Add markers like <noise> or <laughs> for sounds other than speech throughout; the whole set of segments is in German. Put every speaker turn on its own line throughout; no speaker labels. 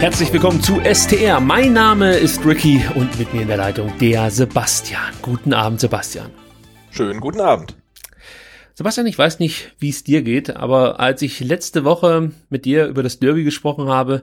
Herzlich willkommen zu STR. Mein Name ist Ricky und mit mir in der Leitung der Sebastian. Guten Abend, Sebastian.
Schönen guten Abend.
Sebastian, ich weiß nicht, wie es dir geht, aber als ich letzte Woche mit dir über das Derby gesprochen habe,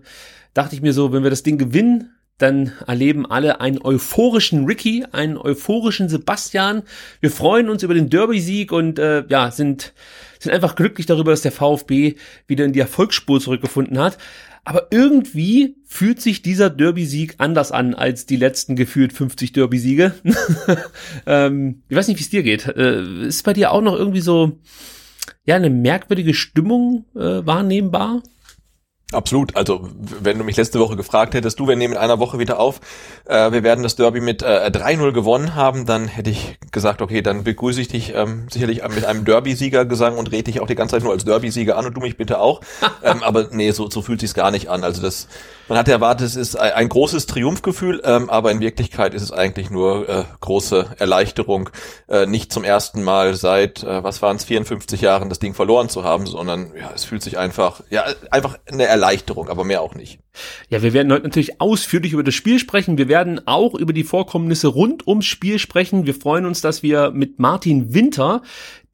dachte ich mir so, wenn wir das Ding gewinnen, dann erleben alle einen euphorischen Ricky, einen euphorischen Sebastian. Wir freuen uns über den Derby-Sieg und äh, ja, sind, sind einfach glücklich darüber, dass der VfB wieder in die Erfolgsspur zurückgefunden hat. Aber irgendwie fühlt sich dieser Derby-Sieg anders an als die letzten gefühlt 50 Derby-Siege. <laughs> ähm, ich weiß nicht, wie es dir geht. Äh, ist bei dir auch noch irgendwie so ja eine merkwürdige Stimmung äh, wahrnehmbar?
Absolut. Also wenn du mich letzte Woche gefragt hättest, du, wir nehmen in einer Woche wieder auf, äh, wir werden das Derby mit äh, 3-0 gewonnen haben, dann hätte ich gesagt, okay, dann begrüße ich dich ähm, sicherlich mit einem Derby-Sieger-Gesang und rede dich auch die ganze Zeit nur als Derby-Sieger an und du mich bitte auch. <laughs> ähm, aber nee, so, so fühlt sich's gar nicht an. Also das man hat erwartet, es ist ein großes Triumphgefühl, ähm, aber in Wirklichkeit ist es eigentlich nur äh, große Erleichterung, äh, nicht zum ersten Mal seit, äh, was waren es, 54 Jahren das Ding verloren zu haben, sondern ja, es fühlt sich einfach, ja, einfach eine Erleichterung, aber mehr auch nicht.
Ja, wir werden heute natürlich ausführlich über das Spiel sprechen. Wir werden auch über die Vorkommnisse rund ums Spiel sprechen. Wir freuen uns, dass wir mit Martin Winter,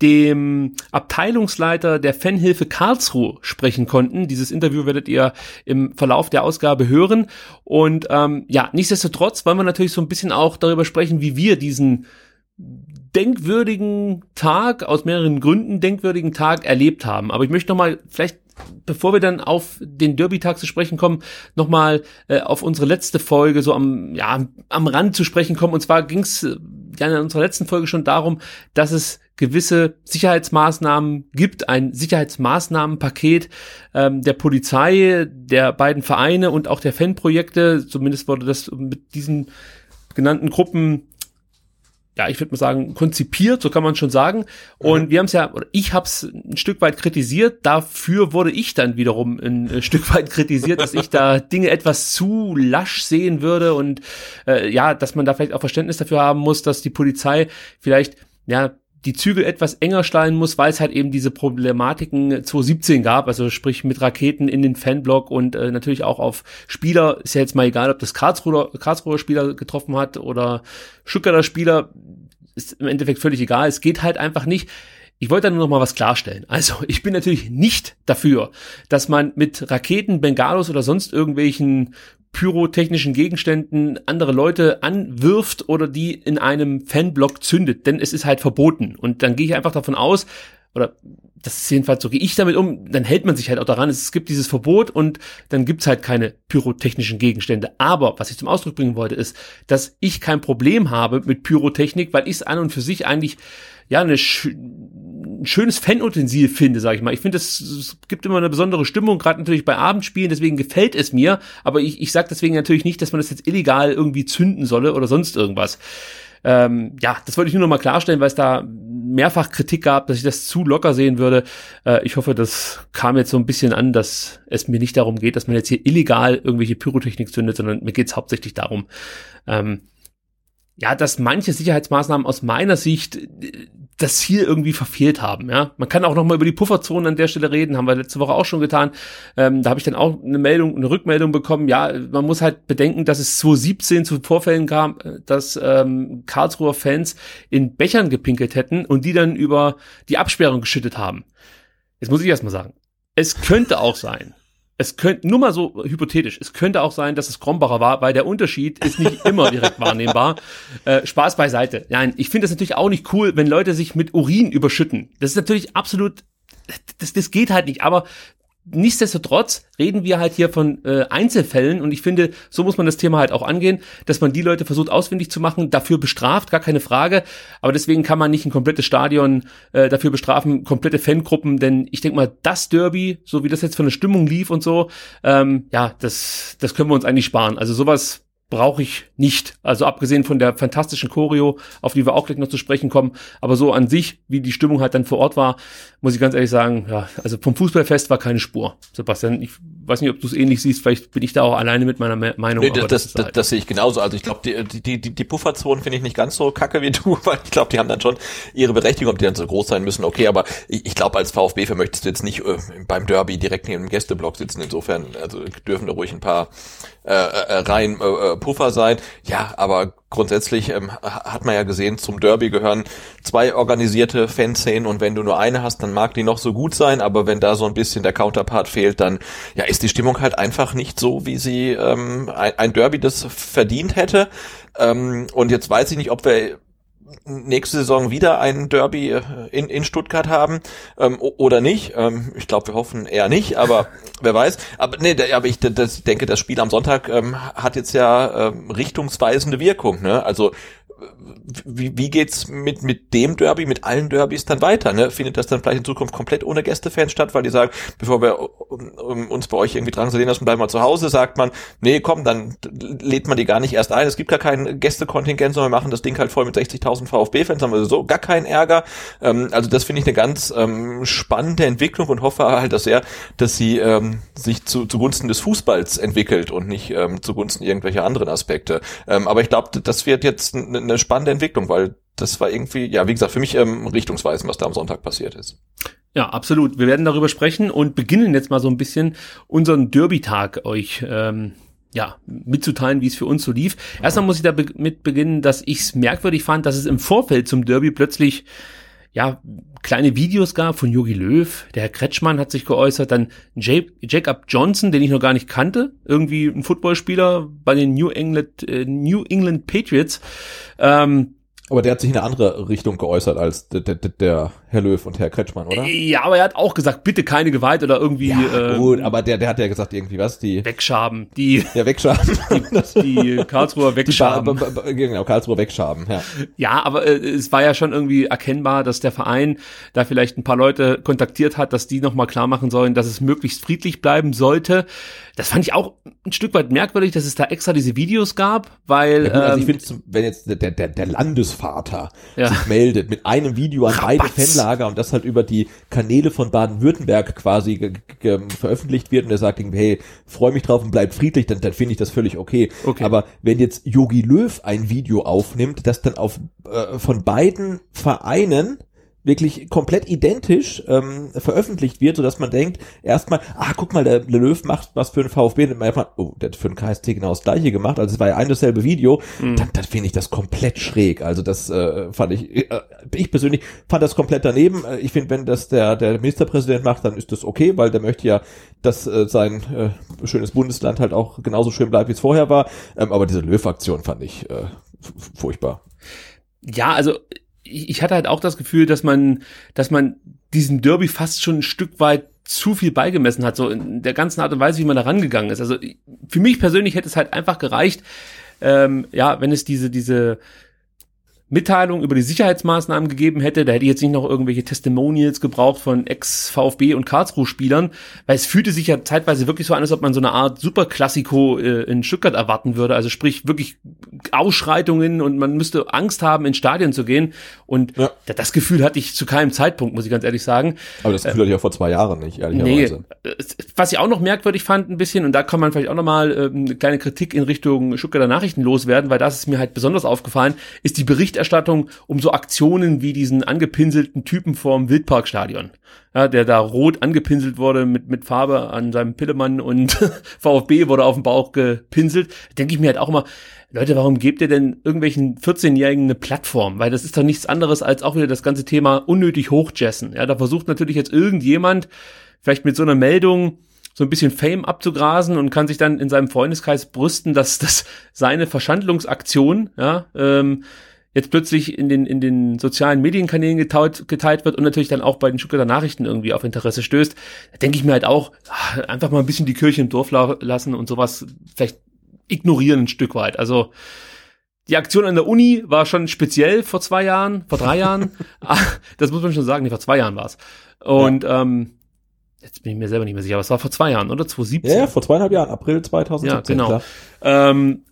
dem Abteilungsleiter der Fanhilfe Karlsruhe sprechen konnten. Dieses Interview werdet ihr im Verlauf der Ausgabe hören. Und ähm, ja, nichtsdestotrotz wollen wir natürlich so ein bisschen auch darüber sprechen, wie wir diesen denkwürdigen Tag, aus mehreren Gründen denkwürdigen Tag erlebt haben. Aber ich möchte noch mal vielleicht bevor wir dann auf den Derby-Tag zu sprechen kommen, nochmal äh, auf unsere letzte Folge so am, ja, am Rand zu sprechen kommen. Und zwar ging es äh, ja in unserer letzten Folge schon darum, dass es gewisse Sicherheitsmaßnahmen gibt, ein Sicherheitsmaßnahmenpaket ähm, der Polizei, der beiden Vereine und auch der Fanprojekte. Zumindest wurde das mit diesen genannten Gruppen ja, ich würde mal sagen, konzipiert, so kann man schon sagen. Und wir haben es ja, oder ich habe es ein Stück weit kritisiert. Dafür wurde ich dann wiederum ein, ein Stück weit kritisiert, dass ich da Dinge etwas zu lasch sehen würde und äh, ja, dass man da vielleicht auch Verständnis dafür haben muss, dass die Polizei vielleicht ja die Zügel etwas enger schneiden muss, weil es halt eben diese Problematiken 2017 gab, also sprich mit Raketen in den Fanblock und äh, natürlich auch auf Spieler, ist ja jetzt mal egal, ob das Karlsruher, Karlsruher Spieler getroffen hat oder Stuttgarter Spieler, ist im Endeffekt völlig egal, es geht halt einfach nicht. Ich wollte da nur noch mal was klarstellen. Also, ich bin natürlich nicht dafür, dass man mit Raketen, Bengalos oder sonst irgendwelchen pyrotechnischen Gegenständen andere Leute anwirft oder die in einem Fanblock zündet, denn es ist halt verboten. Und dann gehe ich einfach davon aus, oder das ist jedenfalls so gehe ich damit um, dann hält man sich halt auch daran, es gibt dieses Verbot und dann gibt's halt keine pyrotechnischen Gegenstände. Aber was ich zum Ausdruck bringen wollte, ist, dass ich kein Problem habe mit Pyrotechnik, weil ich es an und für sich eigentlich ja eine ein schönes Fanutensil finde, sag ich mal. Ich finde, es gibt immer eine besondere Stimmung, gerade natürlich bei Abendspielen, deswegen gefällt es mir, aber ich, ich sage deswegen natürlich nicht, dass man das jetzt illegal irgendwie zünden solle oder sonst irgendwas. Ähm, ja, das wollte ich nur noch mal klarstellen, weil es da mehrfach Kritik gab, dass ich das zu locker sehen würde. Äh, ich hoffe, das kam jetzt so ein bisschen an, dass es mir nicht darum geht, dass man jetzt hier illegal irgendwelche Pyrotechnik zündet, sondern mir geht es hauptsächlich darum, ähm, ja, dass manche Sicherheitsmaßnahmen aus meiner Sicht das Ziel irgendwie verfehlt haben. Ja, man kann auch noch mal über die Pufferzonen an der Stelle reden, haben wir letzte Woche auch schon getan. Ähm, da habe ich dann auch eine Meldung, eine Rückmeldung bekommen. Ja, man muss halt bedenken, dass es 2017 zu Vorfällen kam, dass ähm, Karlsruher Fans in Bechern gepinkelt hätten und die dann über die Absperrung geschüttet haben. Jetzt muss ich erst mal sagen, es könnte auch sein, es könnte, nur mal so hypothetisch, es könnte auch sein, dass es Krombacher war, weil der Unterschied ist nicht <laughs> immer direkt wahrnehmbar. Äh, Spaß beiseite. Nein, ich finde das natürlich auch nicht cool, wenn Leute sich mit Urin überschütten. Das ist natürlich absolut, das, das geht halt nicht. Aber Nichtsdestotrotz reden wir halt hier von äh, Einzelfällen und ich finde, so muss man das Thema halt auch angehen, dass man die Leute versucht ausfindig zu machen, dafür bestraft, gar keine Frage, aber deswegen kann man nicht ein komplettes Stadion äh, dafür bestrafen, komplette Fangruppen, denn ich denke mal, das Derby, so wie das jetzt von der Stimmung lief und so, ähm, ja, das, das können wir uns eigentlich sparen. Also sowas brauche ich nicht. Also abgesehen von der fantastischen Choreo, auf die wir auch gleich noch zu sprechen kommen. Aber so an sich, wie die Stimmung halt dann vor Ort war, muss ich ganz ehrlich sagen, ja, also vom Fußballfest war keine Spur. Sebastian, ich weiß nicht, ob du es ähnlich siehst, vielleicht bin ich da auch alleine mit meiner Meinung.
Nee, das, das, das, halt das, sehe ich genauso. Also ich glaube, die, die, die, die Pufferzonen finde ich nicht ganz so kacke wie du, <laughs> weil ich glaube, die haben dann schon ihre Berechtigung, ob die dann so groß sein müssen, okay, aber ich, ich glaube, als VfB möchtest du jetzt nicht äh, beim Derby direkt neben dem Gästeblock sitzen. Insofern, also dürfen da ruhig ein paar äh, äh, rein äh, äh, Puffer sein. Ja, aber grundsätzlich ähm, hat man ja gesehen, zum Derby gehören zwei organisierte Fanszenen und wenn du nur eine hast, dann mag die noch so gut sein, aber wenn da so ein bisschen der Counterpart fehlt, dann ja ist die Stimmung halt einfach nicht so, wie sie ähm, ein, ein Derby das verdient hätte. Ähm, und jetzt weiß ich nicht, ob wir nächste Saison wieder ein Derby äh, in, in Stuttgart haben ähm, oder nicht. Ähm, ich glaube, wir hoffen eher nicht, aber <laughs> wer weiß. Aber nee, aber ich das, denke, das Spiel am Sonntag ähm, hat jetzt ja ähm, richtungsweisende Wirkung. Ne? Also wie, wie geht's mit, mit dem Derby, mit allen Derbys dann weiter? Ne? Findet das dann vielleicht in Zukunft komplett ohne Gästefans statt, weil die sagen, bevor wir uns bei euch irgendwie drangsalieren lassen, bleiben wir zu Hause, sagt man, nee, komm, dann lädt man die gar nicht erst ein. Es gibt gar kein Gästekontingent, sondern wir machen das Ding halt voll mit 60.000 VfB-Fans, haben wir so gar keinen Ärger. Ähm, also das finde ich eine ganz ähm, spannende Entwicklung und hoffe halt dass er, dass sie ähm, sich zu, zugunsten des Fußballs entwickelt und nicht ähm, zugunsten irgendwelcher anderen Aspekte. Ähm, aber ich glaube, das wird jetzt eine eine spannende Entwicklung, weil das war irgendwie, ja, wie gesagt, für mich ähm, richtungsweisend, was da am Sonntag passiert ist.
Ja, absolut. Wir werden darüber sprechen und beginnen jetzt mal so ein bisschen unseren Derby-Tag euch ähm, ja, mitzuteilen, wie es für uns so lief. Erstmal muss ich damit beginnen, dass ich es merkwürdig fand, dass es im Vorfeld zum Derby plötzlich ja, kleine Videos gab von Jogi Löw, der Herr Kretschmann hat sich geäußert, dann Jacob Johnson, den ich noch gar nicht kannte, irgendwie ein Footballspieler bei den New England, äh, New England Patriots. Ähm,
aber der hat sich in eine andere Richtung geäußert als der, der, der Herr Löw und Herr Kretschmann, oder?
Ja, aber er hat auch gesagt, bitte keine Gewalt oder irgendwie.
Ja, gut, ähm, aber der, der hat ja gesagt irgendwie was, die
Wegschaben, die. <laughs>
Ja, Wegschaben. <laughs>
Die, die Karlsruher Wegschaben.
Die genau, Karlsruher Wegschaben, ja.
Ja, aber äh, es war ja schon irgendwie erkennbar, dass der Verein da vielleicht ein paar Leute kontaktiert hat, dass die nochmal klar machen sollen, dass es möglichst friedlich bleiben sollte. Das fand ich auch ein Stück weit merkwürdig, dass es da extra diese Videos gab, weil. Ja, gut,
also ich ähm, finde, wenn jetzt der, der, der Landesvater ja. sich meldet mit einem Video an beide Fanlager und das halt über die Kanäle von Baden-Württemberg quasi veröffentlicht wird und er sagt irgendwie, hey, freu mich drauf und bleib friedlich, dann, dann finde ich das völlig okay. okay. Aber wenn jetzt Yogi Löw ein Video aufnimmt, das dann auf äh, von beiden Vereinen wirklich komplett identisch ähm, veröffentlicht wird, so dass man denkt, erstmal, ah, guck mal, der Löw macht was für einen VfB, und man einfach, oh, der hat für einen KST genau das gleiche gemacht, also es war ja ein dasselbe Video, mhm. dann, dann finde ich das komplett schräg. Also das äh, fand ich, äh, ich persönlich fand das komplett daneben. Äh, ich finde, wenn das der, der Ministerpräsident macht, dann ist das okay, weil der möchte ja, dass äh, sein äh, schönes Bundesland halt auch genauso schön bleibt, wie es vorher war. Ähm, aber diese Löw-Aktion fand ich äh, furchtbar.
Ja, also ich hatte halt auch das Gefühl, dass man, dass man diesem Derby fast schon ein Stück weit zu viel beigemessen hat, so in der ganzen Art und Weise, wie man da rangegangen ist. Also für mich persönlich hätte es halt einfach gereicht, ähm, ja, wenn es diese, diese Mitteilung über die Sicherheitsmaßnahmen gegeben hätte, da hätte ich jetzt nicht noch irgendwelche Testimonials gebraucht von Ex-VfB und Karlsruhe-Spielern, weil es fühlte sich ja zeitweise wirklich so an, als ob man so eine Art Superklassiko äh, in Stuttgart erwarten würde, also sprich wirklich Ausschreitungen und man müsste Angst haben, ins Stadion zu gehen und ja. das Gefühl hatte ich zu keinem Zeitpunkt, muss ich ganz ehrlich sagen.
Aber das Gefühl äh, hatte ich ja vor zwei Jahren nicht, ehrlicherweise.
Nee, was ich auch noch merkwürdig fand ein bisschen, und da kann man vielleicht auch nochmal äh, eine kleine Kritik in Richtung Stuttgarter Nachrichten loswerden, weil das ist mir halt besonders aufgefallen, ist die Berichterstattung Berichterstattung um so Aktionen wie diesen angepinselten Typen vorm Wildparkstadion. Ja, der da rot angepinselt wurde mit, mit Farbe an seinem Pillemann und <laughs> VfB wurde auf dem Bauch gepinselt. Denke ich mir halt auch immer, Leute, warum gebt ihr denn irgendwelchen 14-Jährigen eine Plattform? Weil das ist doch nichts anderes als auch wieder das ganze Thema unnötig hochjessen. Ja, da versucht natürlich jetzt irgendjemand vielleicht mit so einer Meldung so ein bisschen Fame abzugrasen und kann sich dann in seinem Freundeskreis brüsten, dass das seine Verschandlungsaktion, ja, ähm, jetzt plötzlich in den, in den sozialen Medienkanälen geteilt, geteilt wird und natürlich dann auch bei den Stuttgarter Nachrichten irgendwie auf Interesse stößt, denke ich mir halt auch, ah, einfach mal ein bisschen die Kirche im Dorf lassen und sowas vielleicht ignorieren ein Stück weit. Also, die Aktion an der Uni war schon speziell vor zwei Jahren, vor drei Jahren. <laughs> Ah, das muss man schon sagen, nee, vor zwei Jahren war's. Und ja. ähm, jetzt bin ich mir selber nicht mehr sicher, aber es war vor zwei Jahren, oder? 2017?
Ja, ja vor zweieinhalb Jahren, April 2017.
Ja, genau. Ähm,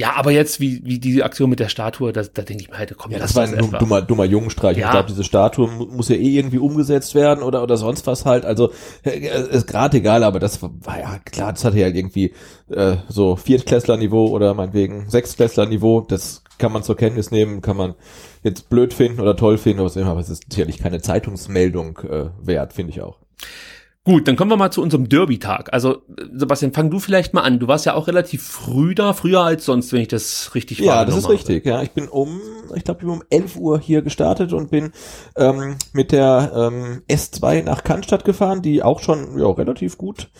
ja, aber jetzt, wie, wie diese Aktion mit der Statue, da, da denke ich mir halt, komm,
ja, das war ein dummer, dummer Jungenstreich. Ja. Ich glaube, diese Statue muss ja eh irgendwie umgesetzt werden oder, oder sonst was halt. Also, äh, ist gerade egal, aber das war, ja klar, das hatte ja halt irgendwie äh, so Viertklässler-Niveau oder meinetwegen Sechstklässler-Niveau. Das kann man zur Kenntnis nehmen, kann man jetzt blöd finden oder toll finden, aber es ist sicherlich keine Zeitungsmeldung äh, wert, finde ich auch.
Gut, dann kommen wir mal zu unserem Derby-Tag. Also, Sebastian, fang du vielleicht mal an. Du warst ja auch relativ früh da, früher als sonst, wenn ich das richtig
Ja, das ist richtig. Ja, ich bin um, ich glaube, ich bin um 11 Uhr hier gestartet und bin ähm, mit der ähm, S2 nach Cannstatt gefahren, die auch schon ja, relativ gut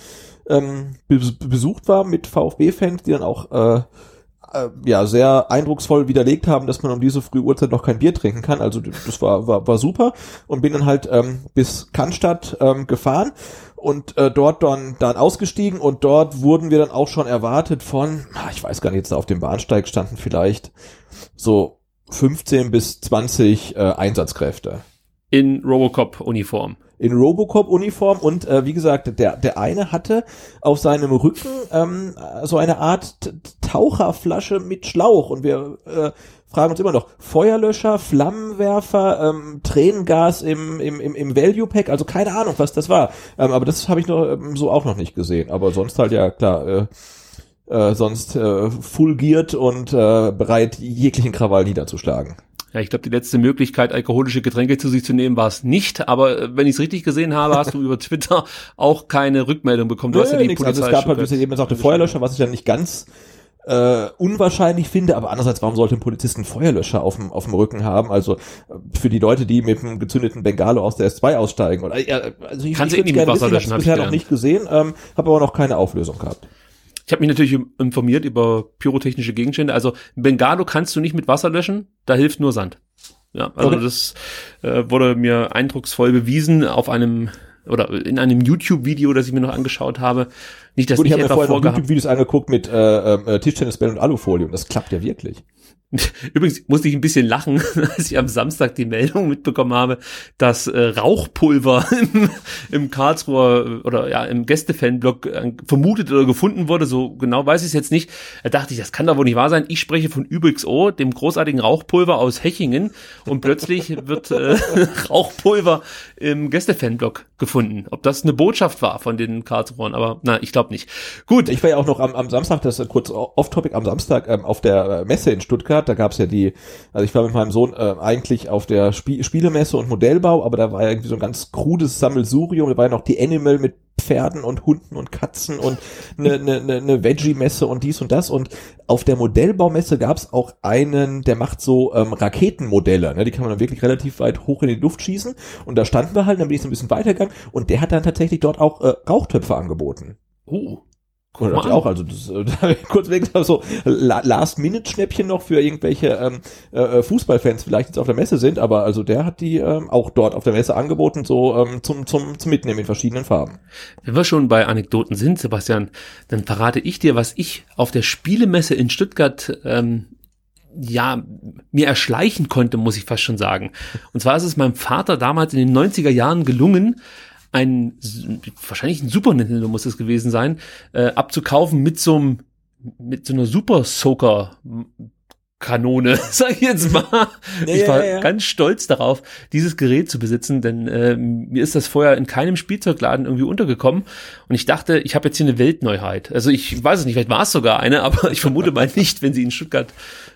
ähm, besucht war mit VfB-Fans, die dann auch äh, äh, ja sehr eindrucksvoll widerlegt haben, dass man um diese frühe Uhrzeit noch kein Bier trinken kann. Also das war war, war super. Und bin dann halt ähm, bis Cannstatt ähm, gefahren und äh, dort dann dann ausgestiegen. Und dort wurden wir dann auch schon erwartet von, ich weiß gar nicht, jetzt auf dem Bahnsteig standen vielleicht so 15 bis 20 äh, Einsatzkräfte.
In Robocop-Uniform
in Robocop-Uniform und äh, wie gesagt, der, der eine hatte auf seinem Rücken ähm, so eine Art Taucherflasche mit Schlauch und wir äh, fragen uns immer noch, Feuerlöscher, Flammenwerfer, ähm, Tränengas im, im, im, im Value-Pack, also keine Ahnung, was das war. Ähm, aber das habe ich noch ähm, so auch noch nicht gesehen. Aber sonst halt ja klar, äh, äh, sonst äh, fulgiert und äh, bereit, jeglichen Krawall niederzuschlagen.
Ja, ich glaube, die letzte Möglichkeit, alkoholische Getränke zu sich zu nehmen, war es nicht. Aber äh, wenn ich es richtig gesehen habe, hast du <laughs> über Twitter auch keine Rückmeldung bekommen. Du
nee, hast ja die nix. Polizei also es gab halt, du eben sagte, Feuerlöscher, was ich ja nicht ganz äh, unwahrscheinlich finde, aber andererseits, warum sollte ein Polizist einen Feuerlöscher auf dem, auf dem Rücken haben? Also äh, für die Leute, die mit einem gezündeten Bengalo aus der S2 aussteigen. Oder,
also ich, Kannst ich, ich eh gerne wissen, ich habe
bisher noch nicht gesehen, ähm, habe aber noch keine Auflösung gehabt.
Ich habe mich natürlich informiert über pyrotechnische Gegenstände. Also Bengalo kannst du nicht mit Wasser löschen, da hilft nur Sand. Ja, also okay. das äh, wurde mir eindrucksvoll bewiesen auf einem oder in einem YouTube-Video, das ich mir noch angeschaut habe. Nicht, dass
Gut, ich, ich habe mir vorher noch YouTube-Videos angeguckt mit äh, äh, Tischtennisbällen und Alufolie und das klappt ja wirklich. <laughs>
Übrigens musste ich ein bisschen lachen, <laughs> als ich am Samstag die Meldung mitbekommen habe, dass äh, Rauchpulver <laughs> im, im Karlsruher oder ja im Gästefanblock äh, vermutet oder gefunden wurde. So genau weiß ich es jetzt nicht. Da dachte ich, das kann doch wohl nicht wahr sein. Ich spreche von UBXO, dem großartigen Rauchpulver aus Hechingen, und plötzlich wird äh, Rauchpulver im Gästefanblock gefunden. Ob das eine Botschaft war von den Karlsruhern, aber na, ich glaube nicht. Gut.
Ich war ja auch noch am, am Samstag, das ist kurz off-topic, am Samstag ähm, auf der Messe in Stuttgart hat. Da gab es ja die, also ich war mit meinem Sohn äh, eigentlich auf der Spie Spielemesse und Modellbau, aber da war ja irgendwie so ein ganz krudes Sammelsurium. Da war ja noch die Animal mit Pferden und Hunden und Katzen und eine, ne, ne, ne Veggie-Messe und dies und das. Und auf der Modellbaumesse gab es auch einen, der macht so ähm, Raketenmodelle. Ne? Die kann man dann wirklich relativ weit hoch in die Luft schießen. Und da standen wir halt, dann bin ich so ein bisschen weitergegangen und der hat dann tatsächlich dort auch äh, Rauchtöpfe angeboten.
Oh.
Oder dachte auch, also das, äh, <laughs> kurz weg so Last-Minute-Schnäppchen noch für irgendwelche ähm, äh, Fußballfans vielleicht jetzt auf der Messe sind, aber also der hat die ähm, auch dort auf der Messe angeboten, so ähm, zum, zum, zum Mitnehmen in verschiedenen Farben.
Wenn wir schon bei Anekdoten sind, Sebastian, dann verrate ich dir, was ich auf der Spielemesse in Stuttgart ähm, ja, mir erschleichen konnte, muss ich fast schon sagen. Und zwar ist es meinem Vater damals in den 90er Jahren gelungen, ein, wahrscheinlich ein Super Nintendo muss es gewesen sein, äh, abzukaufen mit so einem, mit so einer Super Soaker Kanone, <laughs> sag ich jetzt mal.
Ja,
ich war
ja, ja.
ganz stolz darauf, dieses Gerät zu besitzen, denn äh, mir ist das vorher in keinem Spielzeugladen irgendwie untergekommen und ich dachte, ich habe jetzt hier eine Weltneuheit. Also ich weiß es nicht, vielleicht war es sogar eine, <laughs> aber ich vermute mal nicht, wenn sie in Stuttgart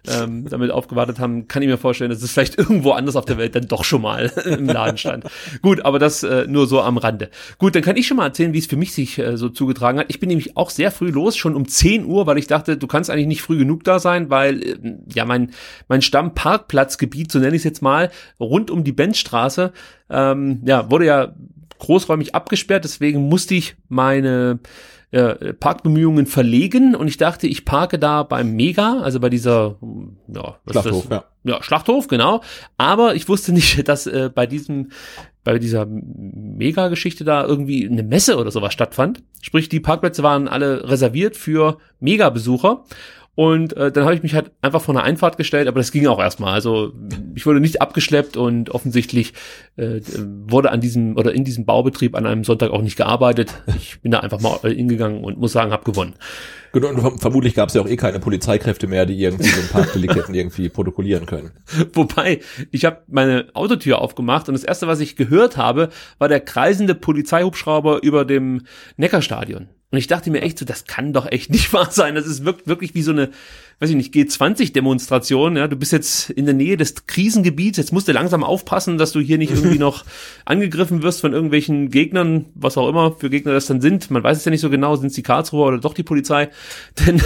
ähm, damit aufgewartet haben, kann ich mir vorstellen, dass es vielleicht irgendwo anders auf der Welt dann doch schon mal <laughs> im Laden stand. Gut, aber das äh, nur so am Rande. Gut, dann kann ich schon mal erzählen, wie es für mich sich äh, so zugetragen hat. Ich bin nämlich auch sehr früh los, schon um 10 Uhr, weil ich dachte, du kannst eigentlich nicht früh genug da sein, weil äh, ja mein, mein Stammparkplatzgebiet, so nenne ich es jetzt mal, rund um die Benzstraße, ähm, ja, wurde ja großräumig abgesperrt, deswegen musste ich meine äh, Parkbemühungen verlegen und ich dachte, ich parke da beim Mega, also bei dieser ja,
Schlachthof, ja.
ja, Schlachthof, genau. Aber ich wusste nicht, <laughs> dass äh, bei diesem, bei dieser Mega-Geschichte da irgendwie eine Messe oder sowas stattfand. Sprich, die Parkplätze waren alle reserviert für Mega-Besucher. Und äh, dann habe ich mich halt einfach vor eine Einfahrt gestellt, aber das ging auch erstmal. Also ich wurde nicht abgeschleppt und offensichtlich äh, wurde an diesem oder in diesem Baubetrieb an einem Sonntag auch nicht gearbeitet. Ich bin da einfach mal äh, hingegangen und muss sagen, habe gewonnen.
Gut, und verm- vermutlich gab es ja auch eh keine Polizeikräfte mehr, die irgendwie so ein Parkdelikt hätten irgendwie protokollieren können. <laughs>
Wobei, ich habe meine Autotür aufgemacht und das erste, was ich gehört habe, war der kreisende Polizeihubschrauber über dem Neckarstadion. Und ich dachte mir echt so, das kann doch echt <laughs> nicht wahr sein. Das ist wirkt wirklich wie so eine, weiß ich nicht, G20-Demonstration. Ja, du bist jetzt in der Nähe des Krisengebiets. Jetzt musst du langsam aufpassen, dass du hier nicht irgendwie noch <laughs> angegriffen wirst von irgendwelchen Gegnern, was auch immer für Gegner das dann sind. Man weiß es ja nicht so genau, sind es die Karlsruher oder doch die Polizei. <laughs> Denn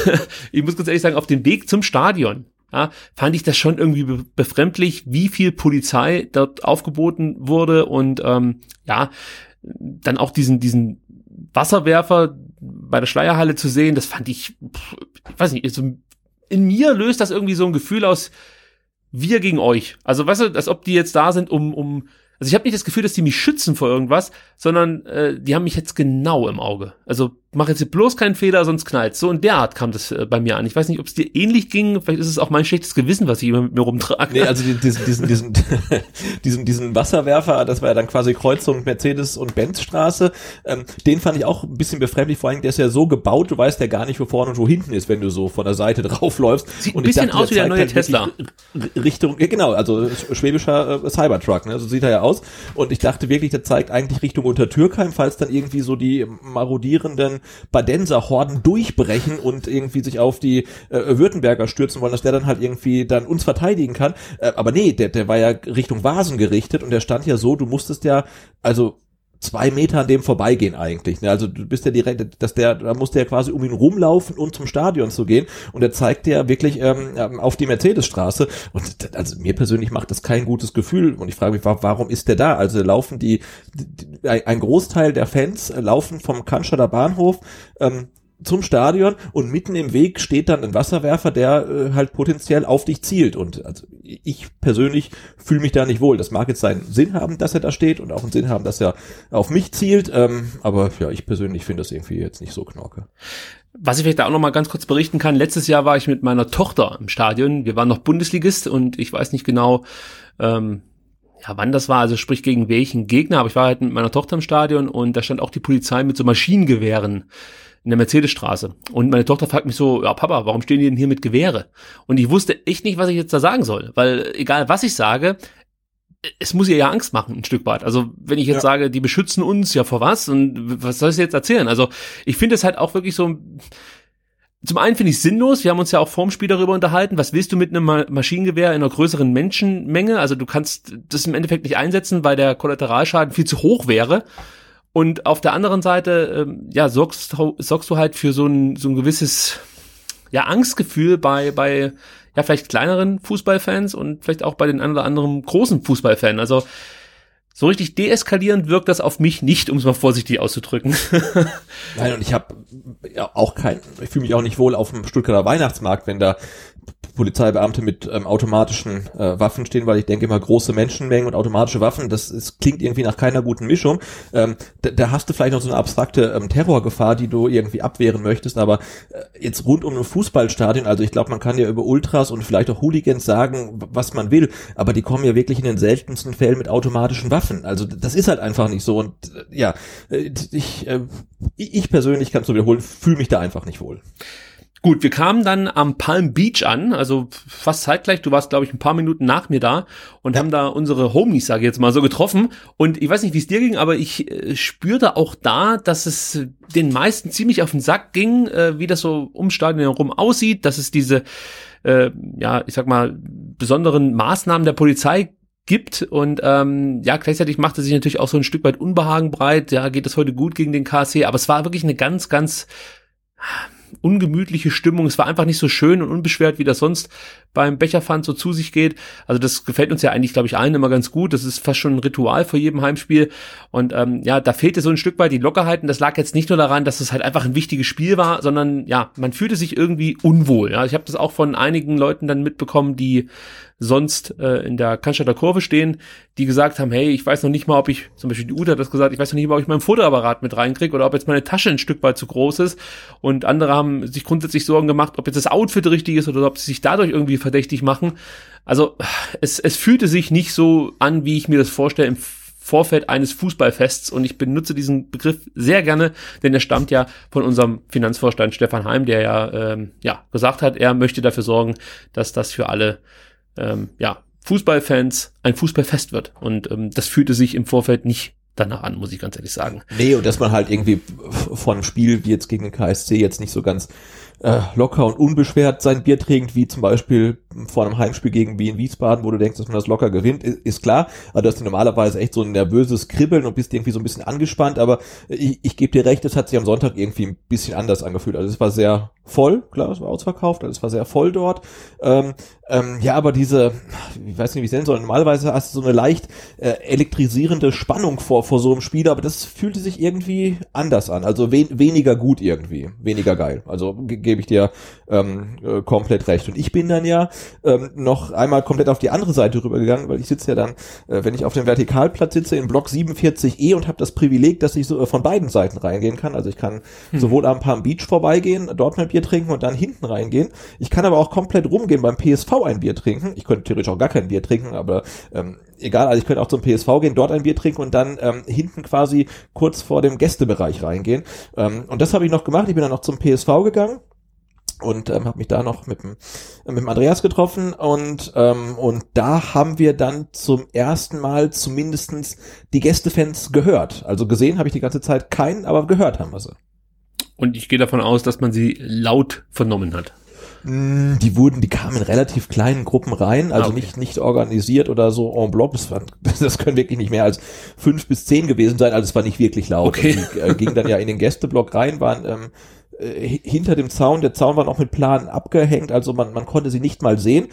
ich muss ganz ehrlich sagen, auf dem Weg zum Stadion ja, fand ich das schon irgendwie be befremdlich, wie viel Polizei dort aufgeboten wurde und ähm, ja, dann auch diesen, diesen Wasserwerfer bei der Schleierhalle zu sehen, das fand ich, pff, ich weiß nicht, so, in mir löst das irgendwie so ein Gefühl aus, wir gegen euch. Also weißt du, als ob die jetzt da sind, um, um also ich habe nicht das Gefühl, dass die mich schützen vor irgendwas, sondern äh, die haben mich jetzt genau im Auge. Also mach jetzt hier bloß keinen Fehler, sonst knallt. So in der Art kam das äh, bei mir an. Ich weiß nicht, ob es dir ähnlich ging. Vielleicht ist es auch mein schlechtes Gewissen, was ich immer mit mir rumtrage.
Nee, also die- diesen, diesen, diesen, <laughs> diesen, diesen Wasserwerfer, das war ja dann quasi Kreuzung Mercedes und Benzstraße, ähm, den fand ich auch ein bisschen befremdlich, vor allem der ist ja so gebaut, du weißt ja gar nicht, wo vorne und wo hinten ist, wenn du so von der Seite <laughs> draufläufst.
Sieht ein
und ich
bisschen
dachte,
aus wie der neue
halt
Tesla.
Richtung, ja, genau, also schwäbischer äh, Cybertruck, ne? so sieht er ja aus. Und ich dachte wirklich, der zeigt eigentlich Richtung Untertürkheim, falls dann irgendwie so die marodierenden Badenser-Horden durchbrechen und irgendwie sich auf die äh, Württemberger stürzen wollen, dass der dann halt irgendwie dann uns verteidigen kann. Äh, aber nee, der, der war ja Richtung Vasen gerichtet und der stand ja so, du musstest ja, also zwei Meter an dem vorbeigehen eigentlich. Ne? Also du bist ja direkt, dass der, da musst du ja quasi um ihn rumlaufen und zum Stadion zu gehen. Und er zeigt ja wirklich ähm, auf die Mercedesstraße. Und also mir persönlich macht das kein gutes Gefühl. Und ich frage mich, wa- warum ist der da? Also laufen die, die ein Großteil der Fans laufen vom Cannstatter Bahnhof ähm, zum Stadion und mitten im Weg steht dann ein Wasserwerfer, der äh, halt potenziell auf dich zielt. Und also ich persönlich fühle mich da nicht wohl. Das mag jetzt seinen Sinn haben, dass er da steht und auch einen Sinn haben, dass er auf mich zielt. Ähm, aber ja, ich persönlich finde das irgendwie jetzt nicht so knorke.
Was ich vielleicht da auch noch mal ganz kurz berichten kann, letztes Jahr war ich mit meiner Tochter im Stadion. Wir waren noch Bundesligist und ich weiß nicht genau, ähm, ja, wann das war, also sprich gegen welchen Gegner, aber ich war halt mit meiner Tochter im Stadion und da stand auch die Polizei mit so Maschinengewehren in der Mercedesstraße. Und meine Tochter fragt mich so, ja Papa, warum stehen die denn hier mit Gewehre? Und ich wusste echt nicht, was ich jetzt da sagen soll, weil egal was ich sage, es muss ihr ja Angst machen, ein Stück weit. Also wenn ich jetzt
Ja.
sage, die beschützen uns, ja vor was? Und was soll ich jetzt erzählen? Also ich finde es halt auch wirklich so, zum einen finde ich sinnlos, wir haben uns ja auch vorm Spiel darüber unterhalten, was willst du mit einem Ma- Maschinengewehr in einer größeren Menschenmenge? Also du kannst das im Endeffekt nicht einsetzen, weil der Kollateralschaden viel zu hoch wäre. Und auf der anderen Seite, ähm, ja, sorgst, sorgst du halt für so ein, so ein gewisses, ja, Angstgefühl bei, bei, ja, vielleicht kleineren Fußballfans und vielleicht auch bei den ein oder anderen großen Fußballfans. Also, so richtig deeskalierend wirkt das auf mich nicht, um es mal vorsichtig auszudrücken. <laughs>
Nein, und ich habe ja auch kein, ich fühle mich auch nicht wohl auf dem Stuttgarter Weihnachtsmarkt, wenn da Polizeibeamte mit ähm, automatischen äh, Waffen stehen, weil ich denke immer große Menschenmengen und automatische Waffen, das ist, klingt irgendwie nach keiner guten Mischung. Ähm, da, da hast du vielleicht noch so eine abstrakte ähm, Terrorgefahr, die du irgendwie abwehren möchtest, aber äh, jetzt rund um ein Fußballstadion, also ich glaube, man kann ja über Ultras und vielleicht auch Hooligans sagen, was man will, aber die kommen ja wirklich in den seltensten Fällen mit automatischen Waffen. Also das ist halt einfach nicht so und äh, ja, äh, ich, äh, ich persönlich kann es nur wiederholen, fühle mich da einfach nicht wohl.
Gut, wir kamen dann am Palm Beach an, also fast zeitgleich. Du warst, glaube ich, ein paar Minuten nach mir da und haben da unsere Homies, sage ich jetzt mal, so getroffen. Und ich weiß nicht, wie es dir ging, aber ich äh, spürte auch da, dass es den meisten ziemlich auf den Sack ging, äh, wie das so um Stadion herum aussieht, dass es diese, äh, ja, ich sag mal, besonderen Maßnahmen der Polizei gibt und ähm, ja gleichzeitig machte sich natürlich auch so ein Stück weit Unbehagen breit. Ja, geht es heute gut gegen den KSC, aber es war wirklich eine ganz, ganz ungemütliche Stimmung. Es war einfach nicht so schön und unbeschwert, wie das sonst beim Becherpfand so zu sich geht. Also das gefällt uns ja eigentlich, glaube ich, allen immer ganz gut. Das ist fast schon ein Ritual vor jedem Heimspiel. Und ähm, ja, da fehlte so ein Stück weit die Lockerheit. Und das lag jetzt nicht nur daran, dass es halt einfach ein wichtiges Spiel war, sondern ja, man fühlte sich irgendwie unwohl. Ja, ich habe das auch von einigen Leuten dann mitbekommen, die sonst äh, in der Cannstatter Kurve stehen, die gesagt haben, hey, ich weiß noch nicht mal, ob ich, zum Beispiel die Uta hat das gesagt, ich weiß noch nicht mal, ob ich meinen Fotoapparat mit reinkriege oder ob jetzt meine Tasche ein Stück weit zu groß ist. Und andere haben sich grundsätzlich Sorgen gemacht, ob jetzt das Outfit richtig ist oder ob sie sich dadurch irgendwie verdächtig machen. Also es, es fühlte sich nicht so an, wie ich mir das vorstelle im Vorfeld eines Fußballfests und ich benutze diesen Begriff sehr gerne, denn er stammt ja von unserem Finanzvorstand Stefan Heim, der ja, ähm, ja gesagt hat, er möchte dafür sorgen, dass das für alle ähm, ja, Fußballfans ein Fußballfest wird. Und ähm, das fühlte sich im Vorfeld nicht danach an, muss ich ganz ehrlich sagen.
Nee, und dass man halt irgendwie von einem Spiel wie jetzt gegen den KSC jetzt nicht so ganz äh, locker und unbeschwert sein Bier trinkt, wie zum Beispiel vor einem Heimspiel gegen Wien Wiesbaden, wo du denkst, dass man das locker gewinnt, ist, ist klar. Aber du hast normalerweise echt so ein nervöses Kribbeln und bist irgendwie so ein bisschen angespannt. Aber ich, ich gebe dir recht, es hat sich am Sonntag irgendwie ein bisschen anders angefühlt. Also es war sehr voll, klar, es war ausverkauft, also es war sehr voll dort. Ähm, ähm, ja, aber diese, ich weiß nicht, wie ich es nennen soll, normalerweise hast du so eine leicht äh, elektrisierende Spannung vor, vor so einem Spiel, aber das fühlte sich irgendwie anders an, also we weniger gut irgendwie, weniger geil. Also ge gebe ich dir ähm, äh, komplett recht. Und ich bin dann ja ähm, noch einmal komplett auf die andere Seite rübergegangen, weil ich sitze ja dann, äh, wenn ich auf dem Vertikalplatz sitze, in Block 47e und habe das Privileg, dass ich so äh, von beiden Seiten reingehen kann. Also ich kann hm. sowohl am Palm Beach vorbeigehen, dort mein Bier trinken und dann hinten reingehen. Ich kann aber auch komplett rumgehen beim PSV ein Bier trinken. Ich könnte theoretisch auch gar kein Bier trinken, aber ähm, egal, also ich könnte auch zum PSV gehen, dort ein Bier trinken und dann ähm, hinten quasi kurz vor dem Gästebereich reingehen. Ähm, und das habe ich noch gemacht. Ich bin dann noch zum PSV gegangen und ähm, habe mich da noch mit dem, mit dem Andreas getroffen und ähm, und da haben wir dann zum ersten Mal zumindestens die Gästefans gehört. Also gesehen habe ich die ganze Zeit keinen, aber gehört haben wir sie.
Und ich gehe davon aus, dass man sie laut vernommen hat.
Mm, die wurden, die kamen in relativ kleinen Gruppen rein, also ah, okay. nicht, nicht organisiert oder so en bloc. Das, war, <laughs> das können wirklich nicht mehr als fünf bis zehn gewesen sein, also es war nicht wirklich laut.
Okay.
die äh, gingen dann ja in den Gästeblock rein, waren ähm, äh, hinter dem Zaun, der Zaun war noch mit Planen abgehängt, also man, man konnte sie nicht mal sehen.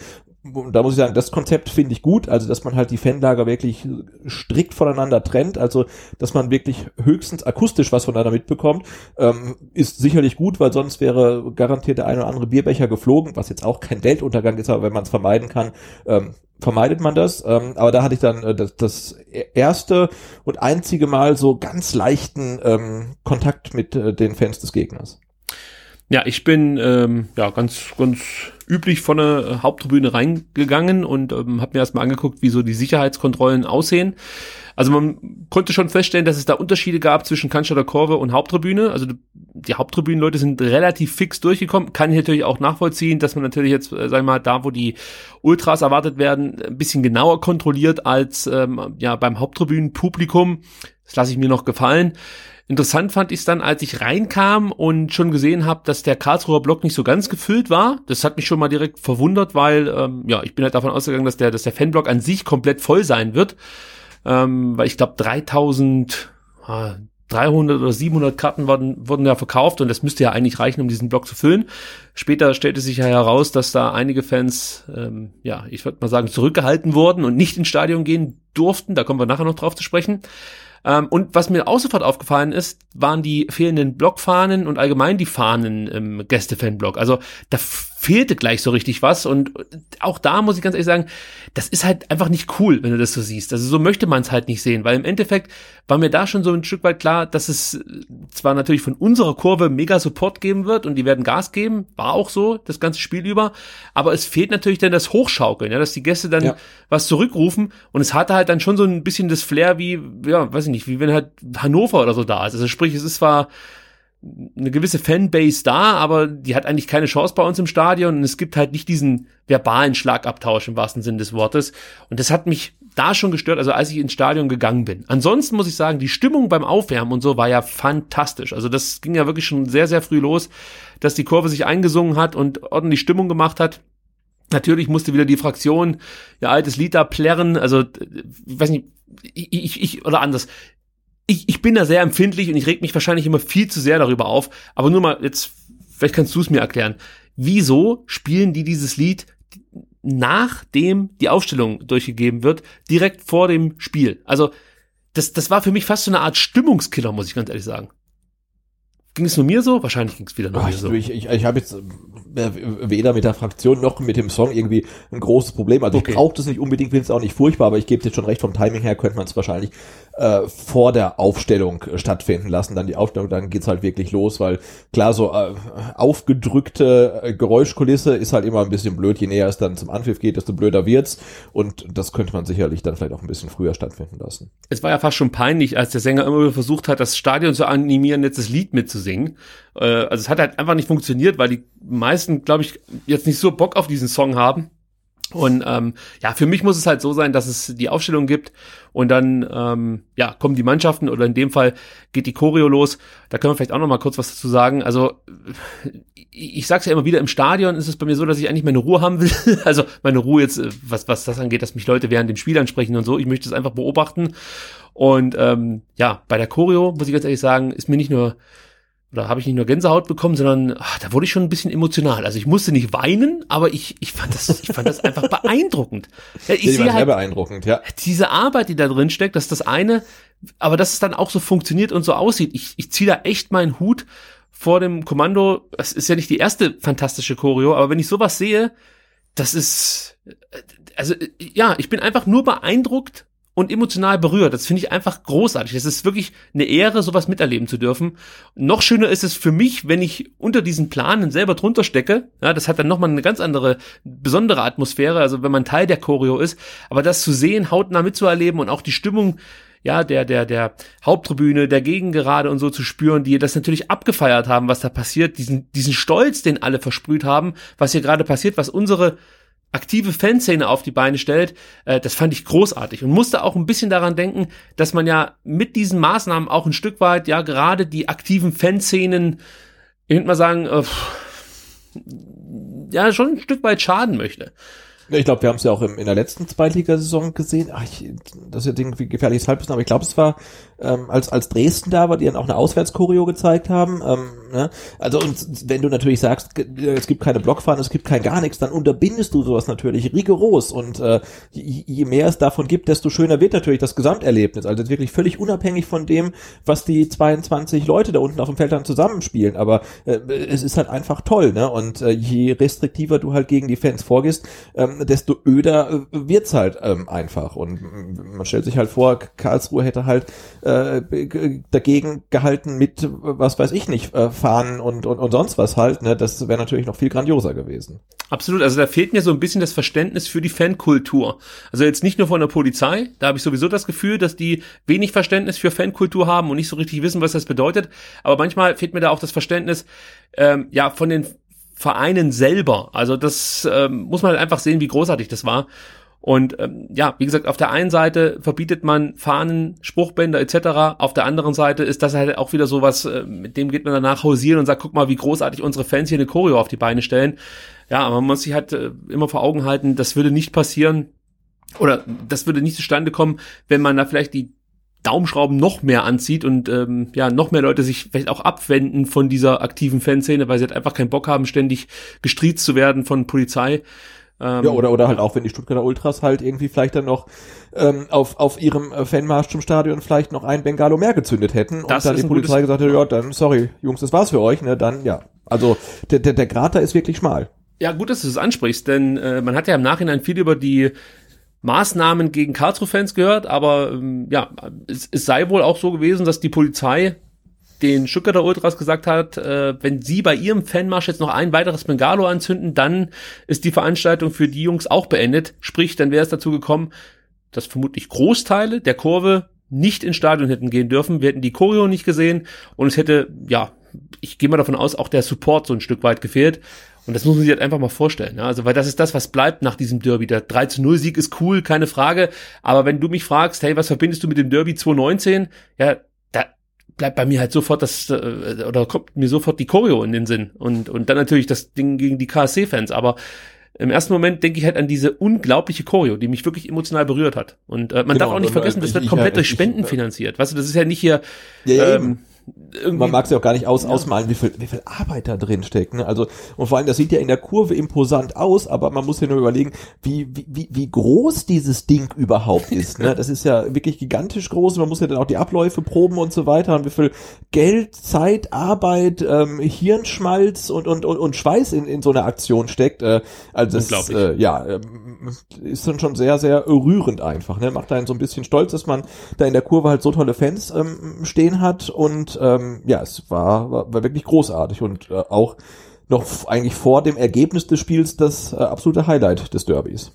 Und da muss ich sagen, das Konzept finde ich gut, also dass man halt die Fanlager wirklich strikt voneinander trennt, also dass man wirklich höchstens akustisch was voneinander mitbekommt, ähm, ist sicherlich gut, weil sonst wäre garantiert der eine oder andere Bierbecher geflogen, was jetzt auch kein Weltuntergang ist, aber wenn man es vermeiden kann, ähm, vermeidet man das. Ähm, aber da hatte ich dann äh, das, das erste und einzige Mal so ganz leichten ähm, Kontakt mit äh, den Fans des Gegners.
Ja, ich bin ähm, ja ganz ganz üblich von der Haupttribüne reingegangen und ähm, habe mir erstmal angeguckt, wie so die Sicherheitskontrollen aussehen. Also man konnte schon feststellen, dass es da Unterschiede gab zwischen Cannstatter Kurve und Haupttribüne. Also die Haupttribünenleute sind relativ fix durchgekommen. Kann ich natürlich auch nachvollziehen, dass man natürlich jetzt, äh, sagen wir mal, da, wo die Ultras erwartet werden, ein bisschen genauer kontrolliert als ähm, ja beim Haupttribünenpublikum. Das lasse ich mir noch gefallen. Interessant fand ich es dann, als ich reinkam und schon gesehen habe, dass der Karlsruher Block nicht so ganz gefüllt war. Das hat mich schon mal direkt verwundert, weil ähm, ja, ich bin halt davon ausgegangen, dass der, dass der Fanblock an sich komplett voll sein wird. Ähm, weil ich glaube 3000, äh, 300 oder 700 Karten wurden, wurden ja verkauft und das müsste ja eigentlich reichen, um diesen Block zu füllen. Später stellte sich ja heraus, dass da einige Fans, ähm, ja, ich würde mal sagen, zurückgehalten wurden und nicht ins Stadion gehen durften. Da kommen wir nachher noch drauf zu sprechen. Ähm, und was mir auch sofort aufgefallen ist, waren die fehlenden Blockfahnen und allgemein die Fahnen im Gästefanblock. Also da fehlte gleich so richtig was und auch da muss ich ganz ehrlich sagen, das ist halt einfach nicht cool, wenn du das so siehst. Also so möchte man es halt nicht sehen, weil im Endeffekt war mir da schon so ein Stück weit klar, dass es zwar natürlich von unserer Kurve mega Support geben wird und die werden Gas geben, war auch so das ganze Spiel über, aber es fehlt natürlich dann das Hochschaukeln, ja, dass die Gäste dann ja. was zurückrufen und es hatte halt dann schon so ein bisschen das Flair wie, ja, weiß ich nicht, wie wenn halt Hannover oder so da ist. Also sprich, es ist zwar eine gewisse Fanbase da, aber die hat eigentlich keine Chance bei uns im Stadion und es gibt halt nicht diesen verbalen Schlagabtausch im wahrsten Sinn des Wortes. Und das hat mich da schon gestört, also als ich ins Stadion gegangen bin. Ansonsten muss ich sagen, die Stimmung beim Aufwärmen und so war ja fantastisch. Also das ging ja wirklich schon sehr, sehr früh los, dass die Kurve sich eingesungen hat und ordentlich Stimmung gemacht hat. Natürlich musste wieder die Fraktion ihr altes Lied da plärren, also ich weiß nicht, ich, ich, ich oder anders ich, ich bin da sehr empfindlich und ich reg mich wahrscheinlich immer viel zu sehr darüber auf. Aber nur mal jetzt, vielleicht kannst du es mir erklären. Wieso spielen die dieses Lied nachdem die Aufstellung durchgegeben wird, direkt vor dem Spiel? Also, das, das war für mich fast so eine Art Stimmungskiller, muss ich ganz ehrlich sagen. Ging es nur mir so? Wahrscheinlich ging es wieder nur
Ach,
mir so.
Ich, ich, ich habe jetzt äh, weder mit der Fraktion noch mit dem Song irgendwie ein großes Problem. Also
Okay.
ich brauche das nicht unbedingt, finde es auch nicht furchtbar, aber ich gebe dir schon recht, vom Timing her könnte man es wahrscheinlich äh, vor der Aufstellung äh, stattfinden lassen. Dann die Aufstellung, dann geht's halt wirklich los, weil klar, so äh, aufgedrückte äh, Geräuschkulisse ist halt immer ein bisschen blöd. Je näher es dann zum Anpfiff geht, desto blöder wird's. Und das könnte man sicherlich dann vielleicht auch ein bisschen früher stattfinden lassen.
es war ja fast schon peinlich, als der Sänger immer wieder versucht hat, das Stadion zu animieren, jetzt das Lied mitzusingen. Äh, also es hat halt einfach nicht funktioniert, weil die meisten, glaube ich, jetzt nicht so Bock auf diesen Song haben. Und ähm, ja, für mich muss es halt so sein, dass es die Aufstellung gibt und dann ähm, ja kommen die Mannschaften oder in dem Fall geht die Choreo los. Da können wir vielleicht auch noch mal kurz was dazu sagen. Also ich, ich sag's ja immer wieder, im Stadion ist es bei mir so, dass ich eigentlich meine Ruhe haben will. <laughs> Also meine Ruhe jetzt, äh, was, was das angeht, dass mich Leute während dem Spiel ansprechen und so. Ich möchte es einfach beobachten. Und ähm, ja, bei der Choreo, muss ich ganz ehrlich sagen, ist mir nicht nur oder habe ich nicht nur Gänsehaut bekommen, sondern ach, da wurde ich schon ein bisschen emotional. Also ich musste nicht weinen, aber ich, ich fand das, ich fand das einfach beeindruckend. <laughs> Ja, ich
Ja,
sehe
sehr
halt
beeindruckend, ja.
diese Arbeit, die da drin steckt, dass das eine, aber dass es dann auch so funktioniert und so aussieht. Ich, ich ziehe da echt meinen Hut vor dem Kommando. Es ist ja nicht die erste fantastische Choreo, aber wenn ich sowas sehe, das ist, äh, also ja, ich bin einfach nur beeindruckt und emotional berührt. Das finde ich einfach großartig. Es ist wirklich eine Ehre, sowas miterleben zu dürfen. Noch schöner ist es für mich, wenn ich unter diesen Planen selber drunter stecke. Ja, das hat dann nochmal eine ganz andere, besondere Atmosphäre, also wenn man Teil der Choreo ist. Aber das zu sehen, hautnah mitzuerleben und auch die Stimmung ja, der, der, der Haupttribüne, der Gegengerade und so zu spüren, die das natürlich abgefeiert haben, was da passiert, diesen, diesen Stolz, den alle versprüht haben, was hier gerade passiert, was unsere aktive Fanszene auf die Beine stellt, äh, das fand ich großartig und musste auch ein bisschen daran denken, dass man ja mit diesen Maßnahmen auch ein Stück weit ja gerade die aktiven Fanszenen, ich würde mal sagen, äh, ja schon ein Stück weit schaden möchte.
Ja, Ich glaube, wir haben es ja auch im, in der letzten Zweitligasaison gesehen. Ach, ich, das ist jetzt irgendwie gefährliches Halbwissen, aber ich glaube, es war, ähm, als, als Dresden da war, die dann auch eine Auswärtschoreo gezeigt haben. Ähm, ne? Also, und wenn du natürlich sagst, es gibt keine Blockfahren, es gibt kein gar nichts, dann unterbindest du sowas natürlich rigoros. Und äh, je, je mehr es davon gibt, desto schöner wird natürlich das Gesamterlebnis. Also wirklich völlig unabhängig von dem, was die 22 Leute da unten auf dem Feld dann zusammenspielen. Aber äh, es ist halt einfach toll, ne? Und äh, je restriktiver du halt gegen die Fans vorgehst, ähm, desto öder äh, wird's halt ähm, einfach. Und man stellt sich halt vor, Karlsruhe hätte halt äh, dagegen gehalten mit, was weiß ich nicht, äh, Fahnen und, und, und sonst was halt. Ne? Das wäre natürlich noch viel grandioser gewesen.
Absolut, also da fehlt mir so ein bisschen das Verständnis für die Fankultur. Also jetzt nicht nur von der Polizei, da habe ich sowieso das Gefühl, dass die wenig Verständnis für Fankultur haben und nicht so richtig wissen, was das bedeutet. Aber manchmal fehlt mir da auch das Verständnis, ähm, ja, von den Vereinen selber. Also das ähm, muss man halt einfach sehen, wie großartig das war. Und ähm, ja, wie gesagt, auf der einen Seite verbietet man Fahnen, Spruchbänder etc. Auf der anderen Seite ist das halt auch wieder sowas, äh, mit dem geht man danach hausieren und sagt, guck mal, wie großartig unsere Fans hier eine Choreo auf die Beine stellen. Ja, aber man muss sich halt äh, immer vor Augen halten, das würde nicht passieren oder das würde nicht zustande kommen, wenn man da vielleicht die Daumenschrauben noch mehr anzieht und ähm, ja noch mehr Leute sich vielleicht auch abwenden von dieser aktiven Fanszene, weil sie halt einfach keinen Bock haben, ständig gestriezt zu werden von Polizei. Ähm,
Ja, oder, oder halt auch, wenn die Stuttgarter Ultras halt irgendwie vielleicht dann noch ähm, auf, auf ihrem äh, Fanmarsch zum Stadion vielleicht noch ein Bengalo mehr gezündet hätten und
Das
dann die Polizei gesagt hat, ja, dann, sorry, Jungs, das war's für euch, ne, dann, ja. Also, der, der, der Grat da ist wirklich schmal.
Ja, gut, dass du es ansprichst, denn äh, man hat ja im Nachhinein viel über die Maßnahmen gegen Karlsruhe-Fans gehört, aber ähm, ja, es, es sei wohl auch so gewesen, dass die Polizei den Stuttgarter Ultras gesagt hat, äh, wenn sie bei ihrem Fanmarsch jetzt noch ein weiteres Bengalo anzünden, dann ist die Veranstaltung für die Jungs auch beendet. Sprich, dann wäre es dazu gekommen, dass vermutlich Großteile der Kurve nicht ins Stadion hätten gehen dürfen. Wir hätten die Choreo nicht gesehen und es hätte, ja, ich gehe mal davon aus, auch der Support so ein Stück weit gefehlt. Und das muss man sich halt einfach mal vorstellen. Ja? Also, weil das ist das, was bleibt nach diesem Derby. Der 3 zu 0 Sieg ist cool, keine Frage. Aber wenn du mich fragst, hey, was verbindest du mit dem Derby 2019? Ja, bleibt bei mir halt sofort das, äh, oder kommt mir sofort die Choreo in den Sinn. Und, und dann natürlich das Ding gegen die KSC-Fans. Aber im ersten Moment denke ich halt an diese unglaubliche Choreo, die mich wirklich emotional berührt hat. Und äh, man
Genau,
darf auch nicht
und,
vergessen,
äh,
das
ich-
wird
ich-
komplett
ich-
durch
ich-
Spenden finanziert. Weißt du, das ist ja nicht hier
Ja,
ähm, irgendwie
Man mag es ja auch gar nicht aus, ausmalen, wie viel, wie viel Arbeit da drin steckt. Ne? Also, und vor allem, das sieht ja in der Kurve imposant aus, aber man muss ja nur überlegen, wie, wie, wie, groß dieses Ding überhaupt <laughs> ist. Ne? Das ist ja wirklich gigantisch groß. Man muss ja dann auch die Abläufe proben und so weiter. Und wie viel Geld, Zeit, Arbeit, ähm, Hirnschmalz und, und, und, und Schweiß in, in so einer Aktion steckt. Äh, also das äh, ja, ist dann schon sehr, sehr rührend einfach. Ne? Macht einen so ein bisschen stolz, dass man da in der Kurve halt so tolle Fans ähm, stehen hat. Und ähm, ja, es war, war, war wirklich großartig und äh, auch noch eigentlich vor dem Ergebnis des Spiels das äh, absolute Highlight des Derbys.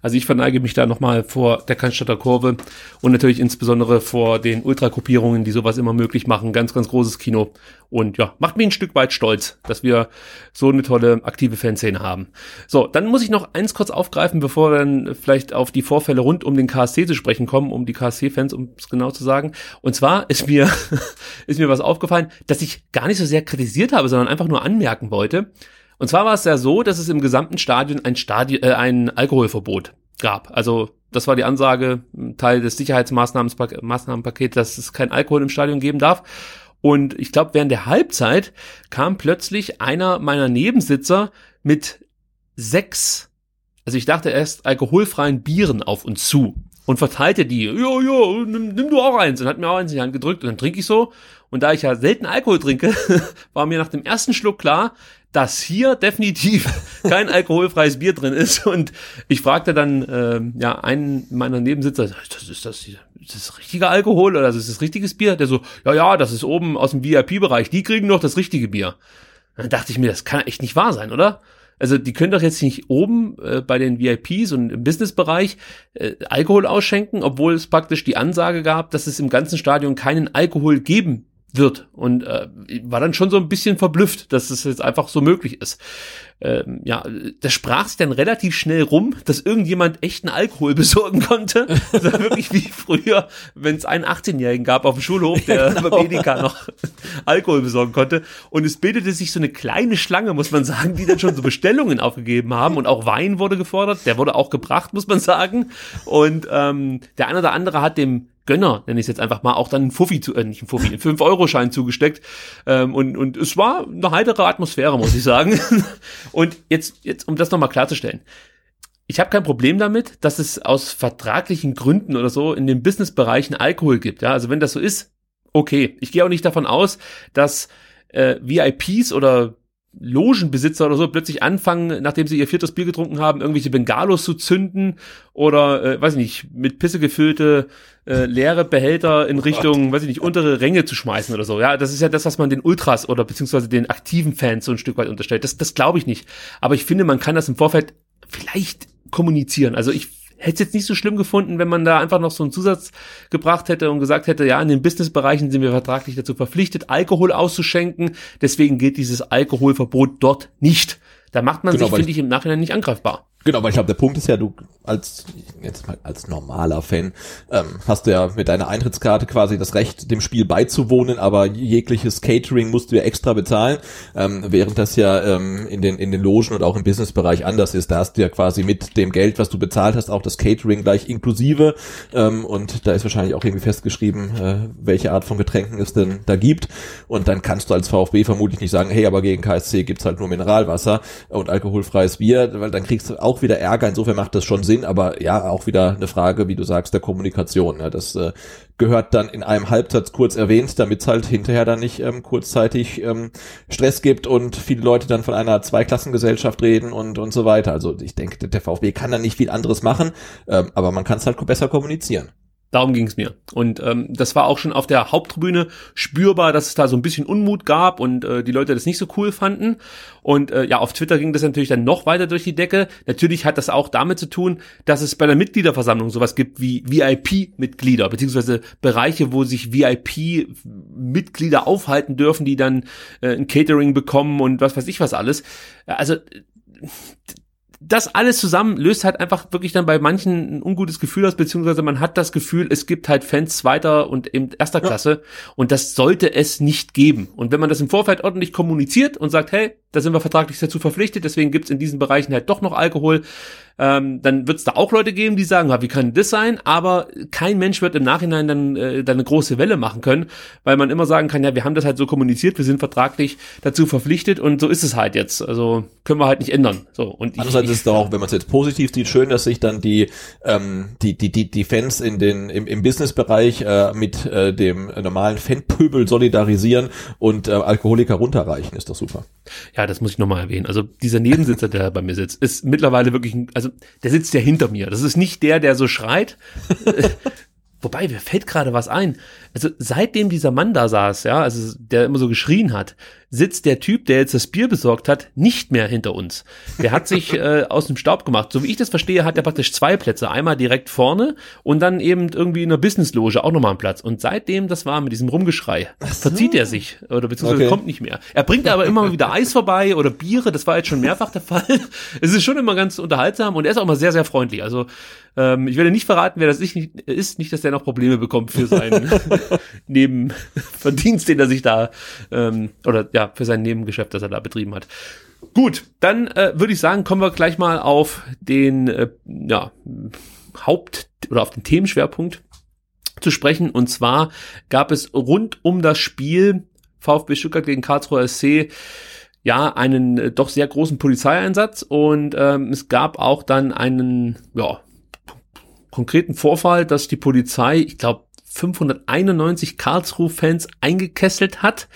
Also ich verneige mich da nochmal vor der Cannstatter Kurve und natürlich insbesondere vor den Ultragruppierungen, die sowas immer möglich machen. Ganz, ganz großes Kino. Und ja, macht mich ein Stück weit stolz, dass wir so eine tolle aktive Fanszene haben. So, dann muss ich noch eins kurz aufgreifen, bevor wir dann vielleicht auf die Vorfälle rund um den KSC zu sprechen kommen, um die KSC-Fans, um es genau zu sagen. Und zwar ist mir, <laughs> ist mir was aufgefallen, dass ich gar nicht so sehr kritisiert habe, sondern einfach nur anmerken wollte. Und zwar war es ja so, dass es im gesamten Stadion ein, Stadion, äh, ein Alkoholverbot gab. Also das war die Ansage, Teil des Sicherheitsmaßnahmenpakets, dass es kein Alkohol im Stadion geben darf. Und ich glaube, während der Halbzeit kam plötzlich einer meiner Nebensitzer mit sechs, also ich dachte erst alkoholfreien Bieren auf uns zu und verteilte die. Ja, ja, nimm, nimm du auch eins und hat mir auch eins in die Hand gedrückt und dann trinke ich so. Und da ich ja selten Alkohol trinke, <laughs> war mir nach dem ersten Schluck klar, dass hier definitiv <laughs> kein alkoholfreies Bier drin ist. Und ich fragte dann ähm, ja einen meiner Nebensitzer, das ist das, ist das richtige Alkohol oder ist das richtiges Bier? Der so, ja, ja, das ist oben aus dem VIP-Bereich, die kriegen noch das richtige Bier. Dann dachte ich mir, das kann echt nicht wahr sein, oder? Also die können doch jetzt nicht oben äh, bei den VIPs und im Businessbereich äh, Alkohol ausschenken, obwohl es praktisch die Ansage gab, dass es im ganzen Stadion keinen Alkohol geben wird. Und äh, war dann schon so ein bisschen verblüfft, dass es jetzt einfach so möglich ist. Ähm, ja, das sprach sich dann relativ schnell rum, dass irgendjemand echten Alkohol <laughs> besorgen konnte. Das war wirklich wie früher, wenn es einen 18-Jährigen gab auf dem Schulhof, der <laughs>
Genau.
beim Edeka noch Alkohol besorgen konnte. Und es bildete sich so eine kleine Schlange, muss man sagen, die dann schon so Bestellungen aufgegeben haben. Und auch Wein wurde gefordert, der wurde auch gebracht, muss man sagen. Und ähm, der eine oder andere hat dem Gönner, nenne ich es jetzt einfach mal, auch dann einen Fuffi zu, äh, nicht einen Fuffi, einen 5-Euro-Schein zugesteckt. Ähm, und, und es war eine heitere Atmosphäre, muss ich sagen. <laughs> und jetzt, jetzt, um das nochmal klarzustellen. Ich habe kein Problem damit, dass es aus vertraglichen Gründen oder so in den Businessbereichen Alkohol gibt. Ja, also wenn das so ist, okay. Ich gehe auch nicht davon aus, dass äh, VIPs oder Logenbesitzer oder so plötzlich anfangen, nachdem sie ihr viertes Bier getrunken haben, irgendwelche Bengalos zu zünden oder, äh, weiß ich nicht, mit Pisse gefüllte äh, leere Behälter in Richtung, weiß ich nicht, untere Ränge zu schmeißen oder so. Ja, das ist ja das, was man den Ultras oder beziehungsweise den aktiven Fans so ein Stück weit unterstellt. Das, das glaube ich nicht. Aber ich finde, man kann das im Vorfeld vielleicht kommunizieren. Also ich hätte es jetzt nicht so schlimm gefunden, wenn man da einfach noch so einen Zusatz gebracht hätte und gesagt hätte, ja, in den Businessbereichen sind wir vertraglich dazu verpflichtet, Alkohol auszuschenken. Deswegen gilt dieses Alkoholverbot dort nicht. Da macht man
Genau,
sich, finde ich, im Nachhinein nicht angreifbar.
Genau, aber ich glaube, der Punkt ist ja, du als jetzt mal als normaler Fan ähm, hast du ja mit deiner Eintrittskarte quasi das Recht, dem Spiel beizuwohnen, aber jegliches Catering musst du ja extra bezahlen, ähm, während das ja ähm, in den in den Logen und auch im Businessbereich anders ist. Da hast du ja quasi mit dem Geld, was du bezahlt hast, auch das Catering gleich inklusive. Ähm, und da ist wahrscheinlich auch irgendwie festgeschrieben, äh, welche Art von Getränken es denn da gibt. Und dann kannst du als VfB vermutlich nicht sagen, hey, aber gegen KSC gibt's halt nur Mineralwasser und alkoholfreies Bier, weil dann kriegst du auch wieder Ärger. Insofern macht das schon Sinn, aber ja, auch wieder eine Frage, wie du sagst, der Kommunikation. Ne? Das äh, gehört dann in einem Halbsatz kurz erwähnt, damit es halt hinterher dann nicht ähm, kurzzeitig ähm, Stress gibt und viele Leute dann von einer Zweiklassengesellschaft reden und und so weiter. Also ich denke, der VfB kann da nicht viel anderes machen, ähm, aber man kann es halt besser kommunizieren.
Darum ging es mir. Und ähm, das war auch schon auf der Haupttribüne spürbar, dass es da so ein bisschen Unmut gab und äh, die Leute das nicht so cool fanden. Und äh, ja, auf Twitter ging das natürlich dann noch weiter durch die Decke. Natürlich hat das auch damit zu tun, dass es bei der Mitgliederversammlung sowas gibt wie VIP-Mitglieder, beziehungsweise Bereiche, wo sich VIP Mitglieder aufhalten dürfen, die dann äh, ein Catering bekommen und was weiß ich was alles. Also das alles zusammen löst halt einfach wirklich dann bei manchen ein ungutes Gefühl aus, beziehungsweise man hat das Gefühl, es gibt halt Fans zweiter und eben erster Klasse ja. und das sollte es nicht geben. Und wenn man das im Vorfeld ordentlich kommuniziert und sagt, hey, da sind wir vertraglich dazu verpflichtet, deswegen gibt's in diesen Bereichen halt doch noch Alkohol, ähm, dann wird es da auch Leute geben, die sagen, wie kann das sein? Aber kein Mensch wird im Nachhinein dann, äh, dann eine große Welle machen können, weil man immer sagen kann, ja, wir haben das halt so kommuniziert, wir sind vertraglich dazu verpflichtet und so ist es halt jetzt. Also können wir halt nicht ändern. So und
andererseits ist es doch auch, wenn man es jetzt positiv sieht, schön, dass sich dann die ähm, die die die die Fans in den im, im Businessbereich äh, mit äh, dem normalen Fanpöbel solidarisieren und äh, Alkoholiker runterreichen, ist doch super.
Ja, das muss ich nochmal erwähnen. Also dieser Nebensitzer, der bei mir sitzt, ist mittlerweile wirklich ein, also der sitzt ja hinter mir. Das ist nicht der, der so schreit. <laughs> Wobei, mir fällt gerade was ein. Also seitdem dieser Mann da saß, ja, also der immer so geschrien hat, sitzt der Typ, der jetzt das Bier besorgt hat, nicht mehr hinter uns. Der hat sich <laughs> äh, aus dem Staub gemacht. So wie ich das verstehe, hat er praktisch zwei Plätze. Einmal direkt vorne und dann eben irgendwie in der Businessloge auch nochmal einen Platz. Und seitdem das war mit diesem Rumgeschrei, so. verzieht er sich oder beziehungsweise okay. kommt nicht mehr. Er bringt aber immer wieder Eis vorbei oder Biere. Das war jetzt schon mehrfach der Fall. Es ist schon immer ganz unterhaltsam und er ist auch immer sehr, sehr freundlich. Also ähm, ich werde nicht verraten, wer das ist. Nicht, dass der noch Probleme bekommt für seinen <laughs> Nebenverdienst, den er sich da ähm, oder ja für sein Nebengeschäft, das er da betrieben hat. Gut, dann äh, würde ich sagen, kommen wir gleich mal auf den äh, ja, Haupt- oder auf den Themenschwerpunkt zu sprechen. Und zwar gab es rund um das Spiel VfB Stuttgart gegen Karlsruher SC ja einen äh, doch sehr großen Polizeieinsatz und ähm, es gab auch dann einen ja konkreten Vorfall, dass die Polizei, ich glaube 591 Karlsruhe-Fans eingekesselt hat.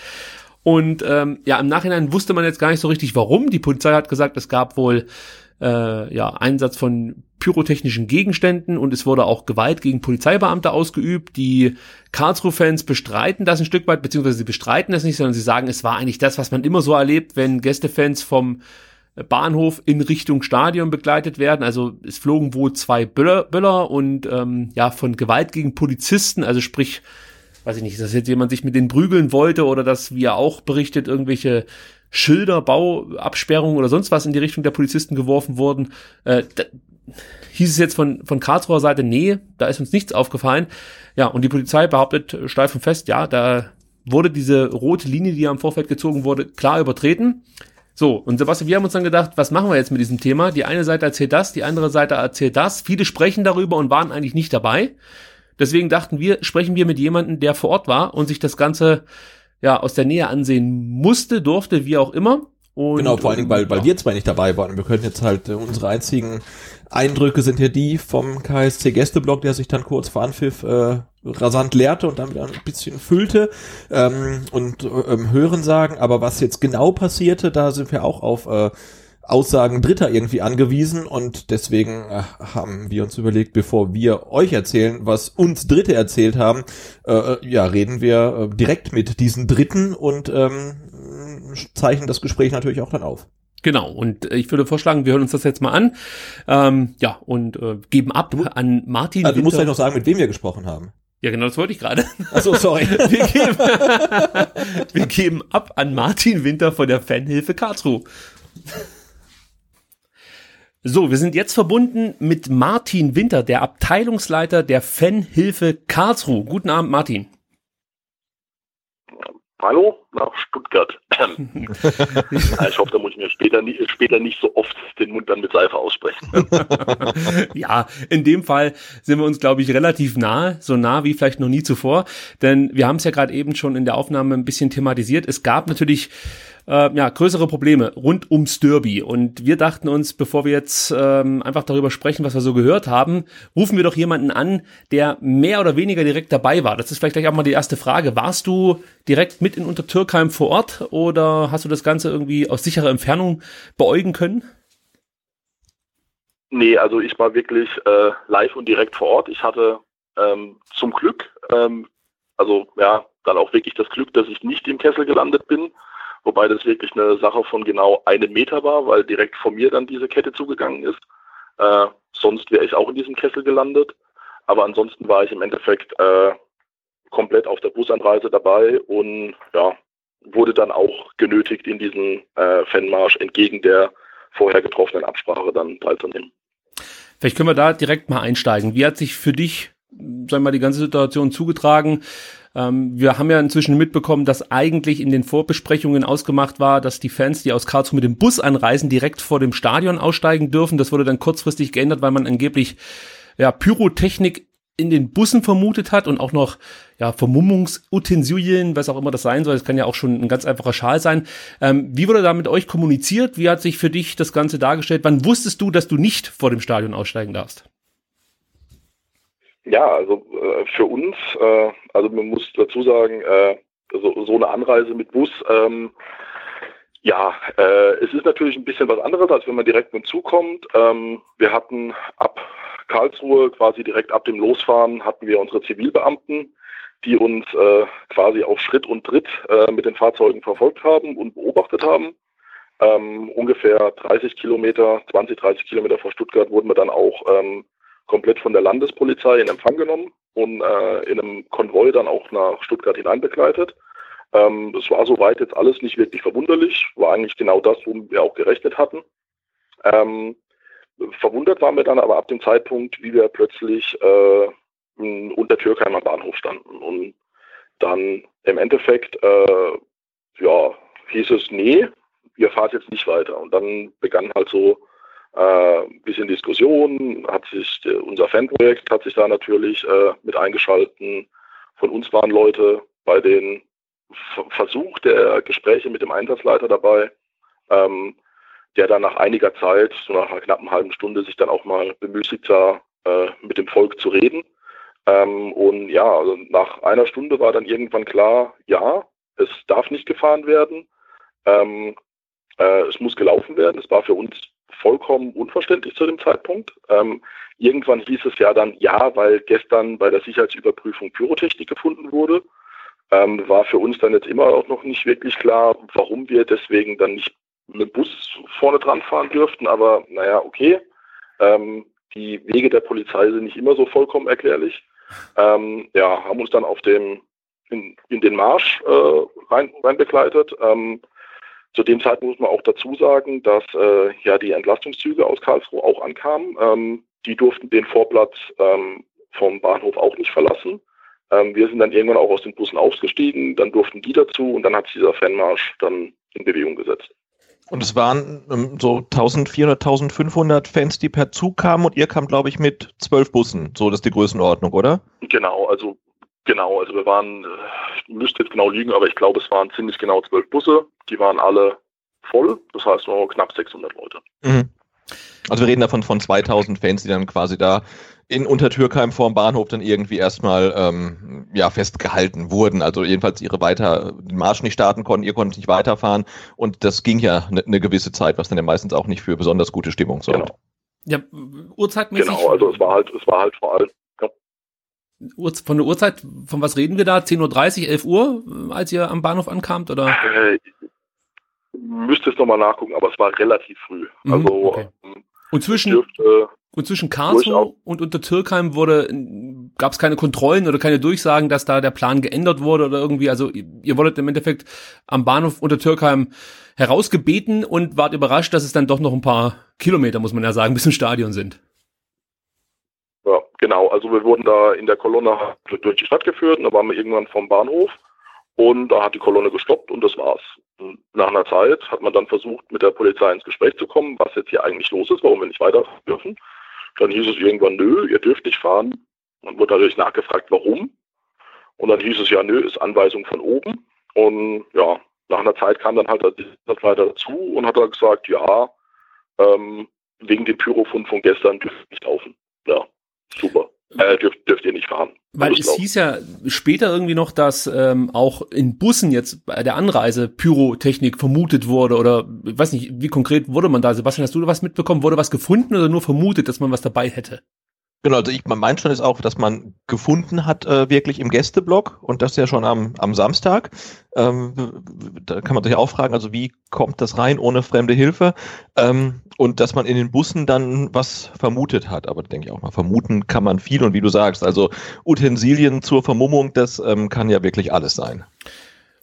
Und ähm, ja, im Nachhinein wusste man jetzt gar nicht so richtig, warum. Die Polizei hat gesagt, es gab wohl äh, ja Einsatz von pyrotechnischen Gegenständen und es wurde auch Gewalt gegen Polizeibeamte ausgeübt. Die Karlsruhe-Fans bestreiten das ein Stück weit, beziehungsweise sie bestreiten es nicht, sondern sie sagen, es war eigentlich das, was man immer so erlebt, wenn Gästefans vom Bahnhof in Richtung Stadion begleitet werden. Also es flogen wohl zwei Böller, Böller und ähm, ja von Gewalt gegen Polizisten, also sprich weiß ich nicht, dass jetzt jemand sich mit denen prügeln wollte oder dass, wie er auch berichtet, irgendwelche Schilder, Bauabsperrungen oder sonst was in die Richtung der Polizisten geworfen wurden. Äh, da, hieß es jetzt von, von Karlsruher Seite, nee, da ist uns nichts aufgefallen. Ja, und die Polizei behauptet steif und fest, ja, da wurde diese rote Linie, die am Vorfeld gezogen wurde, klar übertreten. So, und Sebastian, wir haben uns dann gedacht, was machen wir jetzt mit diesem Thema? Die eine Seite erzählt das, die andere Seite erzählt das. Viele sprechen darüber und waren eigentlich nicht dabei. Deswegen dachten wir, sprechen wir mit jemandem, der vor Ort war und sich das Ganze ja aus der Nähe ansehen musste, durfte, wie auch immer. Und,
genau, vor allen Dingen, weil, weil
ja.
wir zwei nicht dabei waren. Wir können jetzt halt, äh, unsere einzigen Eindrücke sind ja die vom KSC Gästeblock, der sich dann kurz vor Anpfiff äh, rasant leerte und dann wieder ein bisschen füllte ähm, und ähm, Hören sagen. Aber was jetzt genau passierte, da sind wir auch auf äh, Aussagen Dritter irgendwie angewiesen und deswegen äh, haben wir uns überlegt, bevor wir euch erzählen, was uns Dritte erzählt haben, äh, äh, ja, reden wir äh, direkt mit diesen Dritten und ähm, zeichnen das Gespräch natürlich auch dann auf.
Genau, und ich würde vorschlagen, wir hören uns das jetzt mal an. Ähm, ja, und äh, geben ab du, an Martin.
Also du musst gleich noch sagen, mit wem wir gesprochen haben.
Ja, genau, das wollte ich gerade.
Achso, sorry. <laughs>
Wir geben, <laughs> wir geben ab an Martin Winter von der Fanhilfe Karlsruhe. So, wir sind jetzt verbunden mit Martin Winter, der Abteilungsleiter der Fanhilfe Karlsruhe. Guten Abend, Martin.
Hallo nach Stuttgart. <laughs> ich hoffe, da muss ich mir später, später nicht so oft den Mund dann mit Seife aussprechen. <laughs>
ja, in dem Fall sind wir uns, glaube ich, relativ nahe, so nah wie vielleicht noch nie zuvor. Denn wir haben es ja gerade eben schon in der Aufnahme ein bisschen thematisiert. Es gab natürlich äh, ja, größere Probleme rund ums Derby. Und wir dachten uns, bevor wir jetzt ähm, einfach darüber sprechen, was wir so gehört haben, rufen wir doch jemanden an, der mehr oder weniger direkt dabei war. Das ist vielleicht gleich auch mal die erste Frage. Warst du direkt mit in Untertürkheim vor Ort oder hast du das Ganze irgendwie aus sicherer Entfernung beäugen können?
Nee, also ich war wirklich äh, live und direkt vor Ort. Ich hatte ähm, zum Glück, ähm, also ja, dann auch wirklich das Glück, dass ich nicht im Kessel gelandet bin, wobei das wirklich eine Sache von genau einem Meter war, weil direkt vor mir dann diese Kette zugegangen ist. Äh, sonst wäre ich auch in diesem Kessel gelandet. Aber ansonsten war ich im Endeffekt äh, komplett auf der Busanreise dabei und ja, wurde dann auch genötigt, in diesen äh, Fanmarsch entgegen der vorher getroffenen Absprache dann teilzunehmen.
Vielleicht können wir da direkt mal einsteigen. Wie hat sich für dich, sagen wir mal, die ganze Situation zugetragen? Ähm, wir haben ja inzwischen mitbekommen, dass eigentlich in den Vorbesprechungen ausgemacht war, dass die Fans, die aus Karlsruhe mit dem Bus anreisen, direkt vor dem Stadion aussteigen dürfen. Das wurde dann kurzfristig geändert, weil man angeblich ja, Pyrotechnik in den Bussen vermutet hat und auch noch ja, Vermummungsutensilien, was auch immer das sein soll. Das kann ja auch schon ein ganz einfacher Schal sein. Ähm, wie wurde da mit euch kommuniziert? Wie hat sich für dich das Ganze dargestellt? Wann wusstest du, dass du nicht vor dem Stadion aussteigen darfst?
Ja, also äh, für uns, äh, also man muss dazu sagen, äh, so, so eine Anreise mit Bus, ähm, ja, äh, es ist natürlich ein bisschen was anderes, als wenn man direkt mit zukommt. Ähm, wir hatten ab Karlsruhe, quasi direkt ab dem Losfahren, hatten wir unsere Zivilbeamten, die uns äh, quasi auf Schritt und Tritt äh, mit den Fahrzeugen verfolgt haben und beobachtet haben. Ähm, ungefähr 30 Kilometer, 20, 30 Kilometer vor Stuttgart wurden wir dann auch ähm, komplett von der Landespolizei in Empfang genommen und äh, in einem Konvoi dann auch nach Stuttgart hinein begleitet. Ähm, das war soweit jetzt alles nicht wirklich verwunderlich, war eigentlich genau das, womit wir auch gerechnet hatten. Ähm, Verwundert waren wir dann aber ab dem Zeitpunkt, wie wir plötzlich äh, unter Türkheimer Bahnhof standen. Und dann im Endeffekt, äh, ja, hieß es, nee, ihr fahrt jetzt nicht weiter. Und dann begann halt so äh, ein bisschen Diskussion, hat sich unser Fanprojekt hat sich da natürlich äh, mit eingeschalten. Von uns waren Leute bei den Versuch der Gespräche mit dem Einsatzleiter dabei. Ähm, der dann nach einiger Zeit, so nach einer knappen halben Stunde, sich dann auch mal bemüßigt sah, äh, mit dem Volk zu reden. Ähm, und ja, also nach einer Stunde war dann irgendwann klar, ja, es darf nicht gefahren werden, ähm, äh, es muss gelaufen werden. Es war für uns vollkommen unverständlich zu dem Zeitpunkt. Ähm, irgendwann hieß es ja dann, ja, weil gestern bei der Sicherheitsüberprüfung Pyrotechnik gefunden wurde. Ähm, war für uns dann jetzt immer auch noch nicht wirklich klar, warum wir deswegen dann nicht mit Bus vorne dran fahren dürften, aber naja, okay. Ähm, die Wege der Polizei sind nicht immer so vollkommen erklärlich. Ähm, ja, haben uns dann auf dem in, in den Marsch äh, rein, rein begleitet. Ähm, zu dem Zeitpunkt muss man auch dazu sagen, dass äh, ja die Entlastungszüge aus Karlsruhe auch ankamen. Ähm, die durften den Vorplatz ähm, vom Bahnhof auch nicht verlassen. Ähm, wir sind dann irgendwann auch aus den Bussen ausgestiegen, dann durften die dazu und dann hat sich dieser Fanmarsch dann in Bewegung gesetzt.
Und es waren ähm, so 1400, 1500 Fans, die per Zug kamen und ihr kam, glaube ich, mit zwölf Bussen. So, das ist die Größenordnung, oder?
Genau, also genau, also wir waren, ich müsste jetzt genau liegen, aber ich glaube, es waren ziemlich genau zwölf Busse. Die waren alle voll, das heißt nur knapp 600 Leute.
Mhm. Also wir reden davon von 2000 Fans, die dann quasi da in Untertürkheim vorm Bahnhof dann irgendwie erstmal ähm, ja, festgehalten wurden. Also jedenfalls ihre weiter den Marsch nicht starten konnten, ihr konntet nicht weiterfahren und das ging ja eine ne gewisse Zeit, was dann ja meistens auch nicht für besonders gute Stimmung sorgt.
Genau.
Ja, Uhrzeitmäßig.
Genau, also es war halt, es war halt vor allem. Ja.
Von der Uhrzeit, von was reden wir da? 10.30 Uhr, 11 Uhr, als ihr am Bahnhof ankamt, oder?
Äh, müsste es nochmal nachgucken, aber es war relativ früh.
Mhm,
also
okay.
ähm,
Und zwischen,
dürfte,
und zwischen Karlsruhe und Untertürkheim wurde, gab es keine Kontrollen oder keine Durchsagen, dass da der Plan geändert wurde oder irgendwie. Also ihr, ihr wurdet im Endeffekt am Bahnhof Untertürkheim herausgebeten und wart überrascht, dass es dann doch noch ein paar Kilometer, muss man ja sagen, bis zum Stadion sind.
Ja, genau. Also wir wurden da in der Kolonne durch die Stadt geführt und da waren wir irgendwann vom Bahnhof und da hat die Kolonne gestoppt und das war's. Und nach einer Zeit hat man dann versucht, mit der Polizei ins Gespräch zu kommen, was jetzt hier eigentlich los ist, warum wir nicht weiter dürfen. Dann hieß es irgendwann, nö, ihr dürft nicht fahren. Dann wurde natürlich nachgefragt, warum. Und dann hieß es ja, nö, ist Anweisung von oben. Und ja, nach einer Zeit kam dann halt das weiter dazu und hat dann gesagt, ja, ähm, wegen dem Pyrofund von gestern dürft ihr nicht laufen. Ja, super. Äh, dürft, dürft ihr nicht fahren.
Weil es hieß ja später irgendwie noch, dass ähm, auch in Bussen jetzt bei der Anreise Pyrotechnik vermutet wurde oder ich weiß nicht, wie konkret wurde man da? Sebastian, hast du was mitbekommen? Wurde was gefunden oder nur vermutet, dass man was dabei hätte?
Genau, also ich, mein Stand ist auch, dass man gefunden hat, äh, wirklich im Gästeblock und das ja schon am, am Samstag. Ähm, da kann man sich auch fragen, also wie kommt das rein ohne fremde Hilfe? Ähm, und dass man in den Bussen dann was vermutet hat. Aber denke ich auch mal, vermuten kann man viel und wie du sagst, also Utensilien zur Vermummung, das ähm, kann ja wirklich alles sein.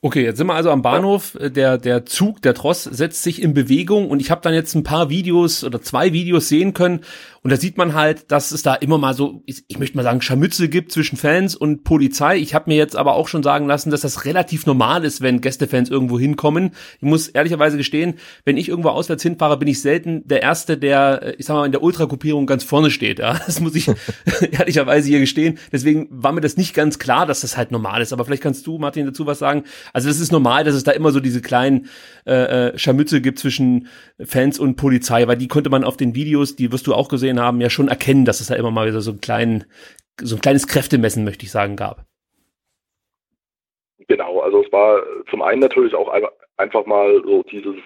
Okay, jetzt sind wir also am Bahnhof. Der, der Zug, der Tross setzt sich in Bewegung und ich habe dann jetzt ein paar Videos oder zwei Videos sehen können und da sieht man halt, dass es da immer mal so, ich, ich möchte mal sagen, Scharmützel gibt zwischen Fans und Polizei. Ich habe mir jetzt aber auch schon sagen lassen, dass das relativ normal ist, wenn Gästefans irgendwo hinkommen. Ich muss ehrlicherweise gestehen, wenn ich irgendwo auswärts hinfahre, bin ich selten der Erste, der, äh, ich sag mal, in der Ultragruppierung ganz vorne steht. Ja? Das muss ich <laughs> ehrlicherweise hier gestehen. Deswegen war mir das nicht ganz klar, dass das halt normal ist. Aber vielleicht kannst du, Martin, dazu was sagen. Also das ist normal, dass es da immer so diese kleinen äh, äh Scharmützel gibt zwischen Fans und Polizei, weil die konnte man auf den Videos, die wirst du auch gesehen haben, ja schon erkennen, dass es da immer mal wieder so ein kleinen, so ein kleines Kräftemessen, möchte ich sagen, gab.
Genau, also es war zum einen natürlich auch einfach mal so dieses,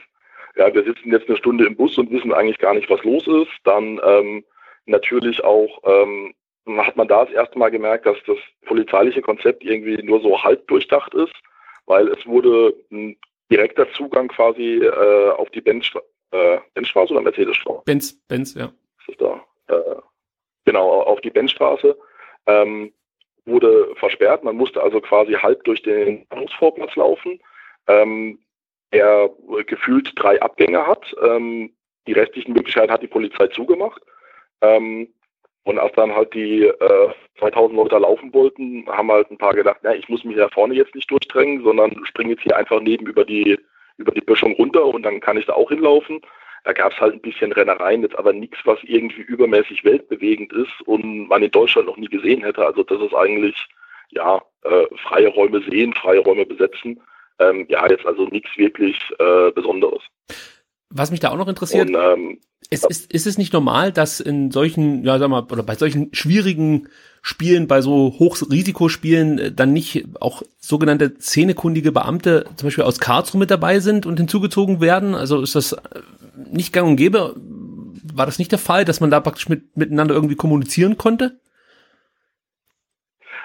ja, wir sitzen jetzt eine Stunde im Bus und wissen eigentlich gar nicht, was los ist. Dann ähm, natürlich auch ähm, hat man da das erste Mal gemerkt, dass das polizeiliche Konzept irgendwie nur so halb durchdacht ist, weil es wurde ein direkter Zugang quasi äh, auf die Benz, äh, Benzstraße oder Mercedesstraße?
Benz, Benz, ja.
Ist da. Äh, genau, auf die Benzstraße. Ähm, wurde versperrt. Man musste also quasi halb durch den Bahnhofsvorplatz laufen. Ähm, er gefühlt drei Abgänge hat. Ähm, die restlichen Möglichkeiten hat die Polizei zugemacht. Ähm, und als dann halt die äh, 2000 Leute laufen wollten, haben halt ein paar gedacht, na, ich muss mich da vorne jetzt nicht durchdrängen, sondern springe jetzt hier einfach neben über die, über die Böschung runter und dann kann ich da auch hinlaufen. Da gab es halt ein bisschen Rennereien, jetzt aber nichts, was irgendwie übermäßig weltbewegend ist und man in Deutschland noch nie gesehen hätte. Also das ist eigentlich, ja, äh, freie Räume sehen, freie Räume besetzen. Ähm, ja, jetzt also nichts wirklich äh, Besonderes.
Was mich da auch noch interessiert, und, ähm, ist, ist, ist es nicht normal, dass in solchen, ja sag mal, oder bei solchen schwierigen Spielen, bei so Hochrisikospielen äh, dann nicht auch sogenannte szenekundige Beamte zum Beispiel aus Karlsruhe mit dabei sind und hinzugezogen werden? Also ist das äh, nicht gang und gäbe? War das nicht der Fall, dass man da praktisch mit, miteinander irgendwie kommunizieren konnte?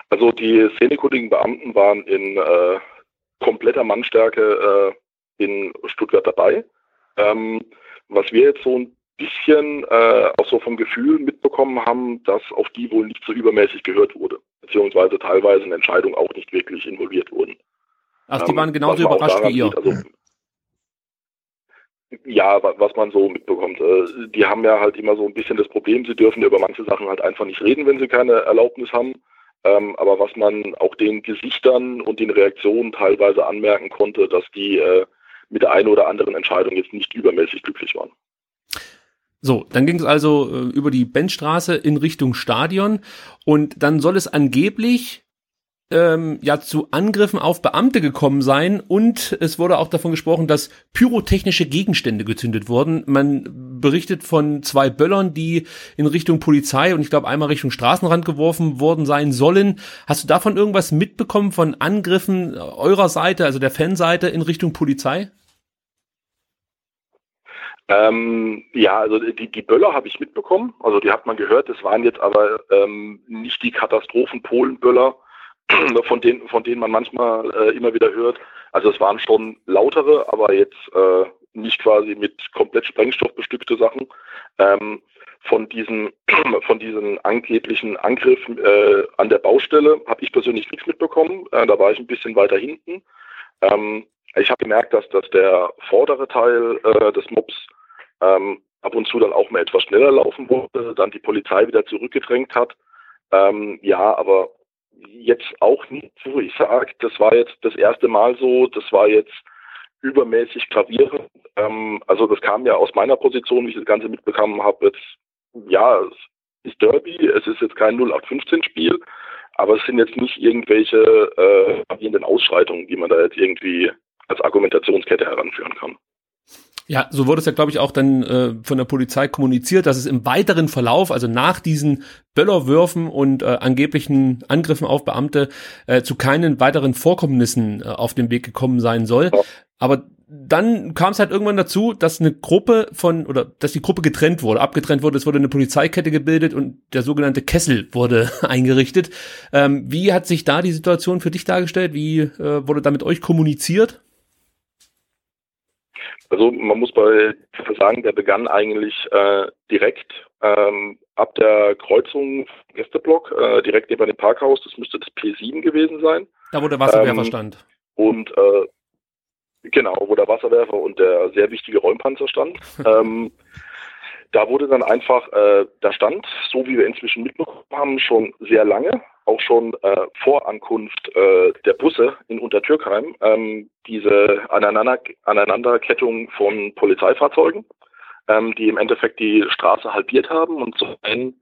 Also die szenekundigen Beamten waren in äh, kompletter Mannstärke äh, in Stuttgart dabei. Ähm, was wir jetzt so ein bisschen äh, auch so vom Gefühl mitbekommen haben, dass auf die wohl nicht so übermäßig gehört wurde, beziehungsweise teilweise in Entscheidungen auch nicht wirklich involviert wurden.
Ach, die ähm, waren genauso überrascht wie ihr.
Sieht, also, ja, was man so mitbekommt. Äh, die haben ja halt immer so ein bisschen das Problem, sie dürfen über manche Sachen halt einfach nicht reden, wenn sie keine Erlaubnis haben. Ähm, aber was man auch den Gesichtern und den Reaktionen teilweise anmerken konnte, dass die äh, mit der einen oder anderen Entscheidung jetzt nicht übermäßig glücklich waren.
So, dann ging es also äh, über die Benchstraße in Richtung Stadion und dann soll es angeblich ähm, ja zu Angriffen auf Beamte gekommen sein und es wurde auch davon gesprochen, dass pyrotechnische Gegenstände gezündet wurden. Man berichtet von zwei Böllern, die in Richtung Polizei und ich glaube einmal Richtung Straßenrand geworfen worden sein sollen. Hast du davon irgendwas mitbekommen von Angriffen eurer Seite, also der Fanseite in Richtung Polizei?
Ähm, ja, also die, die Böller habe ich mitbekommen. Also die hat man gehört. Das waren jetzt aber ähm, nicht die Katastrophen-Polen-Böller, <clears throat> von denen, von denen man manchmal äh, immer wieder hört. Also es waren schon lautere, aber jetzt äh, nicht quasi mit komplett Sprengstoff bestückte Sachen. Ähm, von diesen, <clears throat> von diesen angeblichen Angriffen äh, an der Baustelle habe ich persönlich nichts mitbekommen. Äh, da war ich ein bisschen weiter hinten. Ähm, ich habe gemerkt, dass, dass der vordere Teil äh, des Mobs ähm, ab und zu dann auch mal etwas schneller laufen wollte, dann die Polizei wieder zurückgedrängt hat. Ähm, ja, aber jetzt auch nicht so. Ich sage, das war jetzt das erste Mal so, das war jetzt übermäßig gravierend. Ähm, also das kam ja aus meiner Position, wie ich das Ganze mitbekommen habe, jetzt, ja, es ist Derby, es ist jetzt kein 0815-Spiel, aber es sind jetzt nicht irgendwelche äh, gravierenden Ausschreitungen, die man da jetzt irgendwie als Argumentationskette heranführen kann.
Ja, so wurde es ja, glaube ich, auch dann äh, von der Polizei kommuniziert, dass es im weiteren Verlauf, also nach diesen Böllerwürfen und äh, angeblichen Angriffen auf Beamte, äh, zu keinen weiteren Vorkommnissen äh, auf dem Weg gekommen sein soll. Aber dann kam es halt irgendwann dazu, dass eine Gruppe von, oder dass die Gruppe getrennt wurde, abgetrennt wurde, es wurde eine Polizeikette gebildet und der sogenannte Kessel wurde <laughs> eingerichtet. Ähm, wie hat sich da die Situation für dich dargestellt? Wie äh, wurde da mit euch kommuniziert?
Also man muss bei sagen, der begann eigentlich äh, direkt ähm, ab der Kreuzung Gästeblock, äh, direkt neben dem Parkhaus, das müsste das P7 gewesen sein.
Da wo der Wasserwerfer ähm, stand.
Und äh, genau, wo der Wasserwerfer und der sehr wichtige Räumpanzer stand. <laughs> ähm, da wurde dann einfach, äh, da stand, so wie wir inzwischen mitbekommen haben, schon sehr lange, auch schon äh, vor Ankunft äh, der Busse in Untertürkheim, ähm, diese Aneinander Aneinanderkettung von Polizeifahrzeugen, ähm, die im Endeffekt die Straße halbiert haben und zum einen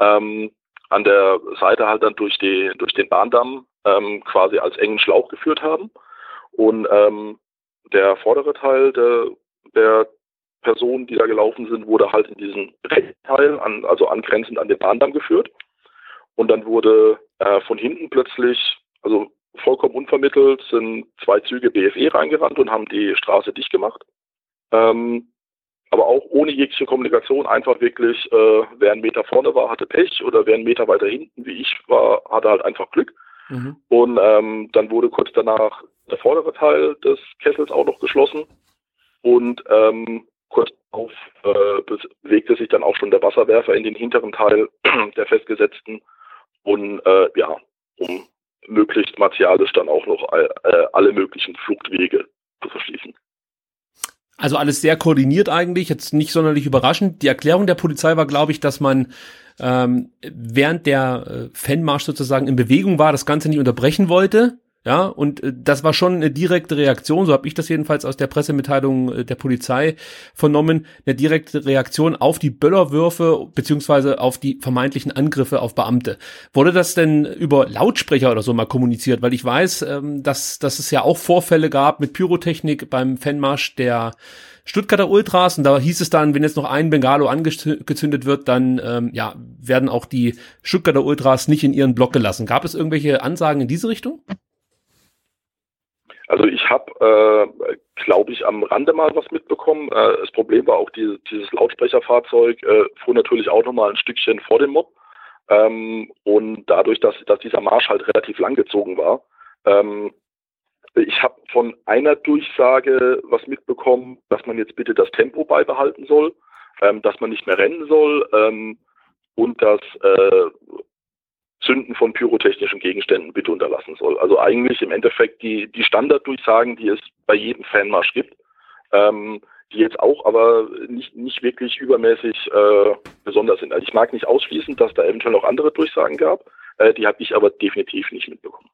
ähm, an der Seite halt dann durch, die, durch den Bahndamm ähm, quasi als engen Schlauch geführt haben. Und ähm, der vordere Teil der, der Personen, die da gelaufen sind, wurde halt in diesen Teil, an, also angrenzend an den Bahndamm geführt. Und dann wurde äh, von hinten plötzlich, also vollkommen unvermittelt, sind zwei Züge BFE reingerannt und haben die Straße dicht gemacht. Ähm, aber auch ohne jegliche Kommunikation, einfach wirklich, äh, wer einen Meter vorne war, hatte Pech oder wer einen Meter weiter hinten, wie ich war, hatte halt einfach Glück. Mhm. Und ähm, dann wurde kurz danach der vordere Teil des Kessels auch noch geschlossen. Und ähm, kurz darauf äh, bewegte sich dann auch schon der Wasserwerfer in den hinteren Teil der festgesetzten. Und äh, ja, um möglichst martialisch dann auch noch äh, alle möglichen Fluchtwege zu verschließen.
Also alles sehr koordiniert eigentlich, jetzt nicht sonderlich überraschend. Die Erklärung der Polizei war, glaube ich, dass man ähm, während der äh, Fanmarsch sozusagen in Bewegung war, das Ganze nicht unterbrechen wollte ja, und äh, das war schon eine direkte Reaktion, so habe ich das jedenfalls aus der Pressemitteilung äh, der Polizei vernommen, eine direkte Reaktion auf die Böllerwürfe beziehungsweise auf die vermeintlichen Angriffe auf Beamte. Wurde das denn über Lautsprecher oder so mal kommuniziert? Weil ich weiß, ähm, dass, dass es ja auch Vorfälle gab mit Pyrotechnik beim Fanmarsch der Stuttgarter Ultras und da hieß es dann, wenn jetzt noch ein Bengalo angezündet wird, dann ähm, ja, werden auch die Stuttgarter Ultras nicht in ihren Block gelassen. Gab es irgendwelche Ansagen in diese Richtung?
Also ich habe, äh, glaube ich, am Rande mal was mitbekommen. Äh, das Problem war auch die, dieses Lautsprecherfahrzeug äh, fuhr natürlich auch nochmal ein Stückchen vor dem Mob. Ähm, und dadurch, dass, dass dieser Marsch halt relativ lang gezogen war, ähm, ich habe von einer Durchsage was mitbekommen, dass man jetzt bitte das Tempo beibehalten soll, ähm, dass man nicht mehr rennen soll ähm, und dass äh, Zünden von pyrotechnischen Gegenständen bitte unterlassen soll. Also eigentlich im Endeffekt die, die Standarddurchsagen, die es bei jedem Fanmarsch gibt, ähm, die jetzt auch aber nicht, nicht wirklich übermäßig äh, besonders sind. Also ich mag nicht ausschließen, dass da eventuell noch andere Durchsagen gab, äh, die habe ich aber definitiv nicht mitbekommen.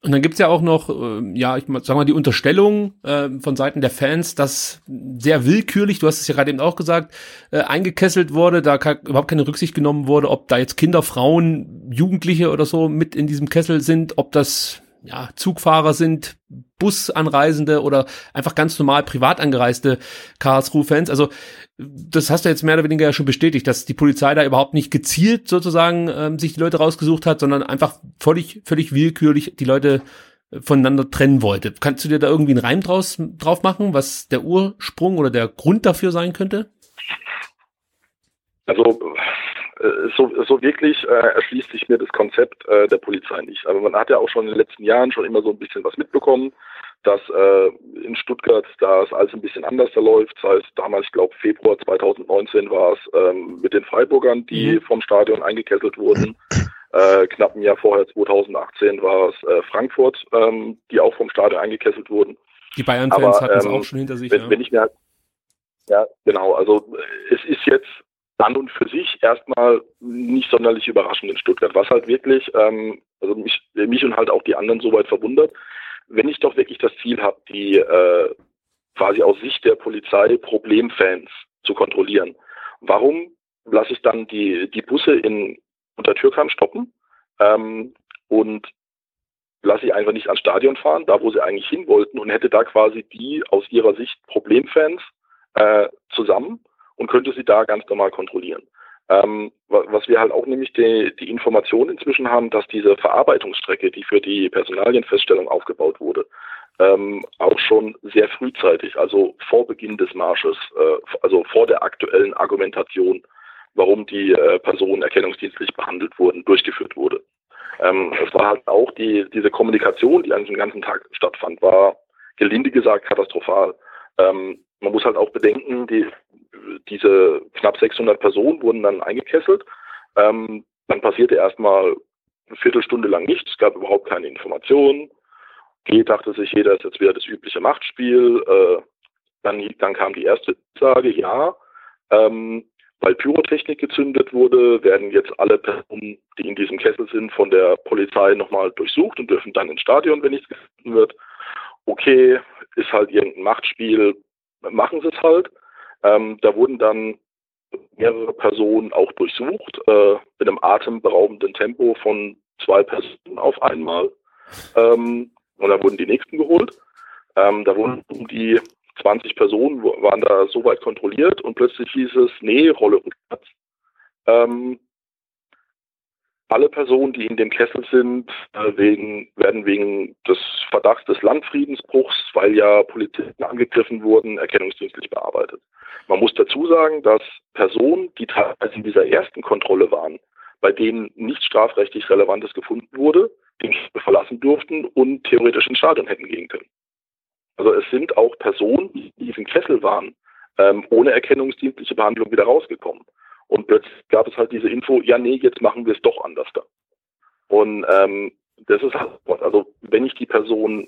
Und dann gibt's ja auch noch, äh, ja, ich sag mal, die Unterstellung äh, von Seiten der Fans, dass sehr willkürlich, du hast es ja gerade eben auch gesagt, äh, eingekesselt wurde, da überhaupt keine Rücksicht genommen wurde, ob da jetzt Kinder, Frauen, Jugendliche oder so mit in diesem Kessel sind, ob das ja, Zugfahrer sind, Busanreisende oder einfach ganz normal privat angereiste Karlsruhe-Fans. Also das hast du jetzt mehr oder weniger ja schon bestätigt, dass die Polizei da überhaupt nicht gezielt sozusagen ähm, sich die Leute rausgesucht hat, sondern einfach völlig, völlig willkürlich die Leute äh, voneinander trennen wollte. Kannst du dir da irgendwie einen Reim draus, drauf machen, was der Ursprung oder der Grund dafür sein könnte?
Also so, so wirklich äh, erschließt sich mir das Konzept äh, der Polizei nicht. Aber man hat ja auch schon in den letzten Jahren schon immer so ein bisschen was mitbekommen, dass äh, in Stuttgart da es alles ein bisschen anders verläuft. Das heißt, damals, ich glaube, Februar 2019 war es ähm, mit den Freiburgern, die mhm. vom Stadion eingekesselt wurden. Äh, knapp ein Jahr vorher, 2018, war es äh, Frankfurt, ähm, die auch vom Stadion eingekesselt wurden.
Die Bayern-Fans hatten es ähm, auch schon hinter sich.
Wenn, ja. wenn ich mir ja, genau. Also es ist jetzt an und für sich erstmal nicht sonderlich überraschend in Stuttgart, was halt wirklich, ähm, also mich, mich und halt auch die anderen soweit verwundert, wenn ich doch wirklich das Ziel habe, die äh, quasi aus Sicht der Polizei Problemfans zu kontrollieren, warum lasse ich dann die, die Busse in Untertürkheim stoppen ähm, und lasse ich einfach nicht ans Stadion fahren, da wo sie eigentlich hin wollten und hätte da quasi die aus ihrer Sicht Problemfans äh, zusammen und könnte sie da ganz normal kontrollieren. Ähm, was wir halt auch nämlich die, die Information inzwischen haben, dass diese Verarbeitungsstrecke, die für die Personalienfeststellung aufgebaut wurde, ähm, auch schon sehr frühzeitig, also vor Beginn des Marsches, äh, also vor der aktuellen Argumentation, warum die äh, Personen erkennungsdienstlich behandelt wurden, durchgeführt wurde. Ähm, es war halt auch die, diese Kommunikation, die an diesem ganzen Tag stattfand, war gelinde gesagt katastrophal. Ähm, man muss halt auch bedenken, die, diese knapp 600 Personen wurden dann eingekesselt. Ähm, dann passierte erstmal eine Viertelstunde lang nichts, es gab überhaupt keine Informationen. G dachte sich, jeder ist jetzt wieder das übliche Machtspiel. Äh, dann, dann kam die erste Sage, ja, ähm, weil Pyrotechnik gezündet wurde, werden jetzt alle Personen, die in diesem Kessel sind, von der Polizei nochmal durchsucht und dürfen dann ins Stadion, wenn nichts gefunden wird. Okay, ist halt irgendein Machtspiel, machen sie es halt. Ähm, da wurden dann mehrere Personen auch durchsucht, äh, in einem atemberaubenden Tempo von zwei Personen auf einmal. Ähm, und dann wurden die nächsten geholt. Ähm, da wurden um die 20 Personen waren da soweit kontrolliert und plötzlich hieß es, nee, Rolle Platz. Ähm, alle Personen, die in dem Kessel sind, äh, wegen, werden wegen des Verdachts des Landfriedensbruchs, weil ja Polizisten angegriffen wurden, erkennungsdienstlich bearbeitet. Man muss dazu sagen, dass Personen, die teilweise in dieser ersten Kontrolle waren, bei denen nichts strafrechtlich Relevantes gefunden wurde, den verlassen durften und theoretisch ins Stadion hätten gehen können. Also es sind auch Personen, die in diesem Kessel waren, ähm, ohne erkennungsdienstliche Behandlung wieder rausgekommen. Und plötzlich gab es halt diese Info, ja nee, jetzt machen wir es doch anders da. Und ähm, das ist halt, also wenn ich die Person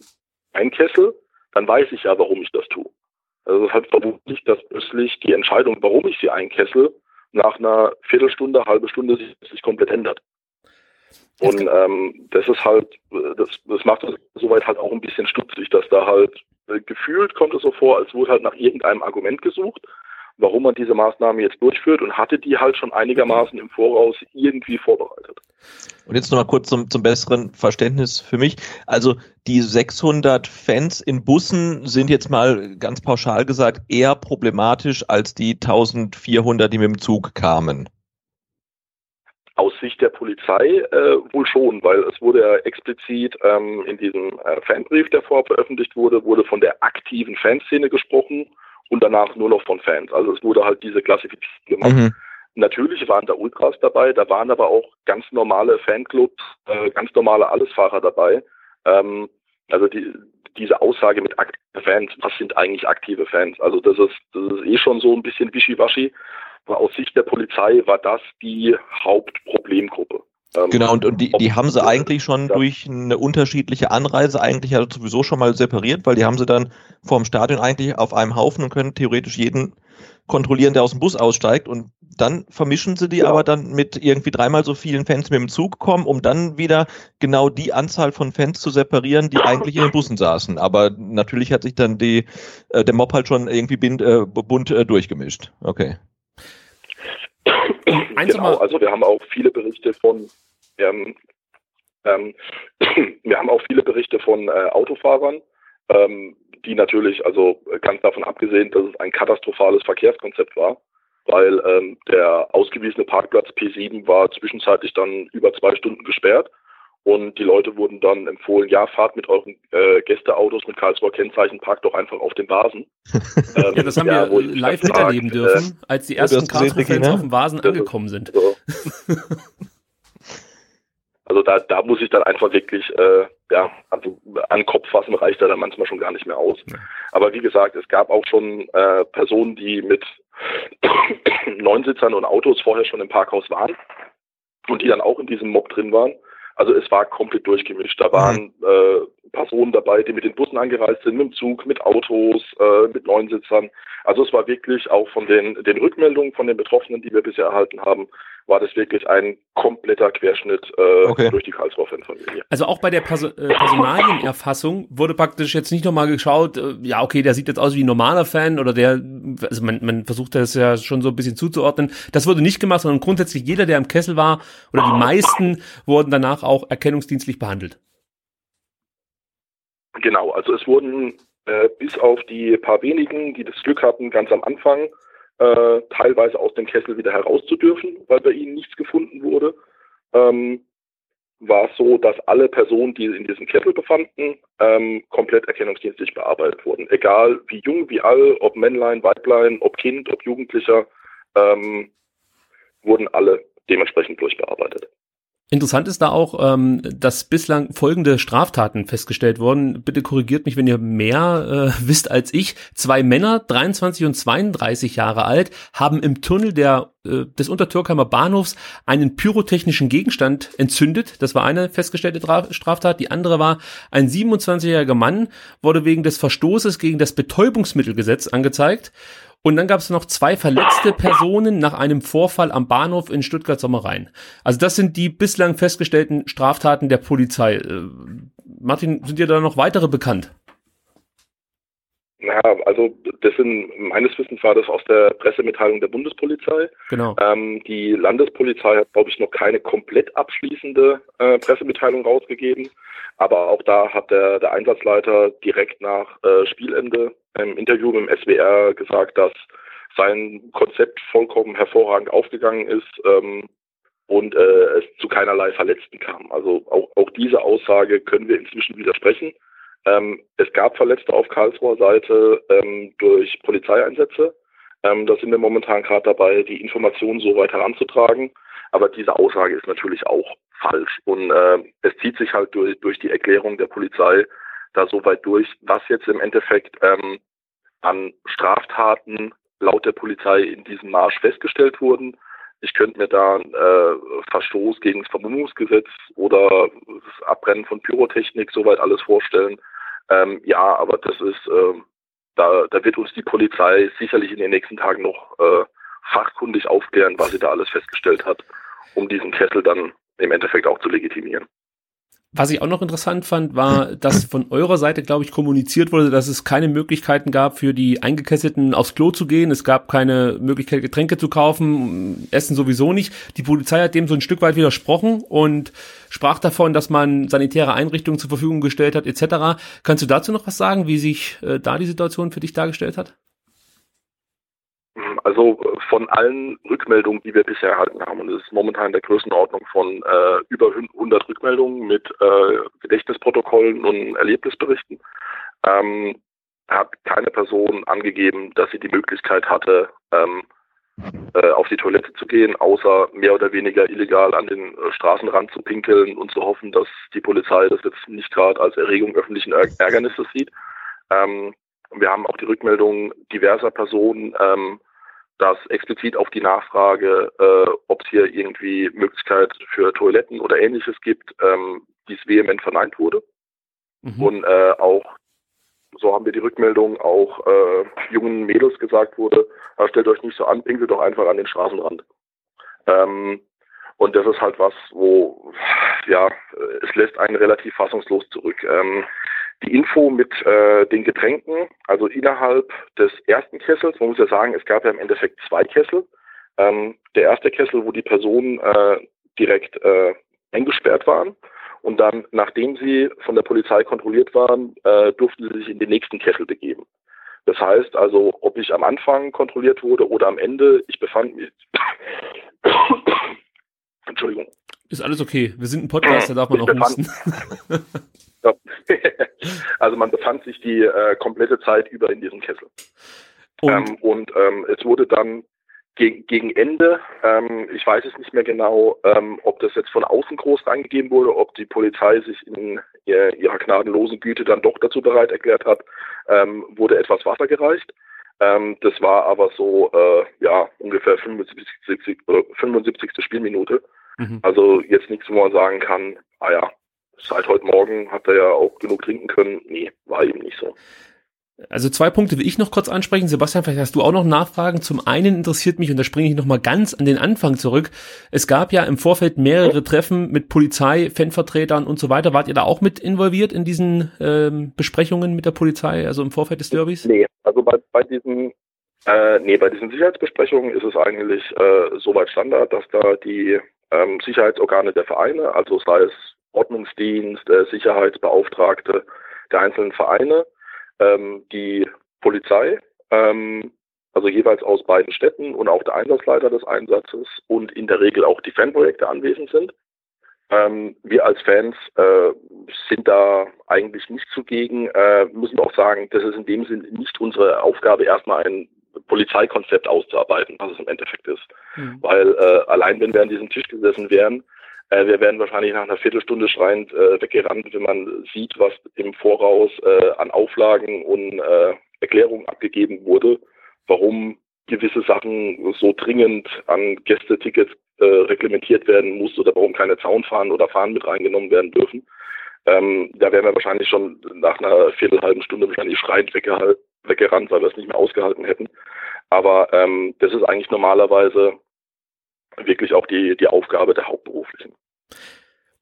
einkessel, dann weiß ich ja, warum ich das tue. Also es ist halt vermutlich, dass plötzlich die Entscheidung, warum ich sie einkessel, nach einer Viertelstunde, halbe Stunde sich, sich komplett ändert. Und ähm, das ist halt, das, das macht es soweit halt auch ein bisschen stutzig, dass da halt äh, gefühlt kommt es so vor, als wurde halt nach irgendeinem Argument gesucht, warum man diese Maßnahme jetzt durchführt und hatte die halt schon einigermaßen im Voraus irgendwie vorbereitet.
Und jetzt nochmal kurz zum, zum besseren Verständnis für mich. Also die 600 Fans in Bussen sind jetzt mal ganz pauschal gesagt eher problematisch als die 1400, die mit dem Zug kamen.
Aus Sicht der Polizei äh, wohl schon, weil es wurde ja explizit ähm, in diesem äh, Fanbrief, der vorher veröffentlicht wurde, wurde von der aktiven Fanszene gesprochen und danach nur noch von Fans. Also es wurde halt diese Klassifizierung gemacht. Mhm. Natürlich waren da Ultras dabei, da waren aber auch ganz normale Fanclubs, äh, ganz normale Allesfahrer dabei. Ähm, also die, diese Aussage mit aktiven Fans, was sind eigentlich aktive Fans? Also das ist, das ist eh schon so ein bisschen wischiwaschi. Aber aus Sicht der Polizei war das die Hauptproblemgruppe.
Ähm, genau, und, und die, die haben sie eigentlich schon ja. durch eine unterschiedliche Anreise eigentlich ja sowieso schon mal separiert, weil die haben sie dann vorm Stadion eigentlich auf einem Haufen und können theoretisch jeden kontrollieren, der aus dem Bus aussteigt und dann vermischen sie die ja. aber dann mit irgendwie dreimal so vielen Fans mit dem Zug kommen, um dann wieder genau die Anzahl von Fans zu separieren, die eigentlich in den Bussen saßen. Aber natürlich hat sich dann die, äh, der Mob halt schon irgendwie bind, äh, bunt äh, durchgemischt. Okay.
Genau, also wir haben auch viele Berichte von ähm, ähm, <clears throat> wir haben auch viele Berichte von äh, Autofahrern, ähm, die natürlich, also ganz davon abgesehen, dass es ein katastrophales Verkehrskonzept war, weil ähm, der ausgewiesene Parkplatz P7 war zwischenzeitlich dann über zwei Stunden gesperrt und die Leute wurden dann empfohlen, ja, fahrt mit euren äh, Gästeautos mit Karlsruher Kennzeichen, parkt doch einfach auf den Vasen. <laughs>
ähm, ja, das haben ja, wir live miterleben äh, dürfen, als die ersten Karlsruher-Fans auf dem Vasen angekommen sind. So.
also da, da muss ich dann einfach wirklich, äh, ja, also an Kopf fassen reicht da dann manchmal schon gar nicht mehr aus. Aber wie gesagt, es gab auch schon äh, Personen, die mit <coughs> Neunsitzern und Autos vorher schon im Parkhaus waren und die dann auch in diesem Mob drin waren also es war komplett durchgemischt. Da waren mhm. äh, Personen dabei, die mit den Bussen angereist sind, mit dem Zug, mit Autos, äh, mit Neunsitzern. Also es war wirklich auch von den, den Rückmeldungen von den Betroffenen, die wir bisher erhalten haben, war das wirklich ein kompletter Querschnitt äh, okay. durch die Karlsruher Fanfamilie.
Also auch bei der Perso äh, Personalienerfassung wurde praktisch jetzt nicht nochmal geschaut, äh, ja okay, der sieht jetzt aus wie ein normaler Fan oder der, also man, man versucht das ja schon so ein bisschen zuzuordnen. Das wurde nicht gemacht, sondern grundsätzlich jeder, der im Kessel war oder die meisten wurden danach auch erkennungsdienstlich behandelt.
Genau, also es wurden äh, bis auf die paar wenigen, die das Glück hatten, ganz am Anfang äh, teilweise aus dem Kessel wieder herauszudürfen, weil bei ihnen nichts gefunden wurde. Ähm, war es so, dass alle Personen, die in diesem Kessel befanden, ähm, komplett erkennungsdienstlich bearbeitet wurden. Egal wie jung, wie alt, ob Männlein, Weiblein, ob Kind, ob Jugendlicher, ähm, wurden alle dementsprechend durchbearbeitet.
Interessant ist da auch, ähm, dass bislang folgende Straftaten festgestellt wurden. Bitte korrigiert mich, wenn ihr mehr äh, <laughs> wisst als ich. Zwei Männer, 23 und 32 Jahre alt, haben im Tunnel der, äh, des Untertürkheimer Bahnhofs einen pyrotechnischen Gegenstand entzündet. Das war eine festgestellte Straftat. Die andere war, ein 27-jähriger Mann wurde wegen des Verstoßes gegen das Betäubungsmittelgesetz angezeigt. Und dann gab es noch zwei verletzte Personen nach einem Vorfall am Bahnhof in Stuttgart-Sommerrhein. Also das sind die bislang festgestellten Straftaten der Polizei. Äh, Martin, sind dir da noch weitere bekannt?
Ja, also das sind meines Wissens war das aus der Pressemitteilung der Bundespolizei.
Genau.
Ähm, die Landespolizei hat, glaube ich, noch keine komplett abschließende äh, Pressemitteilung rausgegeben. Aber auch da hat der, der Einsatzleiter direkt nach äh, Spielende im Interview dem SWR gesagt, dass sein Konzept vollkommen hervorragend aufgegangen ist ähm, und äh, es zu keinerlei Verletzten kam. Also auch, auch diese Aussage können wir inzwischen widersprechen. Ähm, es gab Verletzte auf Karlsruher Seite ähm, durch Polizeieinsätze. Ähm, da sind wir momentan gerade dabei, die Informationen so weit heranzutragen. Aber diese Aussage ist natürlich auch falsch. Und äh, es zieht sich halt durch, durch die Erklärung der Polizei da so weit durch, was jetzt im Endeffekt ähm, an Straftaten laut der Polizei in diesem Marsch festgestellt wurden. Ich könnte mir da äh, Verstoß gegen das Vermummungsgesetz oder das Abbrennen von Pyrotechnik soweit alles vorstellen. Ähm, ja, aber das ist, äh, da, da wird uns die Polizei sicherlich in den nächsten Tagen noch äh, fachkundig aufklären, was sie da alles festgestellt hat, um diesen Kessel dann im Endeffekt auch zu legitimieren.
Was ich auch noch interessant fand, war, dass von eurer Seite, glaube ich, kommuniziert wurde, dass es keine Möglichkeiten gab, für die Eingekesselten aufs Klo zu gehen. Es gab keine Möglichkeit, Getränke zu kaufen, Essen sowieso nicht. Die Polizei hat dem so ein Stück weit widersprochen und sprach davon, dass man sanitäre Einrichtungen zur Verfügung gestellt hat, etc. Kannst du dazu noch was sagen, wie sich äh, da die Situation für dich dargestellt hat?
Also von allen Rückmeldungen, die wir bisher erhalten haben, und es ist momentan in der Größenordnung von äh, über 100 Rückmeldungen mit äh, Gedächtnisprotokollen und Erlebnisberichten, ähm, hat keine Person angegeben, dass sie die Möglichkeit hatte, ähm, äh, auf die Toilette zu gehen, außer mehr oder weniger illegal an den äh, Straßenrand zu pinkeln und zu hoffen, dass die Polizei das jetzt nicht gerade als Erregung öffentlichen Ärgernisses sieht. Ähm, wir haben auch die Rückmeldung diverser Personen, ähm, dass explizit auf die Nachfrage, äh, ob es hier irgendwie Möglichkeit für Toiletten oder ähnliches gibt, ähm, dies vehement verneint wurde. Mhm. Und äh, auch, so haben wir die Rückmeldung, auch äh, jungen Mädels gesagt wurde, äh, stellt euch nicht so an, pinkelt doch einfach an den Straßenrand. Ähm, und das ist halt was, wo, ja, es lässt einen relativ fassungslos zurück. Ähm, die Info mit äh, den Getränken, also innerhalb des ersten Kessels, man muss ja sagen, es gab ja im Endeffekt zwei Kessel. Ähm, der erste Kessel, wo die Personen äh, direkt äh, eingesperrt waren. Und dann, nachdem sie von der Polizei kontrolliert waren, äh, durften sie sich in den nächsten Kessel begeben. Das heißt also, ob ich am Anfang kontrolliert wurde oder am Ende, ich befand mich. <coughs> Entschuldigung.
Ist alles okay. Wir sind ein Podcast, da darf man auch husten. <laughs>
also man befand sich die äh, komplette Zeit über in diesem Kessel. Und, ähm, und ähm, es wurde dann gegen, gegen Ende, ähm, ich weiß es nicht mehr genau, ähm, ob das jetzt von außen groß reingegeben wurde, ob die Polizei sich in ihr, ihrer gnadenlosen Güte dann doch dazu bereit erklärt hat, ähm, wurde etwas Wasser gereicht. Ähm, das war aber so, äh, ja, ungefähr 75, 75. Spielminute. Mhm. Also jetzt nichts, wo man sagen kann, ah ja, seit heute Morgen hat er ja auch genug trinken können. Nee, war eben nicht so.
Also zwei Punkte will ich noch kurz ansprechen. Sebastian, vielleicht hast du auch noch Nachfragen. Zum einen interessiert mich, und da springe ich nochmal ganz an den Anfang zurück. Es gab ja im Vorfeld mehrere Treffen mit Polizei, Fanvertretern und so weiter. Wart ihr da auch mit involviert in diesen ähm, Besprechungen mit der Polizei, also im Vorfeld des Derbys?
Nee, also bei, bei diesen äh, nee, bei diesen Sicherheitsbesprechungen ist es eigentlich äh, soweit Standard, dass da die ähm, Sicherheitsorgane der Vereine, also sei es Ordnungsdienst, äh, Sicherheitsbeauftragte der einzelnen Vereine, ähm, die Polizei, ähm, also jeweils aus beiden Städten und auch der Einsatzleiter des Einsatzes und in der Regel auch die Fanprojekte anwesend sind. Ähm, wir als Fans äh, sind da eigentlich nicht zugegen, äh, müssen auch sagen, das ist in dem Sinn nicht unsere Aufgabe, erstmal ein Polizeikonzept auszuarbeiten, was es im Endeffekt ist. Mhm. Weil äh, allein wenn wir an diesem Tisch gesessen wären, äh, wir wären wahrscheinlich nach einer Viertelstunde schreiend äh, weggerannt, wenn man sieht, was im Voraus äh, an Auflagen und äh, Erklärungen abgegeben wurde, warum gewisse Sachen so dringend an Gästetickets äh, reglementiert werden muss oder warum keine Zaunfahnen oder Fahnen mit reingenommen werden dürfen. Ähm, da wären wir wahrscheinlich schon nach einer viertelhalben Stunde wahrscheinlich schreiend weggerannt, weil wir es nicht mehr ausgehalten hätten. Aber ähm, das ist eigentlich normalerweise wirklich auch die, die Aufgabe der Hauptberuflichen.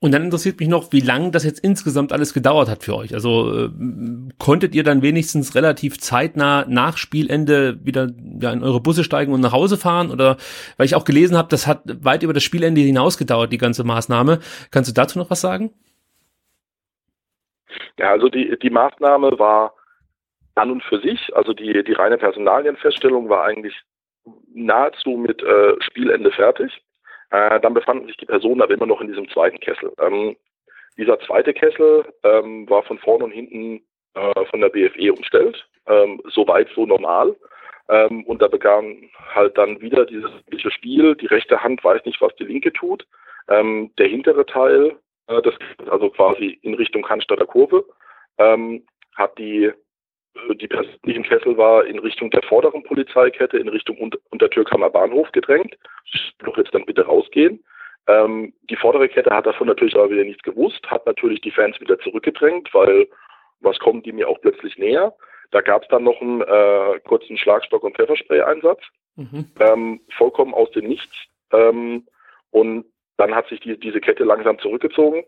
Und dann interessiert mich noch, wie lange das jetzt insgesamt alles gedauert hat für euch. Also äh, konntet ihr dann wenigstens relativ zeitnah nach Spielende wieder ja, in eure Busse steigen und nach Hause fahren? Oder weil ich auch gelesen habe, das hat weit über das Spielende hinaus gedauert, die ganze Maßnahme. Kannst du dazu noch was sagen?
Ja, also die, die Maßnahme war an und für sich, also die, die reine Personalienfeststellung war eigentlich nahezu mit äh, Spielende fertig. Äh, dann befanden sich die Personen aber immer noch in diesem zweiten Kessel. Ähm, dieser zweite Kessel ähm, war von vorne und hinten äh, von der BFE umstellt, ähm, soweit so normal. Ähm, und da begann halt dann wieder dieses Spiel. Die rechte Hand weiß nicht, was die linke tut. Ähm, der hintere Teil, äh, das also quasi in Richtung Cannstatter Kurve, ähm, hat die die Person, die im Kessel war, in Richtung der vorderen Polizeikette, in Richtung Unter Untertürkhammer Bahnhof gedrängt. Doch jetzt dann bitte rausgehen. Ähm, die vordere Kette hat davon natürlich aber wieder nichts gewusst, hat natürlich die Fans wieder zurückgedrängt, weil was kommen die mir auch plötzlich näher. Da gab es dann noch einen äh, kurzen Schlagstock- und Pfefferspray-Einsatz, mhm. ähm, vollkommen aus dem Nichts. Ähm, und dann hat sich die, diese Kette langsam zurückgezogen.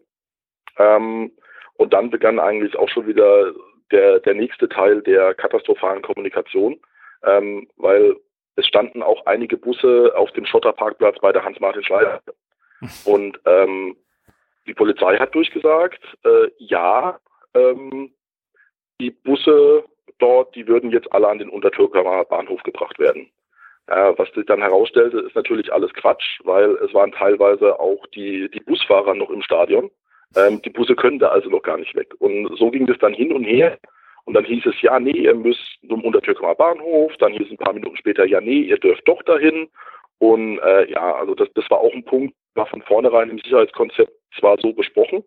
Ähm, und dann begann eigentlich auch schon wieder der, der nächste Teil der katastrophalen Kommunikation, ähm, weil es standen auch einige Busse auf dem Schotterparkplatz bei der Hans-Martin-Schleier. Und ähm, die Polizei hat durchgesagt, äh, ja, ähm, die Busse dort, die würden jetzt alle an den Untertürkamer Bahnhof gebracht werden. Äh, was sich dann herausstellte, ist natürlich alles Quatsch, weil es waren teilweise auch die, die Busfahrer noch im Stadion. Ähm, die Busse können da also noch gar nicht weg. Und so ging das dann hin und her. Und dann hieß es, ja, nee, ihr müsst zum Untertürkemer Bahnhof. Dann hieß es ein paar Minuten später, ja, nee, ihr dürft doch dahin. Und äh, ja, also das, das war auch ein Punkt, war von vornherein im Sicherheitskonzept zwar so besprochen,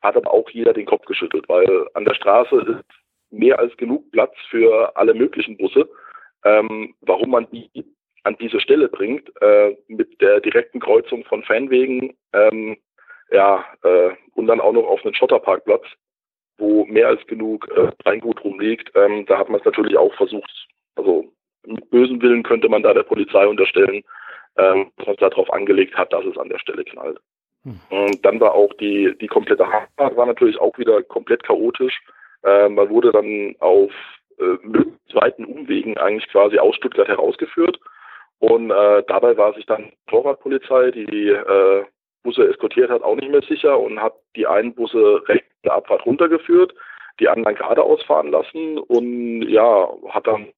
hat aber auch jeder den Kopf geschüttelt, weil an der Straße ist mehr als genug Platz für alle möglichen Busse. Ähm, warum man die an diese Stelle bringt, äh, mit der direkten Kreuzung von Fanwegen, ähm, ja, äh, und dann auch noch auf einen Schotterparkplatz, wo mehr als genug äh, Reingut rumliegt. Ähm, da hat man es natürlich auch versucht, also mit bösen Willen könnte man da der Polizei unterstellen, ähm, dass man es darauf angelegt hat, dass es an der Stelle knallt. Hm. Und dann war auch die, die komplette Haftfahrt war natürlich auch wieder komplett chaotisch. Äh, man wurde dann auf äh, zweiten Umwegen eigentlich quasi aus Stuttgart herausgeführt. Und äh, dabei war sich dann Torwartpolizei, die äh, Busse eskortiert hat, auch nicht mehr sicher und hat die einen Busse rechts der Abfahrt runtergeführt, die anderen geradeaus fahren lassen und ja, hat dann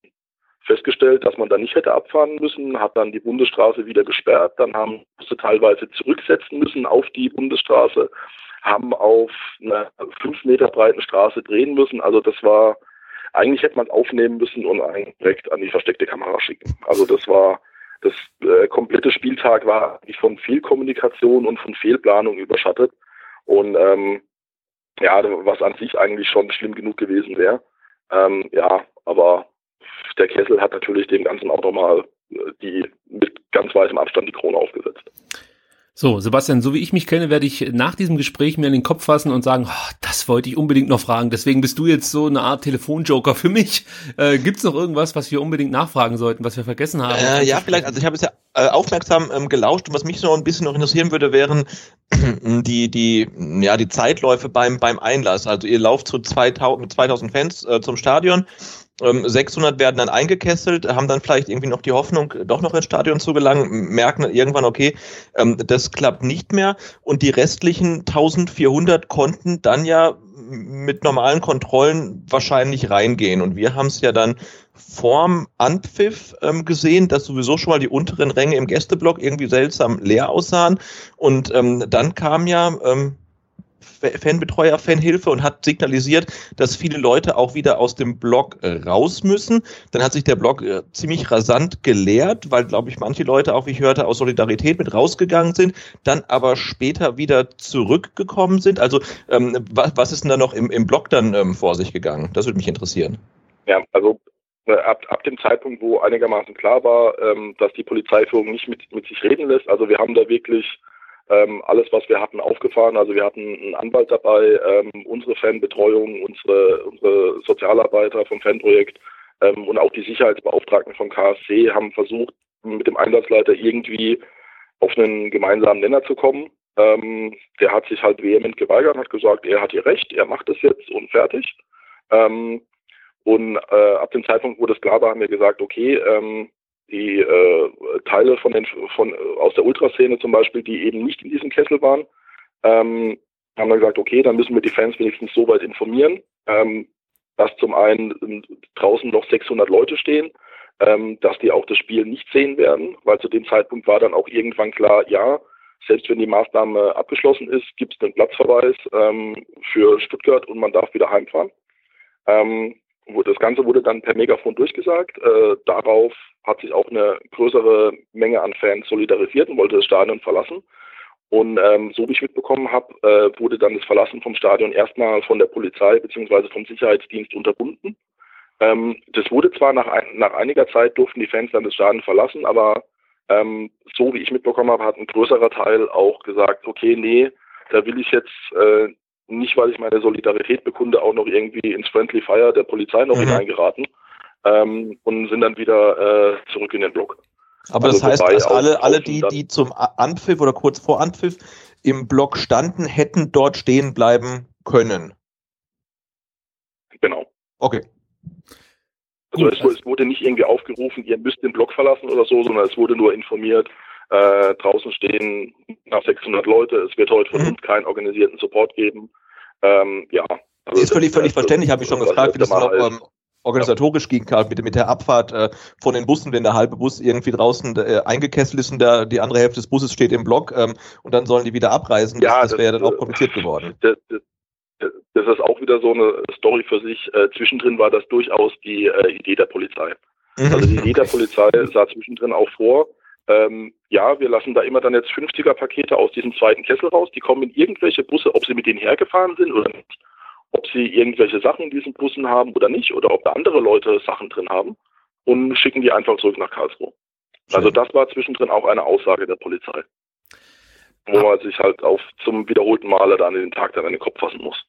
festgestellt, dass man da nicht hätte abfahren müssen, hat dann die Bundesstraße wieder gesperrt, dann haben Busse teilweise zurücksetzen müssen auf die Bundesstraße, haben auf einer fünf Meter breiten Straße drehen müssen. Also das war, eigentlich hätte man aufnehmen müssen und einen direkt an die versteckte Kamera schicken. Also das war das äh, komplette Spieltag war von Fehlkommunikation und von Fehlplanung überschattet. Und ähm, ja, was an sich eigentlich schon schlimm genug gewesen wäre. Ähm, ja, aber der Kessel hat natürlich dem Ganzen auch nochmal äh, die mit ganz weitem Abstand die Krone aufgesetzt.
So, Sebastian, so wie ich mich kenne, werde ich nach diesem Gespräch mir in den Kopf fassen und sagen, oh, das wollte ich unbedingt noch fragen. Deswegen bist du jetzt so eine Art Telefonjoker für mich. Äh, Gibt es noch irgendwas, was wir unbedingt nachfragen sollten, was wir vergessen haben?
Äh, ja, vielleicht, also ich habe es ja äh, aufmerksam ähm, gelauscht und was mich noch ein bisschen noch interessieren würde, wären <clears throat> die, die, ja, die Zeitläufe beim, beim Einlass. Also ihr lauft zu 2000, 2000 Fans äh, zum Stadion 600 ähm, werden dann eingekesselt, haben dann vielleicht irgendwie noch die Hoffnung, doch noch ins Stadion zu gelangen, merken irgendwann, okay, ähm, das klappt nicht mehr und die restlichen 1400 konnten dann ja
mit normalen Kontrollen wahrscheinlich reingehen. Und wir haben es ja dann vorm Anpfiff ähm, gesehen, dass sowieso schon mal die unteren Ränge im Gästeblock irgendwie seltsam leer aussahen. Und ähm, dann kam ja ähm, Fanbetreuer, Fanhilfe und hat signalisiert, dass viele Leute auch wieder aus dem Blog äh, raus müssen. Dann hat sich der Blog äh, ziemlich rasant geleert, weil, glaube ich, manche Leute auch, wie ich hörte, aus Solidarität mit rausgegangen sind, dann aber später wieder zurückgekommen sind. Also ähm, was, was ist denn da noch im, im Blog dann ähm, vor sich gegangen? Das würde mich interessieren.
Ja, also äh, ab, ab dem Zeitpunkt, wo einigermaßen klar war, ähm, dass die Polizeiführung nicht mit, mit sich reden lässt, also wir haben da wirklich ähm, alles, was wir hatten, aufgefahren. Also wir hatten einen Anwalt dabei, ähm, unsere Fanbetreuung, unsere, unsere Sozialarbeiter vom Fanprojekt ähm, und auch die Sicherheitsbeauftragten vom KSC haben versucht, mit dem Einsatzleiter irgendwie auf einen gemeinsamen Nenner zu kommen. Ähm, der hat sich halt vehement geweigert, hat gesagt, er hat hier recht, er macht das jetzt und fertig. Ähm, und äh, ab dem Zeitpunkt, wo das klar war, haben wir gesagt, okay, ähm, die äh, Teile von den von aus der Ultraszene zum Beispiel, die eben nicht in diesem Kessel waren, ähm, haben dann gesagt, okay, dann müssen wir die Fans wenigstens so weit informieren, ähm, dass zum einen ähm, draußen noch 600 Leute stehen, ähm, dass die auch das Spiel nicht sehen werden, weil zu dem Zeitpunkt war dann auch irgendwann klar, ja, selbst wenn die Maßnahme abgeschlossen ist, gibt es einen Platzverweis ähm, für Stuttgart und man darf wieder heimfahren. Ähm, das Ganze wurde dann per Megafon durchgesagt. Äh, darauf hat sich auch eine größere Menge an Fans solidarisiert und wollte das Stadion verlassen. Und ähm, so wie ich mitbekommen habe, äh, wurde dann das Verlassen vom Stadion erstmal von der Polizei bzw. vom Sicherheitsdienst unterbunden. Ähm, das wurde zwar nach, ein, nach einiger Zeit durften die Fans dann das Stadion verlassen, aber ähm, so wie ich mitbekommen habe, hat ein größerer Teil auch gesagt, okay, nee, da will ich jetzt äh, nicht, weil ich meine Solidarität bekunde, auch noch irgendwie ins Friendly Fire der Polizei noch mhm. hineingeraten ähm, und sind dann wieder äh, zurück in den Block.
Aber also das heißt, dass alle, alle die, die zum Anpfiff oder kurz vor Anpfiff im Block standen, hätten dort stehen bleiben können.
Genau.
Okay.
Also es, es, wurde nicht irgendwie aufgerufen, ihr müsst den Block verlassen oder so, sondern es wurde nur informiert, äh, draußen stehen nach 600 Leute, es wird heute von mhm. uns keinen organisierten Support geben. Ähm, ja.
Also ist völlig, völlig verständlich, habe ich schon gefragt, wie das noch ähm, organisatorisch ging, Karl, mit, mit der Abfahrt äh, von den Bussen, wenn der halbe Bus irgendwie draußen äh, eingekesselt ist und der, die andere Hälfte des Busses steht im Block ähm, und dann sollen die wieder abreisen.
Ja,
das, das wäre dann auch kompliziert geworden. Das,
das, das, ist auch wieder so eine Story für sich. Äh, zwischendrin war das durchaus die äh, Idee der Polizei. Mhm. Also die Idee der Polizei sah zwischendrin auch vor, ähm, ja, wir lassen da immer dann jetzt 50er-Pakete aus diesem zweiten Kessel raus. Die kommen in irgendwelche Busse, ob sie mit denen hergefahren sind oder nicht ob sie irgendwelche Sachen in diesen Bussen haben oder nicht, oder ob da andere Leute Sachen drin haben und schicken die einfach zurück nach Karlsruhe. Schön. Also das war zwischendrin auch eine Aussage der Polizei, wo ah. man sich halt auf zum wiederholten Male dann in den Tag dann in den Kopf fassen muss.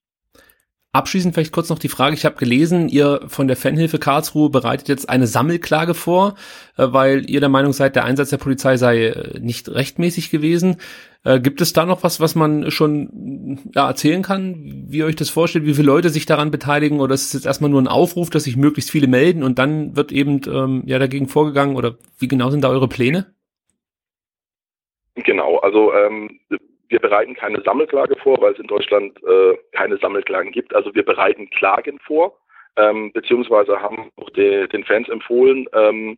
Abschließend vielleicht kurz noch die Frage, ich habe gelesen, ihr von der Fanhilfe Karlsruhe bereitet jetzt eine Sammelklage vor, äh, weil ihr der Meinung seid, der Einsatz der Polizei sei äh, nicht rechtmäßig gewesen. Äh, gibt es da noch was, was man schon ja, erzählen kann, wie ihr euch das vorstellt, wie viele Leute sich daran beteiligen oder ist es jetzt erstmal nur ein Aufruf, dass sich möglichst viele melden und dann wird eben ähm, ja dagegen vorgegangen oder wie genau sind da eure Pläne?
Genau, also ähm, wir bereiten keine Sammelklage vor, weil es in Deutschland äh, keine Sammelklagen gibt. Also wir bereiten Klagen vor, ähm, beziehungsweise haben auch de, den Fans empfohlen, ähm,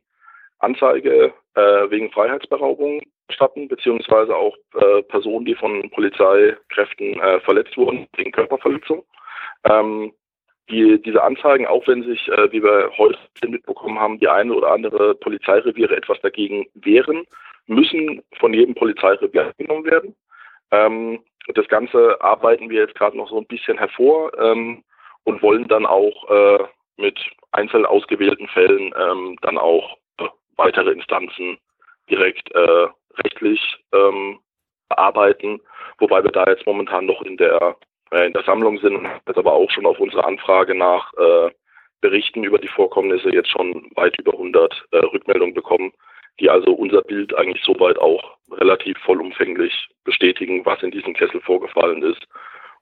Anzeige äh, wegen Freiheitsberaubung statten, beziehungsweise auch äh, Personen, die von Polizeikräften äh, verletzt wurden, wegen Körperverletzung. Ähm, die, diese Anzeigen, auch wenn sich, äh, wie wir heute mitbekommen haben, die eine oder andere Polizeireviere etwas dagegen wehren, müssen von jedem Polizeirevier genommen werden. Ähm, das Ganze arbeiten wir jetzt gerade noch so ein bisschen hervor ähm, und wollen dann auch äh, mit einzeln ausgewählten Fällen ähm, dann auch äh, weitere Instanzen direkt äh, rechtlich ähm, bearbeiten, wobei wir da jetzt momentan noch in der in der Sammlung sind, jetzt aber auch schon auf unsere Anfrage nach äh, Berichten über die Vorkommnisse jetzt schon weit über 100 äh, Rückmeldungen bekommen, die also unser Bild eigentlich soweit auch relativ vollumfänglich bestätigen, was in diesem Kessel vorgefallen ist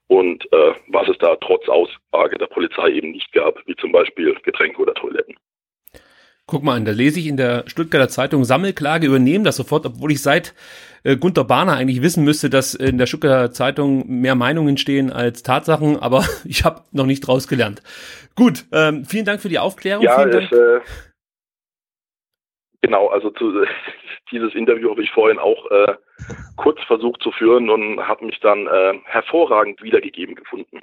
und äh, was es da trotz Aussage der Polizei eben nicht gab, wie zum Beispiel Getränke oder Toiletten.
Guck mal an, da lese ich in der Stuttgarter Zeitung Sammelklage übernehmen das sofort, obwohl ich seit äh, Gunter Bahner eigentlich wissen müsste, dass in der Stuttgarter Zeitung mehr Meinungen stehen als Tatsachen, aber <laughs> ich habe noch nicht draus gelernt. Gut, ähm, vielen Dank für die Aufklärung.
Ja,
vielen
es,
Dank.
äh, genau, also zu, <laughs> dieses Interview habe ich vorhin auch äh, kurz versucht zu führen und habe mich dann äh, hervorragend wiedergegeben gefunden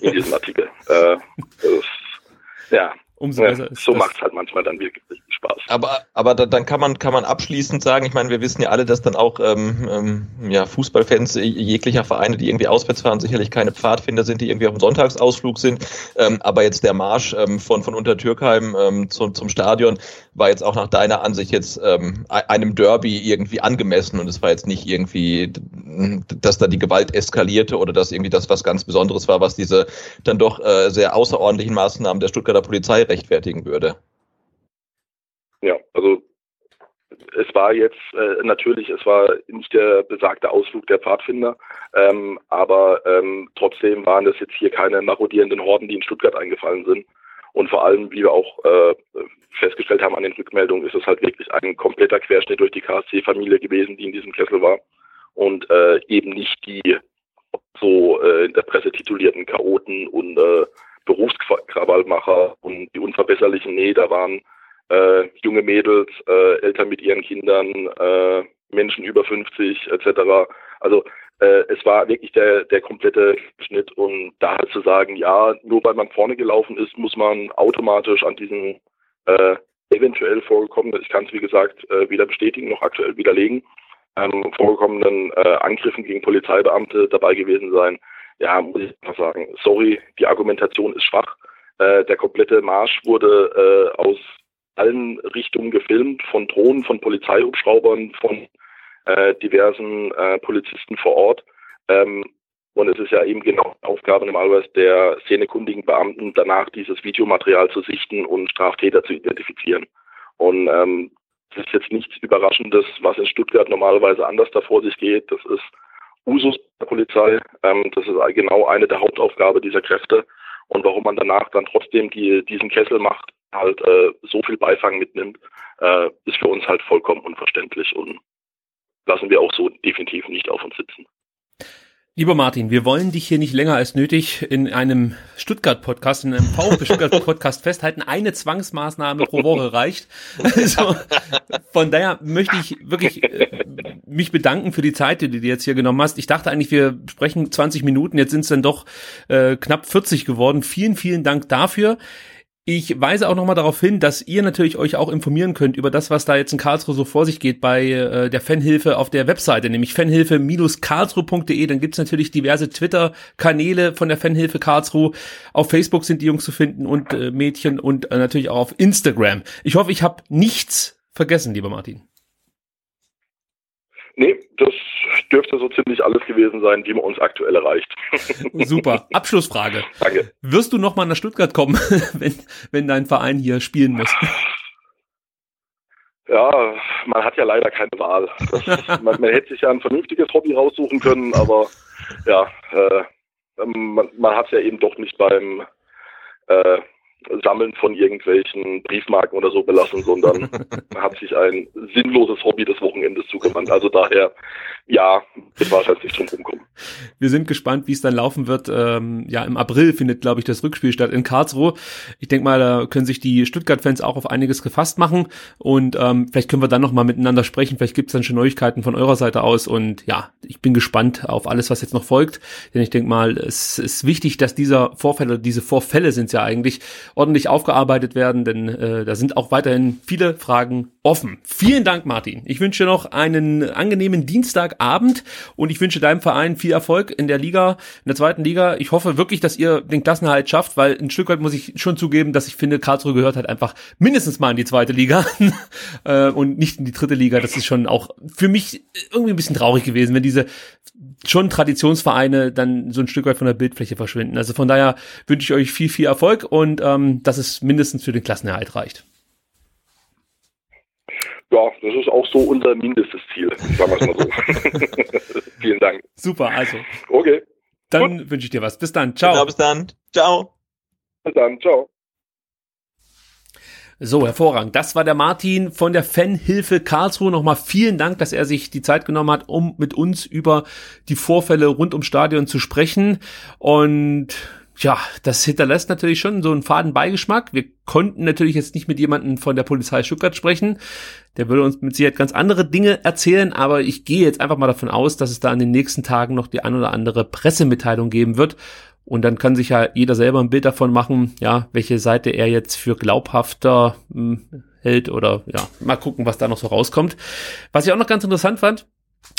in diesem <laughs> Artikel. Äh, das, ja,
Umso
ja,
besser ist
so macht es halt manchmal dann wirklich Spaß.
Aber, aber da, dann kann man, kann man abschließend sagen, ich meine, wir wissen ja alle, dass dann auch ähm, ähm, ja, Fußballfans jeglicher Vereine, die irgendwie auswärts fahren, sicherlich keine Pfadfinder sind, die irgendwie auf dem Sonntagsausflug sind. Ähm, aber jetzt der Marsch ähm, von, von Untertürkheim ähm, zum, zum Stadion war jetzt auch nach deiner Ansicht jetzt ähm, e- einem Derby irgendwie angemessen und es war jetzt nicht irgendwie, dass da die Gewalt eskalierte oder dass irgendwie das was ganz Besonderes war, was diese dann doch äh, sehr außerordentlichen Maßnahmen der Stuttgarter Polizei rechtfertigen würde.
Ja, also es war jetzt äh, natürlich, es war nicht der besagte Ausflug der Pfadfinder, ähm, aber ähm, trotzdem waren das jetzt hier keine marodierenden Horden, die in Stuttgart eingefallen sind. Und vor allem, wie wir auch äh, festgestellt haben an den Rückmeldungen, ist es halt wirklich ein kompletter Querschnitt durch die KSC-Familie gewesen, die in diesem Kessel war. Und äh, eben nicht die so äh, in der Presse titulierten Chaoten und äh, Berufskrawallmacher und die Unverbesserlichen. Nee, da waren äh, junge Mädels, äh, Eltern mit ihren Kindern, äh, Menschen über 50 etc. Also äh, es war wirklich der, der komplette Schnitt und da halt zu sagen, ja, nur weil man vorne gelaufen ist, muss man automatisch an diesen äh, eventuell vorgekommenen, ich kann es wie gesagt äh, weder bestätigen noch aktuell widerlegen, ähm, vorgekommenen äh, Angriffen gegen Polizeibeamte dabei gewesen sein. Ja, muss ich einfach sagen, sorry, die Argumentation ist schwach. Äh, der komplette Marsch wurde äh, aus allen Richtungen gefilmt, von Drohnen, von Polizeihubschraubern, von äh, diversen äh, Polizisten vor Ort. Ähm, und es ist ja eben genau Aufgabe normalerweise der szenekundigen Beamten, danach dieses Videomaterial zu sichten und Straftäter zu identifizieren. Und ähm, ist jetzt nichts Überraschendes, was in Stuttgart normalerweise anders da vor sich geht. Das ist Usus der Polizei. Ähm, das ist genau eine der Hauptaufgaben dieser Kräfte. Und warum man danach dann trotzdem die, diesen Kessel macht, halt äh, so viel Beifang mitnimmt, äh, ist für uns halt vollkommen unverständlich und lassen wir auch so definitiv nicht auf uns sitzen.
Lieber Martin, wir wollen dich hier nicht länger als nötig in einem Stuttgart-Podcast, in einem VfB Stuttgart-Podcast <laughs> festhalten. Eine Zwangsmaßnahme pro Woche reicht. Also, von daher möchte ich wirklich äh, mich bedanken für die Zeit, die du jetzt hier genommen hast. Ich dachte eigentlich, wir sprechen 20 Minuten, jetzt sind es dann doch äh, knapp 40 geworden. Vielen, vielen Dank dafür. Ich weise auch nochmal darauf hin, dass ihr natürlich euch auch informieren könnt über das, was da jetzt in Karlsruhe so vor sich geht bei äh, der Fanhilfe auf der Webseite, nämlich fanhilfe-karlsruhe.de. Dann gibt's natürlich diverse Twitter-Kanäle von der Fanhilfe Karlsruhe. Auf Facebook sind die Jungs zu finden und äh, Mädchen und äh, natürlich auch auf Instagram. Ich hoffe, ich habe nichts vergessen, lieber Martin.
Nee, das dürfte so ziemlich alles gewesen sein, wie man uns aktuell erreicht. <laughs>
Super. Abschlussfrage.
Danke.
Wirst du nochmal nach Stuttgart kommen, <laughs> wenn, wenn dein Verein hier spielen muss?
Ja, man hat ja leider keine Wahl. Das, man, man hätte sich ja ein vernünftiges Hobby raussuchen können, aber ja, äh, man, man hat es ja eben doch nicht beim äh, Sammeln von irgendwelchen Briefmarken oder so belassen, sondern <laughs> hat sich ein sinnloses Hobby des Wochenendes zugewandt. Also daher, ja, wird wahrscheinlich nicht drum rumkommen.
Wir sind gespannt, wie es dann laufen wird. Ähm, ja, im April findet, glaube ich, das Rückspiel statt in Karlsruhe. Ich denke mal, da können sich die Stuttgart-Fans auch auf einiges gefasst machen. Und ähm, vielleicht können wir dann nochmal miteinander sprechen. Vielleicht gibt es dann schon Neuigkeiten von eurer Seite aus. Und ja, ich bin gespannt auf alles, was jetzt noch folgt. Denn ich denke mal, es ist wichtig, dass dieser Vorfall oder diese Vorfälle sind ja eigentlich ordentlich aufgearbeitet werden, denn äh, da sind auch weiterhin viele Fragen offen. Vielen Dank, Martin. Ich wünsche noch einen angenehmen Dienstagabend und ich wünsche deinem Verein viel Erfolg in der Liga, in der zweiten Liga. Ich hoffe wirklich, dass ihr den Klassenerhalt schafft, weil ein Stück weit muss ich schon zugeben, dass ich finde, Karlsruhe gehört halt einfach mindestens mal in die zweite Liga <laughs> äh, und nicht in die dritte Liga. Das ist schon auch für mich irgendwie ein bisschen traurig gewesen, wenn diese schon Traditionsvereine dann so ein Stück weit von der Bildfläche verschwinden. Also von daher wünsche ich euch viel, viel Erfolg und ähm, dass es mindestens für den Klassenerhalt reicht.
Ja, das ist auch so unser mindestes Ziel, sagen wir es mal so. <laughs> Vielen Dank.
Super, also.
Okay.
Dann wünsche ich dir was. Bis dann. Ciao.
Genau, bis dann. Ciao.
Bis dann. Ciao.
So, hervorragend. Das war der Martin von der Fanhilfe Karlsruhe. Nochmal vielen Dank, dass er sich die Zeit genommen hat, um mit uns über die Vorfälle rund ums Stadion zu sprechen. Und ja, das hinterlässt natürlich schon so einen faden Beigeschmack. Wir konnten natürlich jetzt nicht mit jemandem von der Polizei Stuttgart sprechen. Der würde uns mit Sicherheit ganz andere Dinge erzählen, aber ich gehe jetzt einfach mal davon aus, dass es da in den nächsten Tagen noch die ein oder andere Pressemitteilung geben wird. Und dann kann sich ja jeder selber ein Bild davon machen, ja, welche Seite er jetzt für glaubhafter hm, hält oder ja, mal gucken, was da noch so rauskommt. Was ich auch noch ganz interessant fand,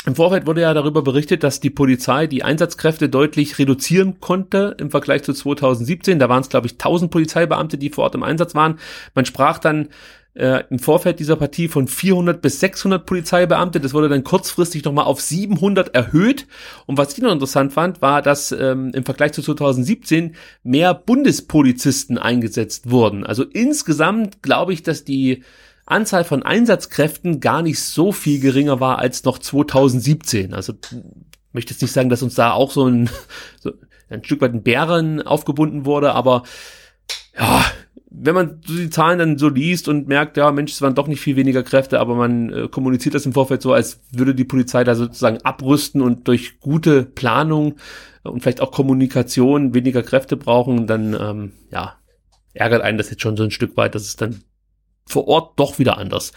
im Vorfeld wurde ja darüber berichtet, dass die Polizei die Einsatzkräfte deutlich reduzieren konnte im Vergleich zu 2017. Da waren es, glaube ich, 1000 Polizeibeamte, die vor Ort im Einsatz waren. Man sprach dann äh, im Vorfeld dieser Partie von 400 bis 600 Polizeibeamte. Das wurde dann kurzfristig nochmal auf 700 erhöht. Und was ich noch interessant fand, war, dass ähm, im Vergleich zu 2017 mehr Bundespolizisten eingesetzt wurden. Also insgesamt glaube ich, dass die Anzahl von Einsatzkräften gar nicht so viel geringer war als noch 2017. Also möchte jetzt nicht sagen, dass uns da auch so ein, <laughs> so ein Stück weit ein Bären aufgebunden wurde, aber ja, wenn man so die Zahlen dann so liest und merkt, ja, Mensch, es waren doch nicht viel weniger Kräfte, aber man äh, kommuniziert das im Vorfeld so, als würde die Polizei da sozusagen abrüsten und durch gute Planung und vielleicht auch Kommunikation weniger Kräfte brauchen, dann ähm, ja, ärgert einen das jetzt schon so ein Stück weit, dass es dann vor Ort doch wieder anders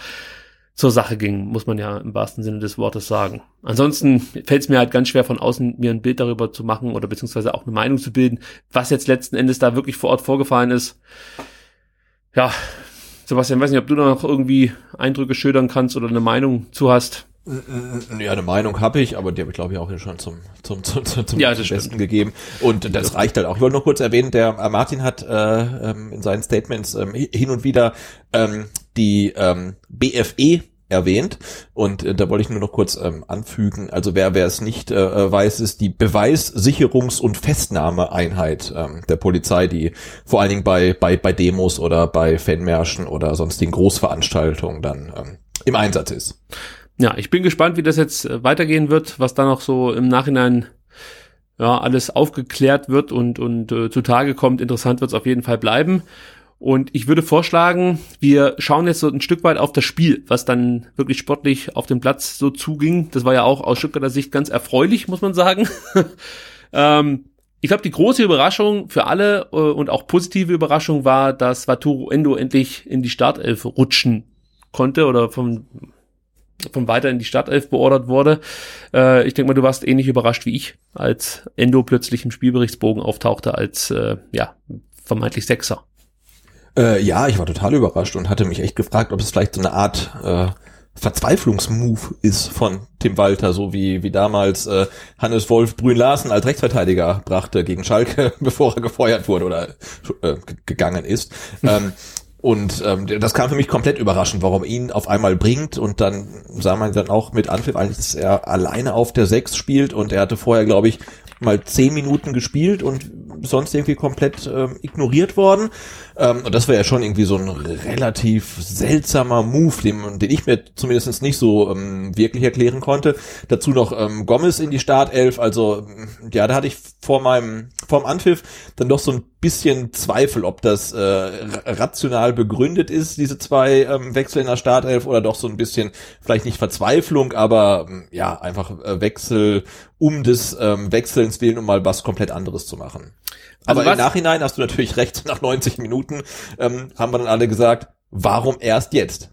zur Sache ging, muss man ja im wahrsten Sinne des Wortes sagen. Ansonsten fällt es mir halt ganz schwer von außen mir ein Bild darüber zu machen oder beziehungsweise auch eine Meinung zu bilden, was jetzt letzten Endes da wirklich vor Ort vorgefallen ist ja, Sebastian, weiß nicht, ob du noch irgendwie Eindrücke schildern kannst oder eine Meinung zu hast.
Ja, eine Meinung habe ich, aber die habe ich glaube ich auch hier schon zum zum zum, zum,
ja,
Besten stimmt. gegeben und das reicht halt auch. Ich wollte noch kurz erwähnen, der äh, Martin hat äh, ähm, in seinen Statements ähm, hin und wieder ähm, die ähm, BFE erwähnt. Und äh, da wollte ich nur noch kurz ähm, anfügen. Also wer wer es nicht äh, äh, weiß, ist die Beweissicherungs- und Festnahmeeinheit ähm, der Polizei, die vor allen Dingen bei bei bei Demos oder bei Fanmärschen oder sonstigen Großveranstaltungen dann ähm, im Einsatz ist.
Ja, ich bin gespannt, wie das jetzt äh, weitergehen wird, was da noch so im Nachhinein ja, alles aufgeklärt wird und, und äh, zutage kommt. Interessant wird es auf jeden Fall bleiben. Und ich würde vorschlagen, wir schauen jetzt so ein Stück weit auf das Spiel, was dann wirklich sportlich auf dem Platz so zuging. Das war ja auch aus Stuttgarter Sicht ganz erfreulich, muss man sagen. <laughs> ähm, ich glaube, die große Überraschung für alle äh, und auch positive Überraschung war, dass Waturu Endo endlich in die Startelf rutschen konnte oder vom von weiter in die Startelf beordert wurde. Äh, ich denke mal, du warst ähnlich überrascht wie ich, als Endo plötzlich im Spielberichtsbogen auftauchte als äh, ja vermeintlich Sechser.
Äh, ja, ich war total überrascht und hatte mich echt gefragt, ob es vielleicht so eine Art äh, Verzweiflungsmove ist von Tim Walter, so wie, wie damals äh, Hannes Wolf Brün Larsen als Rechtsverteidiger brachte gegen Schalke, <laughs> bevor er gefeuert wurde oder äh, gegangen ist. ähm, und ähm, das kam für mich komplett überraschend, warum ihn auf einmal bringt und dann sah man dann auch mit Anpfiff eigentlich, dass er alleine auf der Sechs spielt und er hatte vorher, glaube ich, mal zehn Minuten gespielt und sonst irgendwie komplett ähm, ignoriert worden. Ähm, und das war ja schon irgendwie so ein relativ seltsamer Move, den, den ich mir zumindest nicht so ähm, wirklich erklären konnte. Dazu noch ähm, Gomez in die Startelf. Also ja, da hatte ich vor meinem vorm Anpfiff dann doch so ein bisschen Zweifel, ob das äh, rational begründet ist, diese zwei ähm, Wechsel in der Startelf oder doch so ein bisschen vielleicht nicht Verzweiflung, aber ähm, ja einfach äh, Wechsel um des ähm, Wechselns willen, um mal was komplett anderes zu machen. Also Aber im Nachhinein hast du natürlich <laughs> recht, nach 90 Minuten ähm, haben wir dann alle gesagt, warum erst jetzt?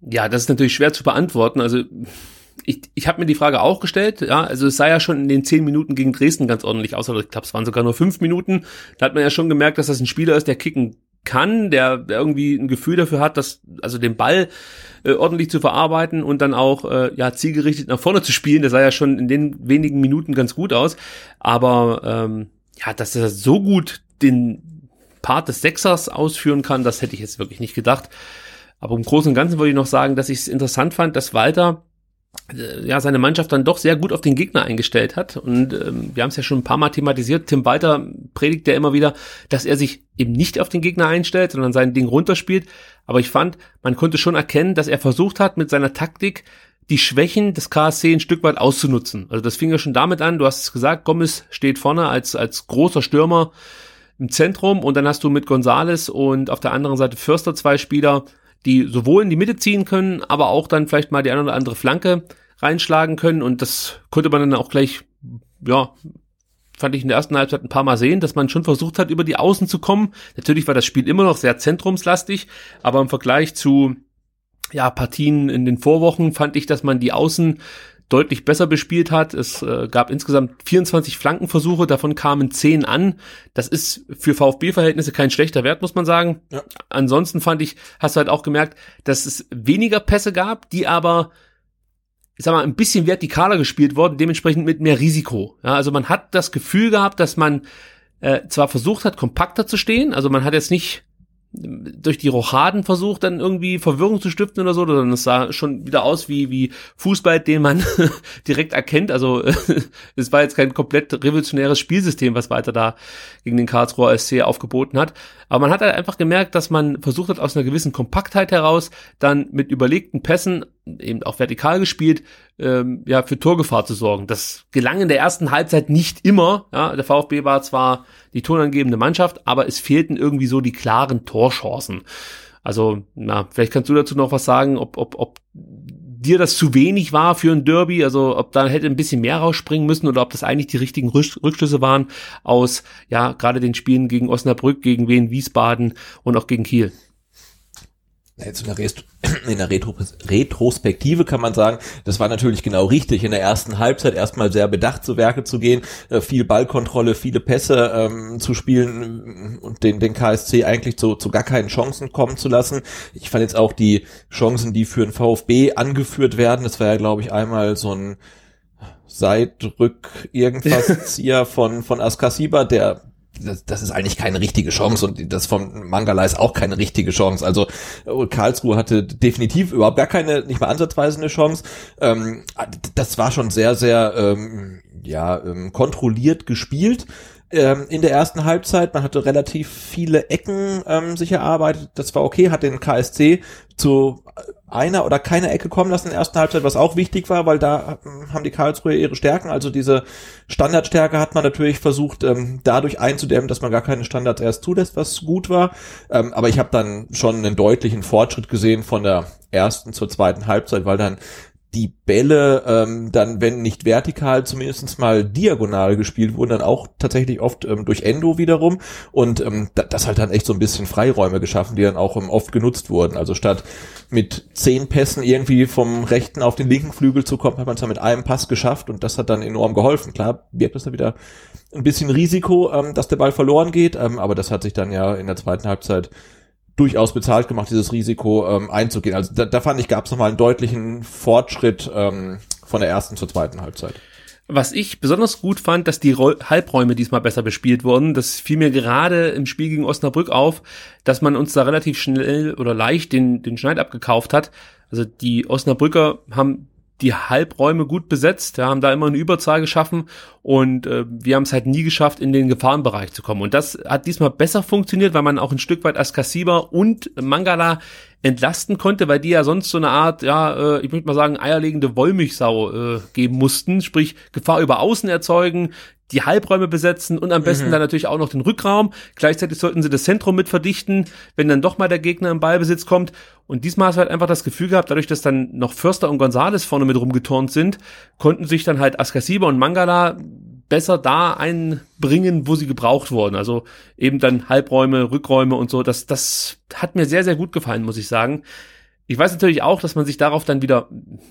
Ja, das ist natürlich schwer zu beantworten. Also ich, ich habe mir die Frage auch gestellt, ja, also es sah ja schon in den zehn Minuten gegen Dresden ganz ordentlich aus, oder ich glaube, es waren sogar nur fünf Minuten. Da hat man ja schon gemerkt, dass das ein Spieler ist, der kicken kann, der, der irgendwie ein Gefühl dafür hat, dass also den Ball äh, ordentlich zu verarbeiten und dann auch äh, ja zielgerichtet nach vorne zu spielen. Das sah ja schon in den wenigen Minuten ganz gut aus. Aber ähm, ja, dass er so gut den Part des Sechsers ausführen kann, das hätte ich jetzt wirklich nicht gedacht. Aber im Großen und Ganzen wollte ich noch sagen, dass ich es interessant fand, dass Walter äh, ja seine Mannschaft dann doch sehr gut auf den Gegner eingestellt hat. Und ähm, wir haben es ja schon ein paar Mal thematisiert. Tim Walter predigt ja immer wieder, dass er sich eben nicht auf den Gegner einstellt, sondern sein Ding runterspielt. Aber ich fand, man konnte schon erkennen, dass er versucht hat, mit seiner Taktik die Schwächen des KSC ein Stück weit auszunutzen. Also das fing ja schon damit an, du hast es gesagt, Gomez steht vorne als, als großer Stürmer, im Zentrum und dann hast du mit Gonzales und auf der anderen Seite Förster zwei Spieler, die sowohl in die Mitte ziehen können, aber auch dann vielleicht mal die eine oder andere Flanke reinschlagen können und das konnte man dann auch gleich, ja, fand ich in der ersten Halbzeit ein paar Mal sehen, dass man schon versucht hat, über die Außen zu kommen. Natürlich war das Spiel immer noch sehr zentrumslastig, aber im Vergleich zu ja, Partien in den Vorwochen fand ich, dass man die Außen deutlich besser bespielt hat. Es äh, gab insgesamt 24 Flankenversuche, davon kamen 10 an. Das ist für VfB-Verhältnisse kein schlechter Wert, muss man sagen. Ja. Ansonsten fand ich, hast du halt auch gemerkt, dass es weniger Pässe gab, die aber ich sag mal, ein bisschen vertikaler gespielt worden, dementsprechend mit mehr Risiko. Ja, also man hat das Gefühl gehabt, dass man äh, zwar versucht hat, kompakter zu stehen, also man hat jetzt nicht durch die Rochaden versucht, dann irgendwie Verwirrung zu stiften oder so, es sah schon wieder aus wie, wie Fußball, den man <laughs> direkt erkennt. Also <laughs> es war jetzt kein komplett revolutionäres Spielsystem, was weiter da gegen den Karlsruher SC aufgeboten hat. Aber man hat halt einfach gemerkt, dass man versucht hat, aus einer gewissen Kompaktheit heraus dann mit überlegten Pässen, eben auch vertikal gespielt, ähm, ja, für Torgefahr zu sorgen. Das gelang in der ersten Halbzeit nicht immer. Ja, der VfB war zwar die tonangebende Mannschaft, aber es fehlten irgendwie so die klaren Torchancen. Also, na, vielleicht kannst du dazu noch was sagen, ob, ob, ob dir das zu wenig war für ein Derby, also ob da hätte ein bisschen mehr rausspringen müssen oder ob das eigentlich die richtigen Rückschlüsse waren aus, ja, gerade den Spielen gegen Osnabrück, gegen Wien, Wiesbaden und auch gegen Kiel.
Jetzt in der, Rest <clears throat> in der Retro Retrospektive kann man sagen, das war natürlich genau richtig, in der ersten Halbzeit erstmal sehr bedacht zu Werke zu gehen, äh, viel Ballkontrolle, viele Pässe ähm, zu spielen und den, den KSC eigentlich zu, zu gar keinen Chancen kommen zu lassen. Ich fand jetzt auch die Chancen, die für den VfB angeführt werden, das war ja glaube ich einmal so ein Seidrück irgendwas hier <laughs> von, von Askasiba, der das, das ist eigentlich keine richtige Chance und das von Mangala ist auch keine richtige Chance. Also äh, Karlsruhe hatte definitiv überhaupt gar keine, nicht mal ansatzweise eine Chance. Ähm, das war schon sehr, sehr ähm, ja ähm, kontrolliert gespielt ähm, in der ersten Halbzeit. Man hatte relativ viele Ecken ähm, sich erarbeitet. Das war okay, hat den KSC zu einer oder keiner Ecke kommen lassen in der ersten Halbzeit, was auch wichtig war, weil da ähm, haben die Karlsruhe ihre Stärken. Also diese Standardstärke hat man natürlich versucht, ähm, dadurch einzudämmen, dass man gar keine Standards erst zulässt, was gut war. Ähm, aber ich habe dann schon einen deutlichen Fortschritt gesehen von der ersten zur zweiten Halbzeit, weil dann die Bälle ähm, dann, wenn nicht vertikal, zumindest mal diagonal gespielt wurden, dann auch tatsächlich oft ähm, durch Endo wiederum und ähm, das halt dann echt so ein bisschen Freiräume geschaffen, die dann auch ähm, oft genutzt wurden. Also statt mit zehn Pässen irgendwie vom rechten auf den linken Flügel zu kommen, hat man es dann mit einem Pass geschafft und das hat dann enorm geholfen. Klar, birgt das da wieder ein bisschen Risiko, ähm, dass der Ball verloren geht, ähm, aber das hat sich dann ja in der zweiten Halbzeit durchaus bezahlt gemacht, dieses Risiko ähm, einzugehen. Also da, da fand ich, gab es nochmal einen deutlichen Fortschritt ähm, von der ersten zur zweiten Halbzeit.
Was ich besonders gut fand, dass die Roll Halbräume diesmal besser bespielt wurden. Das fiel mir gerade im Spiel gegen Osnabrück auf, dass man uns da relativ schnell oder leicht den, den Schneid abgekauft hat. Also die Osnabrücker haben die Halbräume gut besetzt, ja, haben da immer eine Überzahl geschaffen und äh, wir haben es halt nie geschafft, in den Gefahrenbereich zu kommen. Und das hat diesmal besser funktioniert, weil man auch ein Stück weit Askasiba und Mangala entlasten konnte, weil die ja sonst so eine Art, ja, äh, ich möchte mal sagen, eierlegende Wollmilchsau äh, geben mussten, sprich Gefahr über Außen erzeugen, die Halbräume besetzen und am besten mhm. dann natürlich auch noch den Rückraum. Gleichzeitig sollten sie das Zentrum mit verdichten, wenn dann doch mal der Gegner im Ballbesitz kommt. Und diesmal hast du halt einfach das Gefühl gehabt, dadurch, dass dann noch Förster und Gonzales vorne mit rumgeturnt sind, konnten sich dann halt Askasiba und Mangala besser da einbringen, wo sie gebraucht wurden. Also eben dann Halbräume, Rückräume und so. Das, das hat mir sehr, sehr gut gefallen, muss ich sagen. Ich weiß natürlich auch, dass man sich darauf dann wieder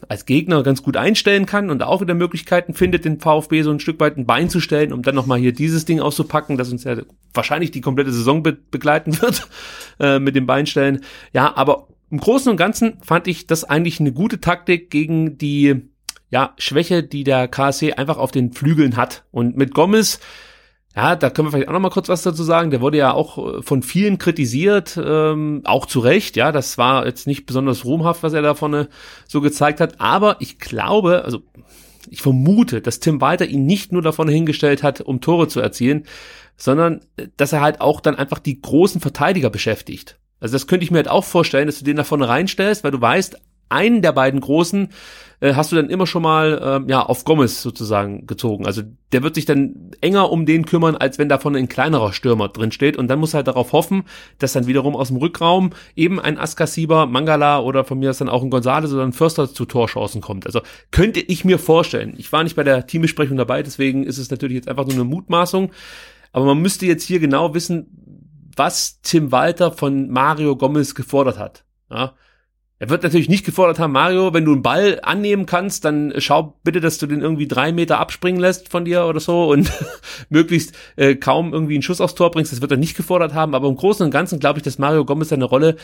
als Gegner ganz gut einstellen kann und auch wieder Möglichkeiten findet, den VfB so ein Stück weit ein Bein zu stellen, um dann nochmal hier dieses Ding auszupacken, das uns ja wahrscheinlich die komplette Saison be begleiten wird <laughs> äh, mit dem Beinstellen. Ja, aber im Großen und Ganzen fand ich das eigentlich eine gute Taktik gegen die ja, Schwäche, die der KSC einfach auf den Flügeln hat. Und mit Gomez ja, da können wir vielleicht auch noch mal kurz was dazu sagen. Der wurde ja auch äh, von vielen kritisiert, ähm, auch zu Recht. Ja, das war jetzt nicht besonders ruhmhaft, was er da vorne so gezeigt hat. Aber ich glaube, also ich vermute, dass Tim Walter ihn nicht nur davon hingestellt hat, um Tore zu erzielen, sondern äh, dass er halt auch dann einfach die großen Verteidiger beschäftigt. Also das könnte ich mir halt auch vorstellen, dass du den da vorne reinstellst, weil du weißt, einen der beiden großen äh, hast du dann immer schon mal äh, ja auf Gomez sozusagen gezogen. Also der wird sich dann enger um den kümmern, als wenn davon ein kleinerer Stürmer drin steht. Und dann muss halt darauf hoffen, dass dann wiederum aus dem Rückraum eben ein Askasiba, Mangala oder von mir ist dann auch ein Gonzales oder ein Förster zu Torchancen kommt. Also könnte ich mir vorstellen. Ich war nicht bei der Teambesprechung dabei, deswegen ist es natürlich jetzt einfach nur eine Mutmaßung. Aber man müsste jetzt hier genau wissen, was Tim Walter von Mario Gomez gefordert hat. Ja, er wird natürlich nicht gefordert haben, Mario, wenn du einen Ball annehmen kannst, dann schau bitte, dass du den irgendwie drei Meter abspringen lässt von dir oder so und <laughs> möglichst äh, kaum irgendwie einen Schuss aufs Tor bringst. Das wird er nicht gefordert haben. Aber im Großen und Ganzen glaube ich, dass Mario Gomez seine Rolle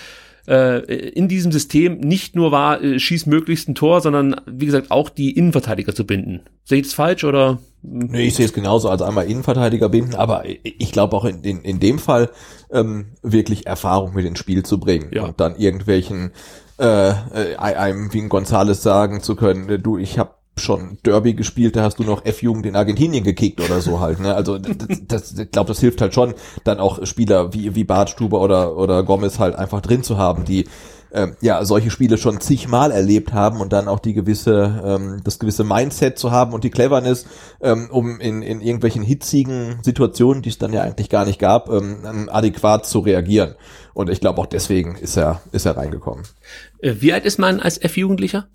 äh, in diesem System nicht nur war, äh, schieß möglichst ein Tor, sondern wie gesagt auch die Innenverteidiger zu binden. Sehe ich das falsch oder?
Nee, ich sehe es genauso, als einmal Innenverteidiger binden, aber ich glaube auch in, in, in dem Fall ähm, wirklich Erfahrung mit ins Spiel zu bringen ja. und dann irgendwelchen äh, äh, einem wie ein Gonzales sagen zu können, äh, du, ich habe schon Derby gespielt, da hast du noch F-Jugend in Argentinien gekickt oder so halt. Ne? Also das, das, ich glaube, das hilft halt schon, dann auch Spieler wie wie Bartstuber oder oder Gomez halt einfach drin zu haben, die ähm, ja solche Spiele schon zigmal erlebt haben und dann auch die gewisse ähm, das gewisse Mindset zu haben und die Cleverness, ähm, um in in irgendwelchen hitzigen Situationen, die es dann ja eigentlich gar nicht gab, ähm, adäquat zu reagieren. Und ich glaube auch deswegen ist er ist er reingekommen.
Äh, wie alt ist man als F-Jugendlicher?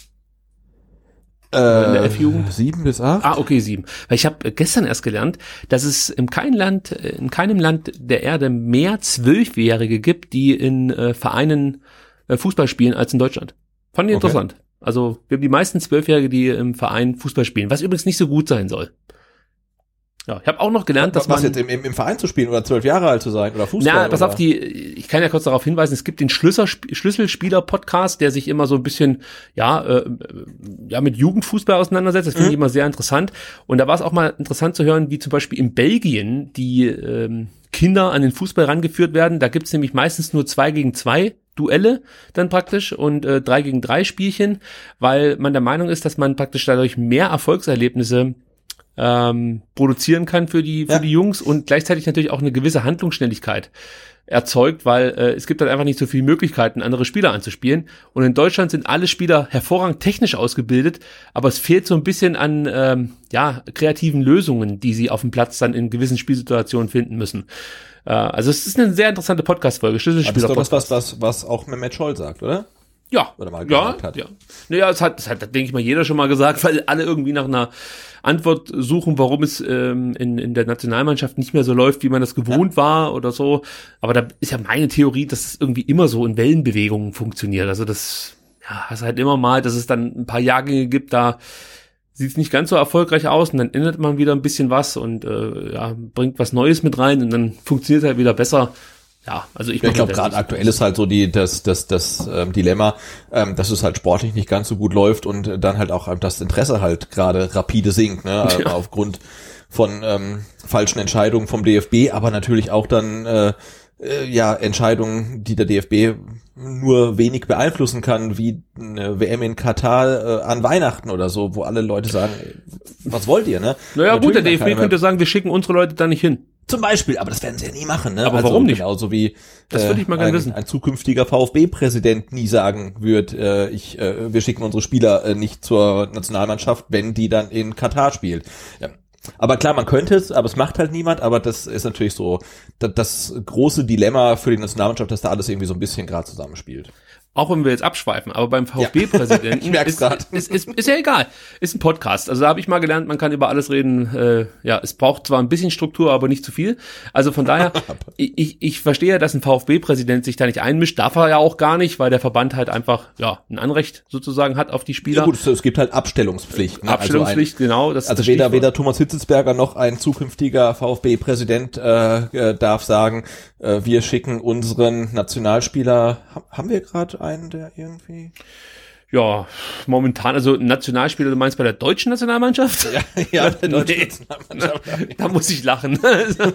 Äh, der F-Jugend? Sieben bis acht.
Ah, okay, sieben. Weil ich habe gestern erst gelernt, dass es in keinem Land, äh, in keinem Land der Erde mehr Zwölfjährige gibt, die in äh, Vereinen äh, Fußball spielen als in Deutschland. Fand ich okay. interessant. Also wir haben die meisten Zwölfjährige, die im Verein Fußball spielen, was übrigens nicht so gut sein soll. Ja, ich habe auch noch gelernt, dass
was
man
jetzt im, im, im Verein zu spielen oder zwölf Jahre alt zu sein oder Fußball.
Na, pass oder? auf die. Ich kann ja kurz darauf hinweisen. Es gibt den Schlüsselspieler-Podcast, der sich immer so ein bisschen ja äh, ja mit Jugendfußball auseinandersetzt. Das finde mhm. ich immer sehr interessant. Und da war es auch mal interessant zu hören, wie zum Beispiel in Belgien die ähm, Kinder an den Fußball rangeführt werden. Da gibt's nämlich meistens nur zwei gegen zwei Duelle dann praktisch und äh, drei gegen drei Spielchen, weil man der Meinung ist, dass man praktisch dadurch mehr Erfolgserlebnisse ähm, produzieren kann für die, für ja. die Jungs und gleichzeitig natürlich auch eine gewisse Handlungsschnelligkeit erzeugt, weil äh, es gibt halt einfach nicht so viele Möglichkeiten, andere Spieler anzuspielen. Und in Deutschland sind alle Spieler hervorragend technisch ausgebildet, aber es fehlt so ein bisschen an ähm, ja, kreativen Lösungen, die sie auf dem Platz dann in gewissen Spielsituationen finden müssen. Äh, also es ist eine sehr interessante Podcast-Folge.
Schlüsselspieler. Das ist doch das, was, was, was auch Mehmet Scholl sagt, oder?
Ja.
Oder mal
ja, hat. ja. Naja, das hat, das hat, denke ich mal, jeder schon mal gesagt, weil alle irgendwie nach einer Antwort suchen, warum es ähm, in, in der Nationalmannschaft nicht mehr so läuft, wie man das gewohnt ja. war oder so. Aber da ist ja meine Theorie, dass es irgendwie immer so in Wellenbewegungen funktioniert. Also das, ja, es halt immer mal, dass es dann ein paar Jahrgänge gibt, da sieht es nicht ganz so erfolgreich aus und dann ändert man wieder ein bisschen was und äh, ja, bringt was Neues mit rein und dann funktioniert es halt wieder besser ja, also ich,
ja, ich glaube gerade aktuell ist halt so die das das das ähm, Dilemma, ähm, dass es halt sportlich nicht ganz so gut läuft und dann halt auch das Interesse halt gerade rapide sinkt, ne, <laughs> ja. aufgrund von ähm, falschen Entscheidungen vom DFB, aber natürlich auch dann äh, äh, ja Entscheidungen, die der DFB nur wenig beeinflussen kann, wie eine WM in Katar äh, an Weihnachten oder so, wo alle Leute sagen, was wollt ihr, ne?
Naja, Natürlich gut, der DFB könnte sagen, wir schicken unsere Leute da nicht hin.
Zum Beispiel, aber das werden sie ja nie machen, ne?
Aber also warum nicht?
Genauso wie
das würde ich mal gerne
ein,
wissen.
ein zukünftiger VfB-Präsident nie sagen wird, äh, ich, äh, wir schicken unsere Spieler äh, nicht zur Nationalmannschaft, wenn die dann in Katar spielt. Ja. Aber klar, man könnte es, aber es macht halt niemand. Aber das ist natürlich so das, das große Dilemma für die Nationalmannschaft, dass da alles irgendwie so ein bisschen gerade zusammenspielt
auch wenn wir jetzt abschweifen, aber beim VfB-Präsidenten
ja, <laughs>
ist, ist, <laughs> ist, ist, ja egal. Ist ein Podcast. Also da habe ich mal gelernt, man kann über alles reden. Äh, ja, es braucht zwar ein bisschen Struktur, aber nicht zu viel. Also von daher, <laughs> ich, ich verstehe, dass ein VfB-Präsident sich da nicht einmischt. Darf er ja auch gar nicht, weil der Verband halt einfach ja ein Anrecht sozusagen hat auf die Spieler. Ja
gut, es gibt halt Abstellungspflicht.
Ne? Abstellungspflicht,
also
ein, genau.
Das, also weder, weder Thomas Hitzelsberger noch ein zukünftiger VfB-Präsident äh, äh, darf sagen, äh, wir schicken unseren Nationalspieler, haben wir gerade einen, der irgendwie
ja, momentan, also Nationalspieler, du meinst bei der deutschen Nationalmannschaft?
Ja, ja <laughs> der deutschen nee. Nationalmannschaft. <laughs>
da muss ich lachen.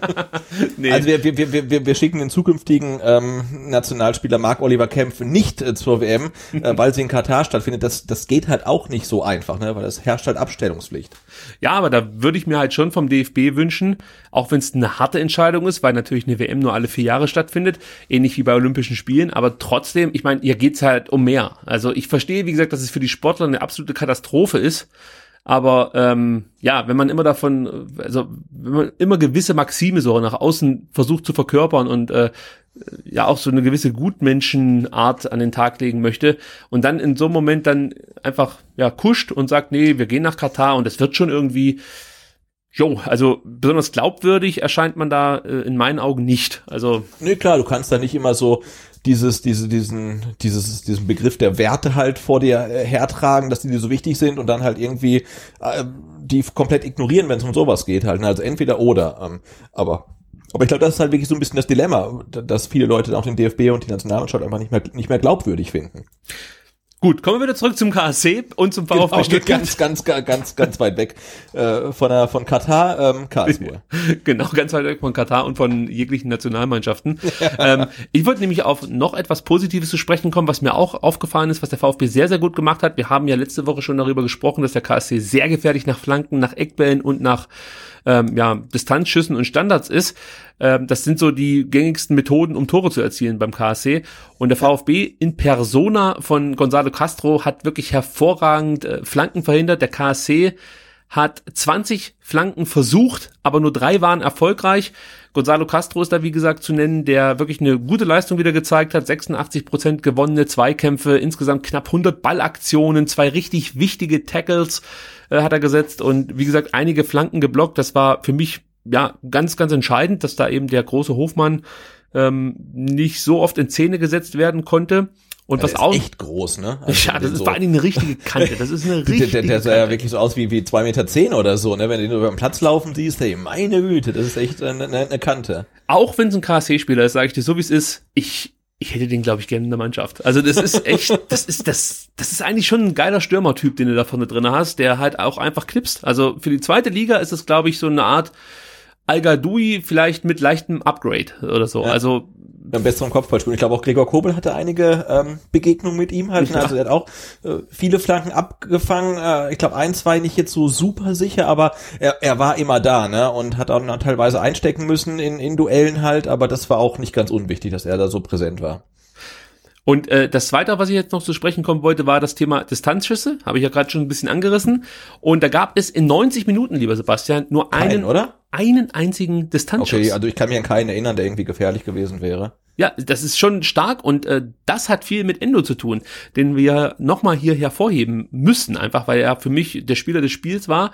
<laughs>
nee. Also wir, wir, wir, wir, wir schicken den zukünftigen ähm, Nationalspieler Marc Oliver Kempf nicht äh, zur WM, äh, weil sie in Katar stattfindet. Das, das geht halt auch nicht so einfach, ne? weil das herrscht halt Abstellungspflicht.
Ja, aber da würde ich mir halt schon vom DFB wünschen, auch wenn es eine harte Entscheidung ist, weil natürlich eine WM nur alle vier Jahre stattfindet, ähnlich wie bei Olympischen Spielen, aber trotzdem, ich meine, hier geht's halt um mehr. Also ich verstehe, wie gesagt, dass es für die Sportler eine absolute Katastrophe ist. Aber ähm, ja, wenn man immer davon, also wenn man immer gewisse Maxime so nach außen versucht zu verkörpern und äh, ja auch so eine gewisse Gutmenschenart an den Tag legen möchte und dann in so einem Moment dann einfach ja kuscht und sagt, nee, wir gehen nach Katar und es wird schon irgendwie, Jo, also besonders glaubwürdig erscheint man da äh, in meinen Augen nicht. Also
nee, klar, du kannst da nicht immer so dieses, diese, diesen, dieses, diesen Begriff der Werte halt vor dir äh, hertragen, dass die dir so wichtig sind und dann halt irgendwie äh, die komplett ignorieren, wenn es um sowas geht halt. Ne? Also entweder oder. Ähm, aber aber ich glaube, das ist halt wirklich so ein bisschen das Dilemma, dass viele Leute auch den DFB und die Nationalmannschaft einfach nicht mehr, nicht mehr glaubwürdig finden.
Gut, kommen wir wieder zurück zum KSC und zum VfB genau,
Stuttgart. Ganz, ganz, ganz, ganz, ganz weit weg äh, von, der, von Katar, ähm, Karlsruhe. <laughs>
genau, ganz weit weg von Katar und von jeglichen Nationalmannschaften. <laughs> ähm, ich wollte nämlich auf noch etwas Positives zu sprechen kommen, was mir auch aufgefallen ist, was der VfB sehr, sehr gut gemacht hat. Wir haben ja letzte Woche schon darüber gesprochen, dass der KSC sehr gefährlich nach Flanken, nach Eckbällen und nach ähm, ja, Distanzschüssen und Standards ist. Ähm, das sind so die gängigsten Methoden, um Tore zu erzielen beim KSC. Und der VfB in Persona von Gonzalo Castro hat wirklich hervorragend äh, Flanken verhindert. Der KSC hat 20 Flanken versucht, aber nur drei waren erfolgreich. Gonzalo Castro ist da, wie gesagt, zu nennen, der wirklich eine gute Leistung wieder gezeigt hat. 86 Prozent gewonnene Zweikämpfe, insgesamt knapp 100 Ballaktionen, zwei richtig wichtige Tackles äh, hat er gesetzt und wie gesagt, einige Flanken geblockt. Das war für mich ja ganz, ganz entscheidend, dass da eben der große Hofmann ähm, nicht so oft in Szene gesetzt werden konnte. Und was auch
echt groß, ne? <laughs> Also
ja, das ist so vor allen Dingen eine richtige Kante. Das ist eine <laughs> richtige.
der, der, der sah ja wirklich so aus wie wie zwei Meter zehn oder so, ne? Wenn du ihn über den Platz laufen siehst, hey, meine Güte, das ist echt eine, eine, eine Kante.
Auch wenn es ein KSC-Spieler ist, sage ich dir so wie es ist. Ich ich hätte den, glaube ich, gerne in der Mannschaft. Also das ist echt, <laughs> das ist das, das ist eigentlich schon ein geiler Stürmertyp, den du da vorne drin hast, der halt auch einfach knipst. Also für die zweite Liga ist es, glaube ich, so eine Art al vielleicht mit leichtem Upgrade oder so. Ja. Also
beim besseren Kopfballspiel. Ich glaube auch Gregor Kobel hatte einige ähm, Begegnungen mit ihm halt. Also er hat auch äh, viele Flanken abgefangen. Äh, ich glaube ein, zwei nicht jetzt so super sicher, aber er, er war immer da, ne? Und hat auch teilweise einstecken müssen in, in Duellen halt, aber das war auch nicht ganz unwichtig, dass er da so präsent war.
Und äh, das Zweite, was ich jetzt noch zu sprechen kommen wollte, war das Thema Distanzschüsse. Habe ich ja gerade schon ein bisschen angerissen. Und da gab es in 90 Minuten, lieber Sebastian, nur einen, Kein,
oder?
einen einzigen Distanzschuss.
Okay, also ich kann mir an keinen erinnern, der irgendwie gefährlich gewesen wäre.
Ja, das ist schon stark und äh, das hat viel mit Endo zu tun, den wir nochmal hier hervorheben müssen, einfach weil er für mich der Spieler des Spiels war,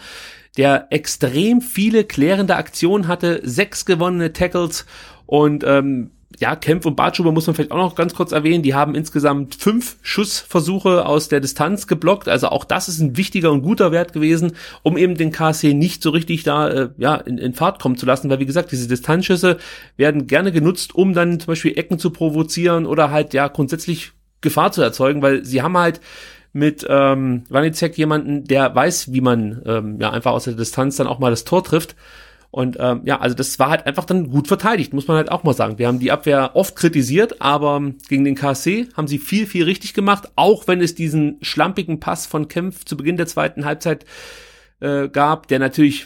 der extrem viele klärende Aktionen hatte, sechs gewonnene Tackles und ähm, ja, Kempf und Bartschuber muss man vielleicht auch noch ganz kurz erwähnen. Die haben insgesamt fünf Schussversuche aus der Distanz geblockt. Also auch das ist ein wichtiger und guter Wert gewesen, um eben den KC nicht so richtig da äh, ja in, in Fahrt kommen zu lassen. Weil wie gesagt, diese Distanzschüsse werden gerne genutzt, um dann zum Beispiel Ecken zu provozieren oder halt ja grundsätzlich Gefahr zu erzeugen, weil sie haben halt mit ähm, Wanizek jemanden, der weiß, wie man ähm, ja einfach aus der Distanz dann auch mal das Tor trifft. Und ähm, ja, also das war halt einfach dann gut verteidigt, muss man halt auch mal sagen. Wir haben die Abwehr oft kritisiert, aber gegen den KSC haben sie viel, viel richtig gemacht, auch wenn es diesen schlampigen Pass von Kempf zu Beginn der zweiten Halbzeit äh, gab, der natürlich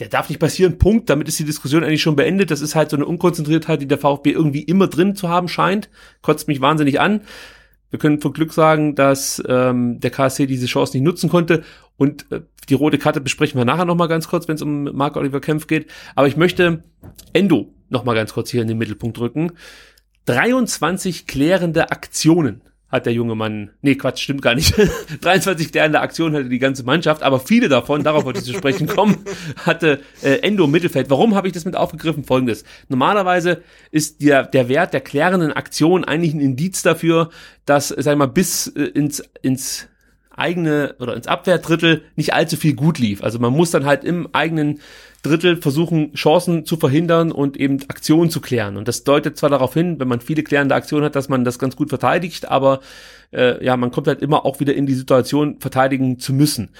der darf nicht passieren, Punkt. Damit ist die Diskussion eigentlich schon beendet. Das ist halt so eine Unkonzentriertheit, die der VfB irgendwie immer drin zu haben scheint. Kotzt mich wahnsinnig an. Wir können von Glück sagen, dass ähm, der KSC diese Chance nicht nutzen konnte. Und äh, die rote Karte besprechen wir nachher nochmal ganz kurz, wenn es um Mark Oliver Kempf geht. Aber ich möchte Endo nochmal ganz kurz hier in den Mittelpunkt rücken. 23 klärende Aktionen hat der junge Mann, nee, Quatsch, stimmt gar nicht. <laughs> 23 klärende Aktionen hatte die ganze Mannschaft, aber viele davon, darauf wollte ich zu sprechen kommen, <laughs> hatte äh, Endo im Mittelfeld. Warum habe ich das mit aufgegriffen? Folgendes. Normalerweise ist der, der Wert der klärenden Aktion eigentlich ein Indiz dafür, dass, sag ich mal, bis äh, ins, ins eigene oder ins Abwehrdrittel nicht allzu viel gut lief. Also man muss dann halt im eigenen Drittel versuchen, Chancen zu verhindern und eben Aktionen zu klären. Und das deutet zwar darauf hin, wenn man viele klärende Aktionen hat, dass man das ganz gut verteidigt, aber äh, ja, man kommt halt immer auch wieder in die Situation, verteidigen zu müssen.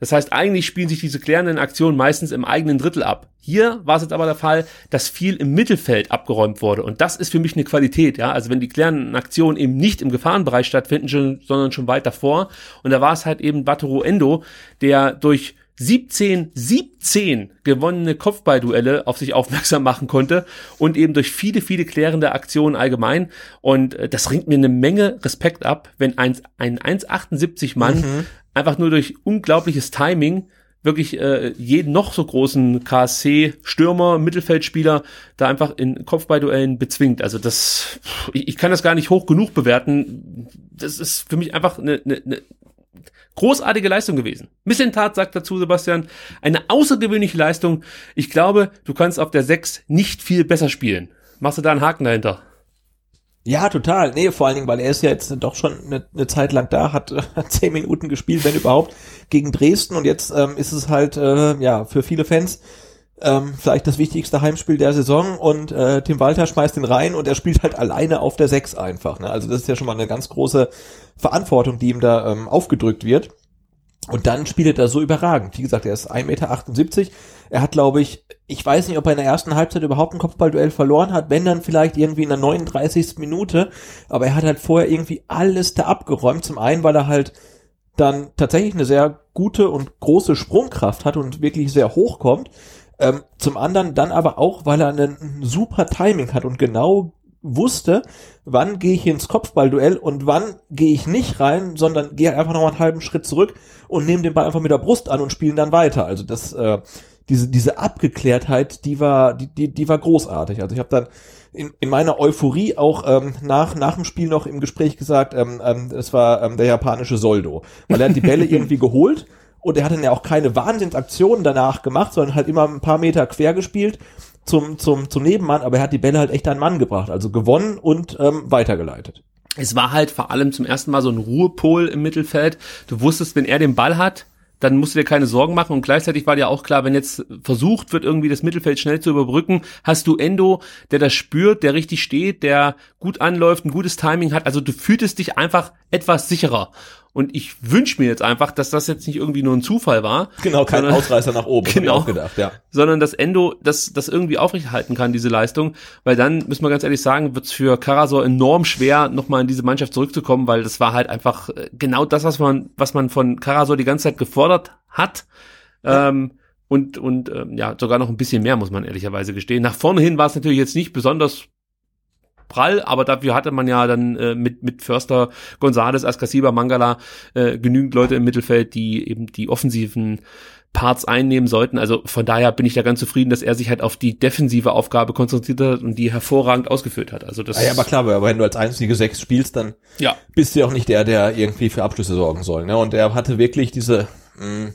Das heißt, eigentlich spielen sich diese klärenden Aktionen meistens im eigenen Drittel ab. Hier war es jetzt aber der Fall, dass viel im Mittelfeld abgeräumt wurde. Und das ist für mich eine Qualität, ja. Also wenn die klärenden Aktionen eben nicht im Gefahrenbereich stattfinden, sondern schon weit davor. Und da war es halt eben Batoro Endo, der durch 17, 17 gewonnene Kopfballduelle auf sich aufmerksam machen konnte und eben durch viele, viele klärende Aktionen allgemein. Und äh, das ringt mir eine Menge Respekt ab, wenn ein, ein 1,78 Mann mhm. Einfach nur durch unglaubliches Timing wirklich äh, jeden noch so großen KSC-Stürmer, Mittelfeldspieler da einfach in Kopfballduellen bezwingt. Also das, ich, ich kann das gar nicht hoch genug bewerten. Das ist für mich einfach eine, eine, eine großartige Leistung gewesen. Missentat sagt dazu Sebastian, eine außergewöhnliche Leistung. Ich glaube, du kannst auf der 6 nicht viel besser spielen. Machst du da einen Haken dahinter?
Ja, total. Nee, vor allen Dingen, weil er ist ja jetzt doch schon eine, eine Zeit lang da, <laughs> hat zehn Minuten gespielt, wenn überhaupt, gegen Dresden und jetzt ähm, ist es halt äh, ja für viele Fans ähm, vielleicht das wichtigste Heimspiel der Saison und äh, Tim Walter schmeißt ihn rein und er spielt halt alleine auf der Sechs einfach. Ne? Also das ist ja schon mal eine ganz große Verantwortung, die ihm da ähm, aufgedrückt wird. Und dann spielt er so überragend. Wie gesagt, er ist 1,78 Meter. Er hat, glaube ich, ich weiß nicht, ob er in der ersten Halbzeit überhaupt ein Kopfballduell verloren hat, wenn dann vielleicht irgendwie in der 39. Minute. Aber er hat halt vorher irgendwie alles da abgeräumt. Zum einen, weil er halt dann tatsächlich eine sehr gute und große Sprungkraft hat und wirklich sehr hoch kommt. Ähm, zum anderen dann aber auch, weil er einen super Timing hat und genau wusste, wann gehe ich ins Kopfballduell und wann gehe ich nicht rein, sondern gehe einfach noch mal einen halben Schritt zurück und nehme den Ball einfach mit der Brust an und spiele dann weiter. Also das, äh, diese, diese Abgeklärtheit, die war, die, die, die war großartig. Also ich habe dann in, in meiner Euphorie auch ähm, nach, nach dem Spiel noch im Gespräch gesagt, ähm, ähm, es war ähm, der japanische Soldo. Weil er hat die Bälle <laughs> irgendwie geholt und er hat dann ja auch keine Wahnsinnsaktionen danach gemacht, sondern halt immer ein paar Meter quer gespielt zum, zum, zum Nebenmann, aber er hat die Bälle halt echt an Mann gebracht, also gewonnen und ähm, weitergeleitet.
Es war halt vor allem zum ersten Mal so ein Ruhepol im Mittelfeld. Du wusstest, wenn er den Ball hat, dann musst du dir keine Sorgen machen und gleichzeitig war dir auch klar, wenn jetzt versucht wird, irgendwie das Mittelfeld schnell zu überbrücken, hast du Endo, der das spürt, der richtig steht, der gut anläuft, ein gutes Timing hat. Also du fühltest dich einfach etwas sicherer. Und ich wünsche mir jetzt einfach, dass das jetzt nicht irgendwie nur ein Zufall war.
Genau, kein sondern, Ausreißer nach oben,
genau, auch gedacht, ja. Sondern dass Endo das, das irgendwie aufrechterhalten kann, diese Leistung. Weil dann, müssen wir ganz ehrlich sagen, wird es für Karasor enorm schwer, nochmal in diese Mannschaft zurückzukommen, weil das war halt einfach äh, genau das, was man, was man von Karasor die ganze Zeit gefordert hat. Ja. Ähm, und und ähm, ja sogar noch ein bisschen mehr muss man ehrlicherweise gestehen. Nach vorne hin war es natürlich jetzt nicht besonders prall, aber dafür hatte man ja dann äh, mit, mit Förster, Gonzales, Askasiba, Mangala äh, genügend Leute im Mittelfeld, die eben die offensiven Parts einnehmen sollten. Also von daher bin ich da ganz zufrieden, dass er sich halt auf die defensive Aufgabe konzentriert hat und die hervorragend ausgeführt hat. Also das
ah ja, aber klar, aber wenn du als einzige Sechs spielst, dann ja. bist du ja auch nicht der, der irgendwie für Abschlüsse sorgen soll. Ne? Und er hatte wirklich diese mh, mm,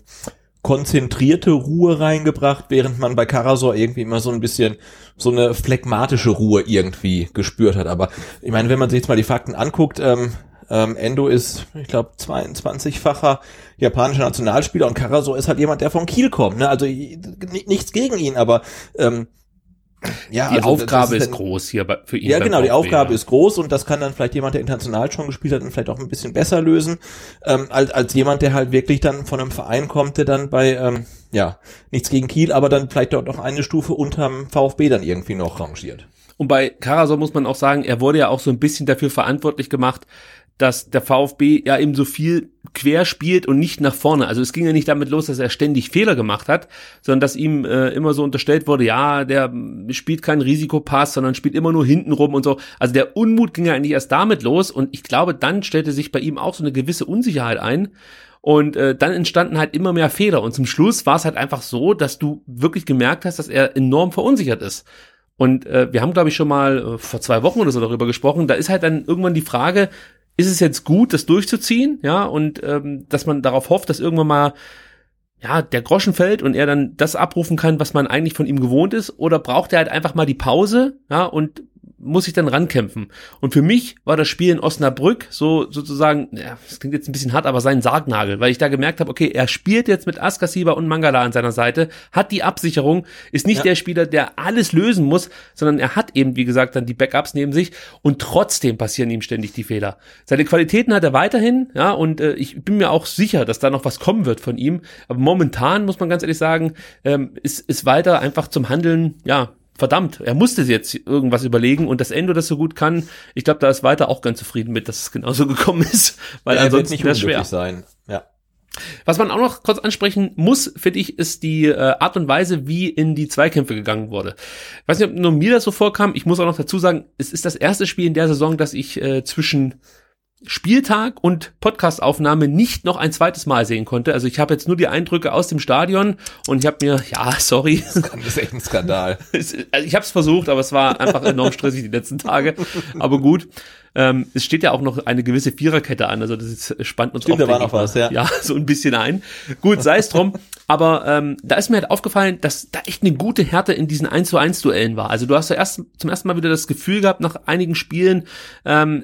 konzentrierte Ruhe reingebracht, während man bei Karasor irgendwie immer so ein bisschen so eine phlegmatische Ruhe irgendwie gespürt hat. Aber ich meine, wenn man sich jetzt mal die Fakten anguckt, ähm, ähm, Endo ist, ich glaube, 22-facher japanischer Nationalspieler und Karasor ist halt jemand, der von Kiel kommt. Ne? Also nichts gegen ihn, aber ähm,
ja, die also Aufgabe ist, ist groß hier für ihn.
Ja, genau, die Aufgabe ja. ist groß und das kann dann vielleicht jemand, der international schon gespielt hat, dann vielleicht auch ein bisschen besser lösen, ähm, als, als jemand, der halt wirklich dann von einem Verein kommt, der dann bei, ähm, ja, nichts gegen Kiel, aber dann vielleicht dort noch eine Stufe unterm VfB dann irgendwie noch rangiert.
Und bei Karasor muss man auch sagen, er wurde ja auch so ein bisschen dafür verantwortlich gemacht, dass der VfB ja eben so viel quer spielt und nicht nach vorne. Also es ging ja nicht damit los, dass er ständig Fehler gemacht hat, sondern dass ihm äh, immer so unterstellt wurde, ja, der spielt keinen Risikopass, sondern spielt immer nur hinten rum und so. Also der Unmut ging ja eigentlich erst damit los und ich glaube, dann stellte sich bei ihm auch so eine gewisse Unsicherheit ein. Und äh, dann entstanden halt immer mehr Fehler. Und zum Schluss war es halt einfach so, dass du wirklich gemerkt hast, dass er enorm verunsichert ist. Und äh, wir haben, glaube ich, schon mal äh, vor zwei Wochen oder so darüber gesprochen. Da ist halt dann irgendwann die Frage, ist es jetzt gut, das durchzuziehen, ja, und ähm, dass man darauf hofft, dass irgendwann mal ja, der Groschen fällt und er dann das abrufen kann, was man eigentlich von ihm gewohnt ist, oder braucht er halt einfach mal die Pause, ja, und muss ich dann rankämpfen. Und für mich war das Spiel in Osnabrück so sozusagen, ja, das klingt jetzt ein bisschen hart, aber sein Sargnagel, weil ich da gemerkt habe, okay, er spielt jetzt mit Askasiba und Mangala an seiner Seite, hat die Absicherung, ist nicht ja. der Spieler, der alles lösen muss, sondern er hat eben, wie gesagt, dann die Backups neben sich und trotzdem passieren ihm ständig die Fehler. Seine Qualitäten hat er weiterhin, ja, und äh, ich bin mir auch sicher, dass da noch was kommen wird von ihm. Aber momentan muss man ganz ehrlich sagen, ähm, ist, ist weiter einfach zum Handeln, ja, verdammt, er musste jetzt irgendwas überlegen und das Endo das so gut kann, ich glaube, da ist weiter auch ganz zufrieden mit, dass es genauso <laughs> gekommen ist, weil
ja,
ansonsten
wäre es schwer sein. Ja.
Was man auch noch kurz ansprechen muss, finde ich, ist die äh, Art und Weise, wie in die Zweikämpfe gegangen wurde. Ich weiß nicht, ob nur mir das so vorkam. Ich muss auch noch dazu sagen, es ist das erste Spiel in der Saison, dass ich äh, zwischen Spieltag und Podcastaufnahme nicht noch ein zweites Mal sehen konnte. Also ich habe jetzt nur die Eindrücke aus dem Stadion und ich habe mir, ja, sorry.
Das ist echt ein Skandal. <laughs>
also ich habe es versucht, aber es war einfach enorm stressig die letzten Tage. Aber gut. Ähm, es steht ja auch noch eine gewisse Viererkette an, also das ist, spannt uns
Stimmt,
auch
da war noch was, ja.
ja, <laughs> so ein bisschen ein. Gut, sei es drum. Aber ähm, da ist mir halt aufgefallen, dass da echt eine gute Härte in diesen 1 zu 1 Duellen war. Also du hast ja erst zum ersten Mal wieder das Gefühl gehabt, nach einigen Spielen, ähm,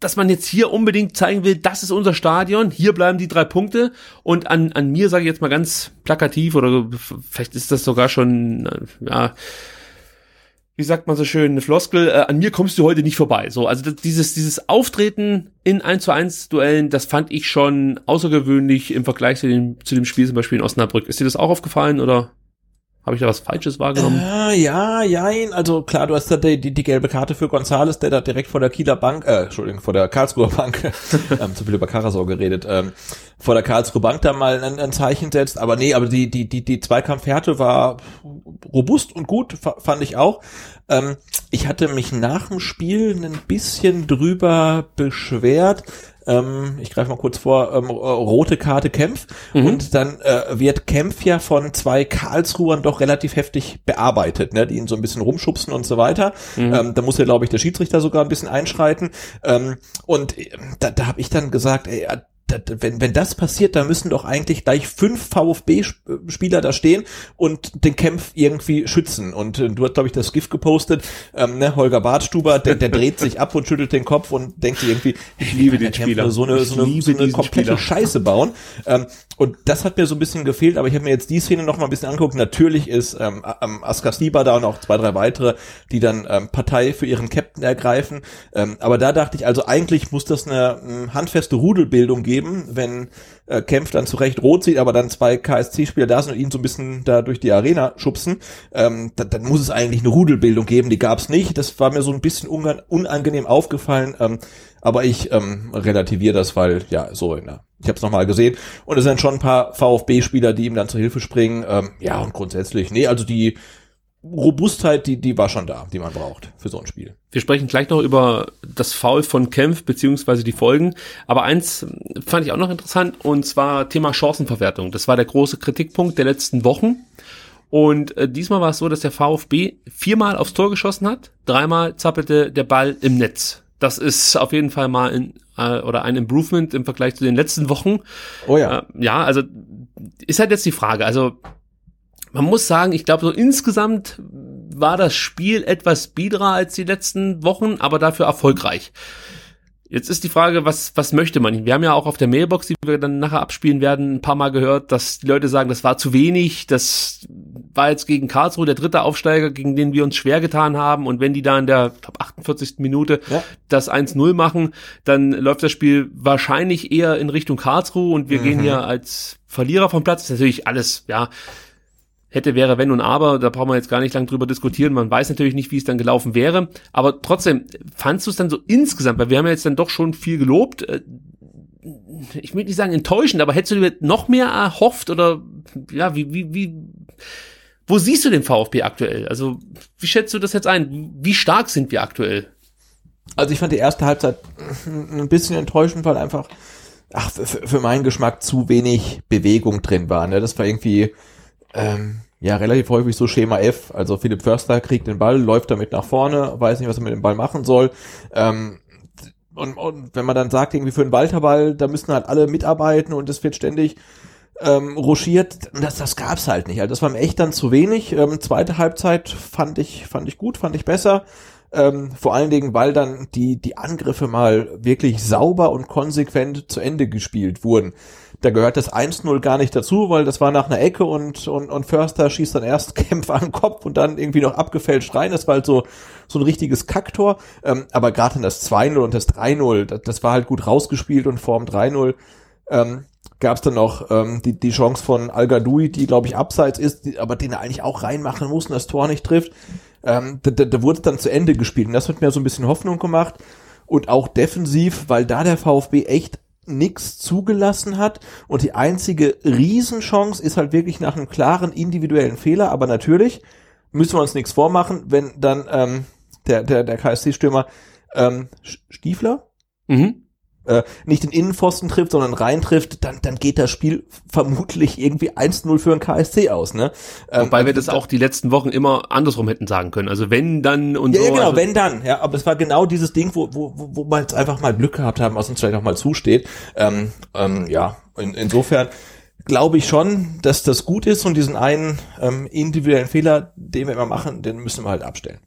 dass man jetzt hier unbedingt zeigen will, das ist unser Stadion, hier bleiben die drei Punkte und an, an mir sage ich jetzt mal ganz plakativ oder vielleicht ist das sogar schon, äh, ja, wie sagt man so schön, eine Floskel, äh, an mir kommst du heute nicht vorbei. So, also dieses, dieses Auftreten in 1 zu 1 Duellen, das fand ich schon außergewöhnlich im Vergleich zu dem, zu dem Spiel zum Beispiel in Osnabrück. Ist dir das auch aufgefallen oder? Habe ich da was Falsches wahrgenommen?
Äh, ja, jein. Also klar, du hast da die, die, die gelbe Karte für Gonzales, der da direkt vor der Kieler Bank, äh, Entschuldigung, vor der Karlsruher Bank, <laughs> ähm, zu viel über Karasau geredet, ähm, vor der Karlsruher Bank da mal ein, ein Zeichen setzt. Aber nee, aber die, die, die, die Zweikampfhärte war robust und gut, fand ich auch. Ähm, ich hatte mich nach dem Spiel ein bisschen drüber beschwert, ähm, ich greife mal kurz vor, ähm, rote Karte Kempf mhm. und dann äh, wird Kempf ja von zwei Karlsruhern doch relativ heftig bearbeitet, ne, die ihn so ein bisschen rumschubsen und so weiter. Mhm. Ähm, da muss ja, glaube ich, der Schiedsrichter sogar ein bisschen einschreiten. Ähm, und äh, da, da habe ich dann gesagt, ey, wenn, wenn das passiert, dann müssen doch eigentlich gleich fünf VfB-Spieler da stehen und den Kämpf irgendwie schützen. Und äh, du hast, glaube ich, das GIF gepostet, ähm, ne, Holger Bartstuber, der, der dreht sich ab und schüttelt den Kopf und denkt irgendwie,
ich liebe den Spieler.
So eine, so eine, so eine komplette Spieler. Scheiße bauen. Ähm, und das hat mir so ein bisschen gefehlt, aber ich habe mir jetzt die Szene noch mal ein bisschen angeguckt. Natürlich ist ähm, Askar Stieber da und auch zwei, drei weitere, die dann ähm, Partei für ihren Captain ergreifen. Ähm, aber da dachte ich, also eigentlich muss das eine ähm, handfeste Rudelbildung geben wenn äh, Kempf dann zurecht rot sieht, aber dann zwei KSC-Spieler da sind und ihn so ein bisschen da durch die Arena schubsen, ähm, dann, dann muss es eigentlich eine Rudelbildung geben, die gab es nicht. Das war mir so ein bisschen unangenehm aufgefallen, ähm, aber ich ähm, relativiere das, weil ja, so in der ich habe es nochmal gesehen und es sind schon ein paar VfB-Spieler, die ihm dann zur Hilfe springen. Ähm, ja, und grundsätzlich, nee, also die Robustheit, die, die war schon da, die man braucht für so ein Spiel.
Wir sprechen gleich noch über das Foul von Kempf beziehungsweise die Folgen. Aber eins fand ich auch noch interessant und zwar Thema Chancenverwertung. Das war der große Kritikpunkt der letzten Wochen. Und äh, diesmal war es so, dass der VfB viermal aufs Tor geschossen hat, dreimal zappelte der Ball im Netz. Das ist auf jeden Fall mal ein, äh, oder ein Improvement im Vergleich zu den letzten Wochen.
Oh ja.
Äh, ja, also ist halt jetzt die Frage. Also man muss sagen, ich glaube, so insgesamt war das Spiel etwas biederer als die letzten Wochen, aber dafür erfolgreich. Jetzt ist die Frage, was, was möchte man? Wir haben ja auch auf der Mailbox, die wir dann nachher abspielen werden, ein paar Mal gehört, dass die Leute sagen, das war zu wenig, das war jetzt gegen Karlsruhe der dritte Aufsteiger, gegen den wir uns schwer getan haben und wenn die da in der glaub, 48. Minute ja. das 1-0 machen, dann läuft das Spiel wahrscheinlich eher in Richtung Karlsruhe und wir mhm. gehen hier als Verlierer vom Platz. Das ist natürlich alles, ja, hätte, wäre, wenn und aber, da brauchen wir jetzt gar nicht lang drüber diskutieren. Man weiß natürlich nicht, wie es dann gelaufen wäre. Aber trotzdem, fandst du es dann so insgesamt, weil wir haben ja jetzt dann doch schon viel gelobt, äh, ich will nicht sagen enttäuschend, aber hättest du dir noch mehr erhofft oder ja, wie, wie, wie, wo siehst du den VfB aktuell? Also, wie schätzt du das jetzt ein? Wie stark sind wir aktuell?
Also ich fand die erste Halbzeit ein bisschen enttäuschend, weil einfach, ach, für, für meinen Geschmack zu wenig Bewegung drin war. Ne? Das war irgendwie, ähm, ja, relativ häufig so Schema F. Also Philipp Förster kriegt den Ball, läuft damit nach vorne, weiß nicht, was er mit dem Ball machen soll. Ähm, und, und wenn man dann sagt, irgendwie für einen Walterball, da müssen halt alle mitarbeiten und es wird ständig ähm, ruschiert, das, das gab's halt nicht. Also das war mir echt dann zu wenig. Ähm, zweite Halbzeit fand ich, fand ich gut, fand ich besser. Ähm, vor allen Dingen, weil dann die, die Angriffe mal wirklich sauber und konsequent zu Ende gespielt wurden. Da gehört das 1-0 gar nicht dazu, weil das war nach einer Ecke und, und, und Förster schießt dann erst <laughs> Kämpfer an den Kopf und dann irgendwie noch abgefälscht rein. Das war halt so, so ein richtiges Kacktor. Ähm, aber gerade in das 2-0 und das 3-0, das, das, war halt gut rausgespielt und vor dem 3-0 ähm, gab es dann noch ähm, die, die Chance von Al die glaube ich abseits ist, die, aber den er eigentlich auch reinmachen muss und das Tor nicht trifft. Ähm, da, da, da wurde dann zu Ende gespielt und das hat mir so ein bisschen Hoffnung gemacht und auch defensiv, weil da der VfB echt nix zugelassen hat und die einzige Riesenchance ist halt wirklich nach einem klaren individuellen Fehler, aber natürlich müssen wir uns nichts vormachen, wenn dann ähm, der, der, der KSC-Stürmer ähm, Stiefler
Mhm.
Äh, nicht den Innenpfosten trifft, sondern rein trifft, dann, dann geht das Spiel vermutlich irgendwie 1-0 für den KSC aus. Ne? Ähm,
Wobei wir das auch die letzten Wochen immer andersrum hätten sagen können. Also wenn dann und
Ja,
so.
ja genau,
also,
wenn dann. Ja, aber es war genau dieses Ding, wo, wo, wo wo wir jetzt einfach mal Glück gehabt haben, was uns vielleicht auch mal zusteht. Ähm, ähm, ja, in, insofern glaube ich schon, dass das gut ist und diesen einen ähm, individuellen Fehler, den wir immer machen, den müssen wir halt abstellen.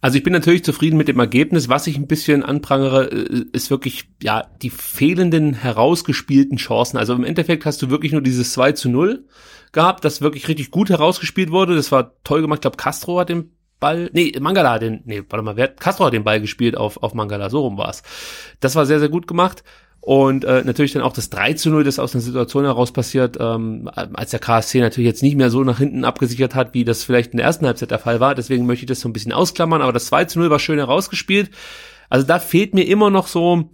Also ich bin natürlich zufrieden mit dem Ergebnis. Was ich ein bisschen anprangere, äh, ist wirklich, ja, die fehlenden herausgespielten Chancen. Also im Endeffekt hast du wirklich nur dieses 2 zu 0 gehabt, das wirklich richtig gut herausgespielt wurde. Das war toll gemacht. Ich glaube, Castro hat den Ball, nee, Mangala hat den, nee, warte mal, wer, hat- Castro hat den Ball gespielt auf, auf Mangala, so rum war's. Das war sehr, sehr gut gemacht. Und äh, natürlich dann auch das 3 zu 0, das aus einer Situation heraus passiert, ähm, als der KSC natürlich jetzt nicht mehr so nach hinten abgesichert hat, wie das vielleicht in der ersten Halbzeit der Fall war. Deswegen möchte ich das so ein bisschen ausklammern, aber das 2 zu 0 war schön herausgespielt. Also da fehlt mir immer noch so,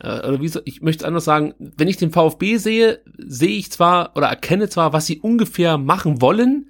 äh, oder wie so, ich möchte es anders sagen, wenn ich den VfB sehe, sehe ich zwar oder erkenne zwar, was sie ungefähr machen wollen,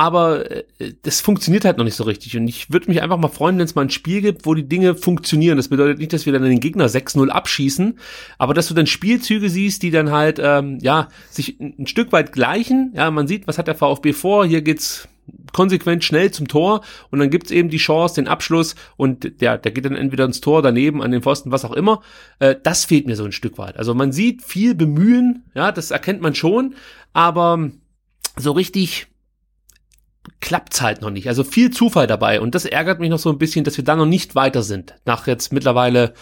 aber äh, das funktioniert halt noch nicht so richtig. Und ich würde mich einfach mal freuen, wenn es mal ein Spiel gibt, wo die Dinge funktionieren. Das bedeutet nicht, dass wir dann den Gegner 6-0 abschießen, aber dass du dann Spielzüge siehst, die dann halt, ähm, ja, sich ein, Stück weit gleichen. Ja, man sieht, was hat der VfB vor, hier geht's konsequent schnell zum Tor und dann gibt's eben die Chance, den Abschluss und der, der geht dann entweder ins Tor, daneben, an den Pfosten, was auch immer. Äh, das fehlt mir so ein Stück weit. Also man sieht viel Bemühen, ja, das erkennt man schon, aber so richtig klappt's halt noch nicht. Also viel Zufall dabei und das ärgert mich noch so ein bisschen, dass wir da noch nicht weiter sind. Nach jetzt mittlerweile,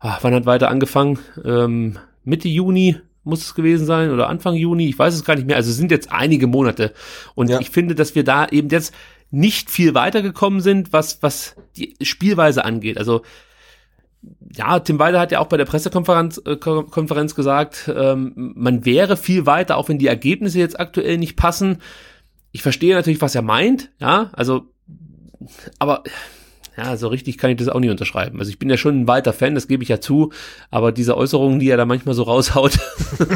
ah, wann hat weiter angefangen? Ähm, Mitte Juni muss es gewesen sein oder Anfang Juni, ich weiß es gar nicht mehr. Also es sind jetzt einige Monate und
Ja.
ich finde, dass wir da eben jetzt nicht viel weitergekommen sind, was was die Spielweise angeht. Also ja, Tim Weiler hat ja auch bei der Pressekonferenz äh, Ko- Konferenz gesagt, ähm, man wäre viel weiter, auch wenn die Ergebnisse jetzt aktuell nicht passen. Ich verstehe natürlich, was er meint, ja, also, aber ja, so richtig kann ich das auch nicht unterschreiben. Also ich bin ja schon ein weiter Fan, das gebe ich ja zu, aber diese Äußerungen, die er da manchmal so raushaut,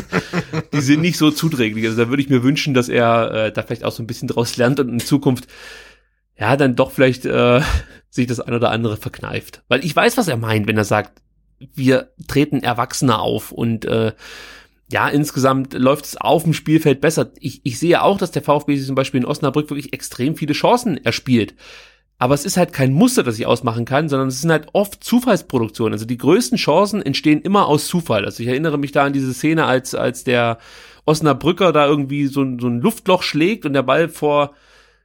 <laughs> die sind nicht so zuträglich. Also da würde ich mir wünschen, dass er äh, da vielleicht auch so ein bisschen draus lernt und in Zukunft ja dann doch vielleicht äh, sich das ein oder andere verkneift. Weil ich weiß, was er meint, wenn er sagt, wir treten Erwachsener auf und äh, ja, insgesamt läuft es auf dem Spielfeld besser. Ich, ich sehe auch, dass der VfB sich zum Beispiel in Osnabrück wirklich extrem viele Chancen erspielt. Aber es ist halt kein Muster, das ich ausmachen kann, sondern es sind halt oft Zufallsproduktionen. Also die größten Chancen entstehen immer aus Zufall. Also ich erinnere mich da an diese Szene, als, als der Osnabrücker da irgendwie so, so ein Luftloch schlägt und der Ball vor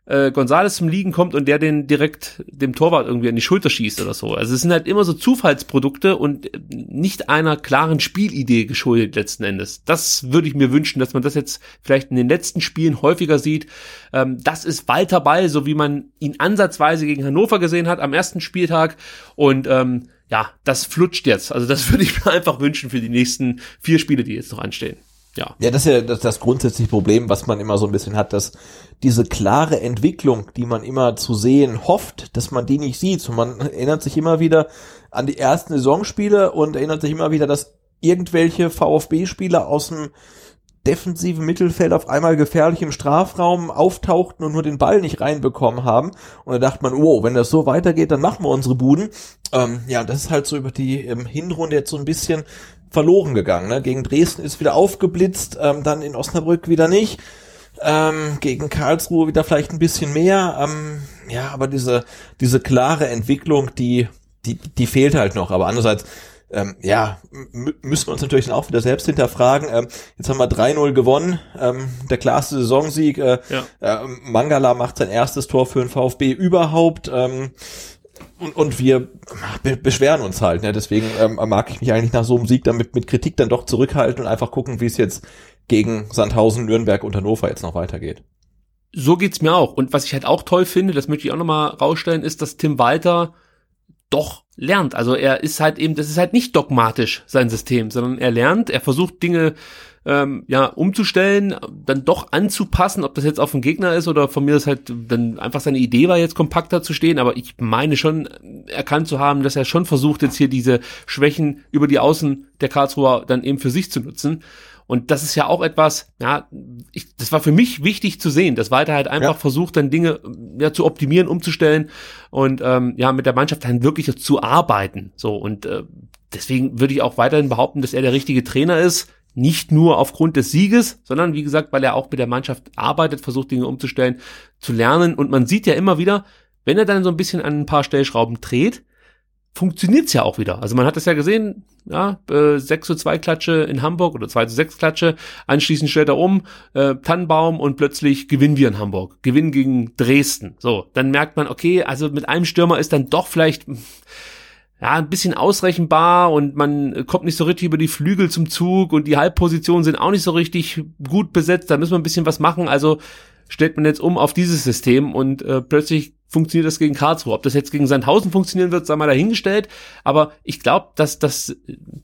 äh, Gonzales zum Liegen kommt und der den direkt dem Torwart irgendwie an die Schulter schießt oder so. Also es sind halt immer so Zufallsprodukte und äh, nicht einer klaren Spielidee geschuldet letzten Endes. Das würde ich mir wünschen, dass man das jetzt vielleicht in den letzten Spielen häufiger sieht. Ähm, das ist Walter Ball, so wie man ihn ansatzweise gegen Hannover gesehen hat am ersten Spieltag und ähm, ja, das flutscht jetzt. Also das <laughs> würde ich mir einfach wünschen für die nächsten vier Spiele, die jetzt noch anstehen. Ja.
Ja, das ist ja das, das grundsätzliche Problem, was man immer so ein bisschen hat, dass diese klare Entwicklung, die man immer zu sehen hofft, dass man die nicht sieht. Und man erinnert sich immer wieder an die ersten Saisonspiele und erinnert sich immer wieder, dass irgendwelche VfB-Spieler aus dem defensiven Mittelfeld auf einmal gefährlich im Strafraum auftauchten und nur den Ball nicht reinbekommen haben. Und da dachte man, wow, wenn das so weitergeht, dann machen wir unsere Buden. Ähm, ja, das ist halt so über die ähm, Hinrunde jetzt so ein bisschen verloren gegangen. Ne? Gegen Dresden ist wieder aufgeblitzt, ähm, dann in Osnabrück wieder nicht. Ähm, gegen Karlsruhe wieder vielleicht ein bisschen mehr. Ähm, ja, aber diese, diese klare Entwicklung, die, die, die fehlt halt noch. Aber andererseits, ähm, ja, müssen wir uns natürlich dann auch wieder selbst hinterfragen. Ähm, jetzt haben wir 3-0 gewonnen, ähm, der klarste Saisonsieg. Äh,
Ja.
äh, Mangala macht sein erstes Tor für den VfB überhaupt. Ähm, und, und wir be beschweren uns halt. Ne? Deswegen ähm, mag ich mich eigentlich nach so einem Sieg damit mit Kritik dann doch zurückhalten und einfach gucken, wie es jetzt gegen Sandhausen, Nürnberg und Hannover jetzt noch weitergeht.
so geht's mir auch. Und was ich halt auch toll finde, das möchte ich auch nochmal rausstellen, ist, dass Tim Walter doch lernt. Also er ist halt eben, das ist halt nicht dogmatisch sein System, sondern er lernt, er versucht Dinge ähm, ja, umzustellen, dann doch anzupassen, ob das jetzt auf den Gegner ist oder von mir das halt dann einfach seine Idee war, jetzt kompakter zu stehen, aber ich meine schon erkannt zu haben, dass er schon versucht, jetzt hier diese Schwächen über die Außen der Karlsruher dann eben für sich zu nutzen. Und das ist ja auch etwas, ja, ich, das war für mich wichtig zu sehen, dass Walter halt einfach ja. versucht, dann Dinge ja, zu optimieren, umzustellen und ähm, ja, mit der Mannschaft dann wirklich zu arbeiten. So, und äh, deswegen würde ich auch weiterhin behaupten, dass er der richtige Trainer ist. Nicht nur aufgrund des Sieges, sondern wie gesagt, weil er auch mit der Mannschaft arbeitet, versucht Dinge umzustellen, zu lernen. Und man sieht ja immer wieder, wenn er dann so ein bisschen an ein paar Stellschrauben dreht, funktioniert's ja auch wieder. Also man hat es ja gesehen, ja, äh, 6 zu 2 Klatsche in Hamburg oder 2 zu 6 Klatsche, anschließend stellt er um, äh, Tannenbaum und plötzlich gewinnen wir in Hamburg, gewinnen gegen Dresden. So, dann merkt man, okay, also mit einem Stürmer ist dann doch vielleicht ja, ein bisschen ausrechenbar und man kommt nicht so richtig über die Flügel zum Zug und die Halbpositionen sind auch nicht so richtig gut besetzt, da müssen wir ein bisschen was machen, also stellt man jetzt um auf dieses System und äh, plötzlich funktioniert das gegen Karlsruhe. Ob das jetzt gegen Sandhausen funktionieren wird, sei mal dahingestellt. Aber ich glaube, dass das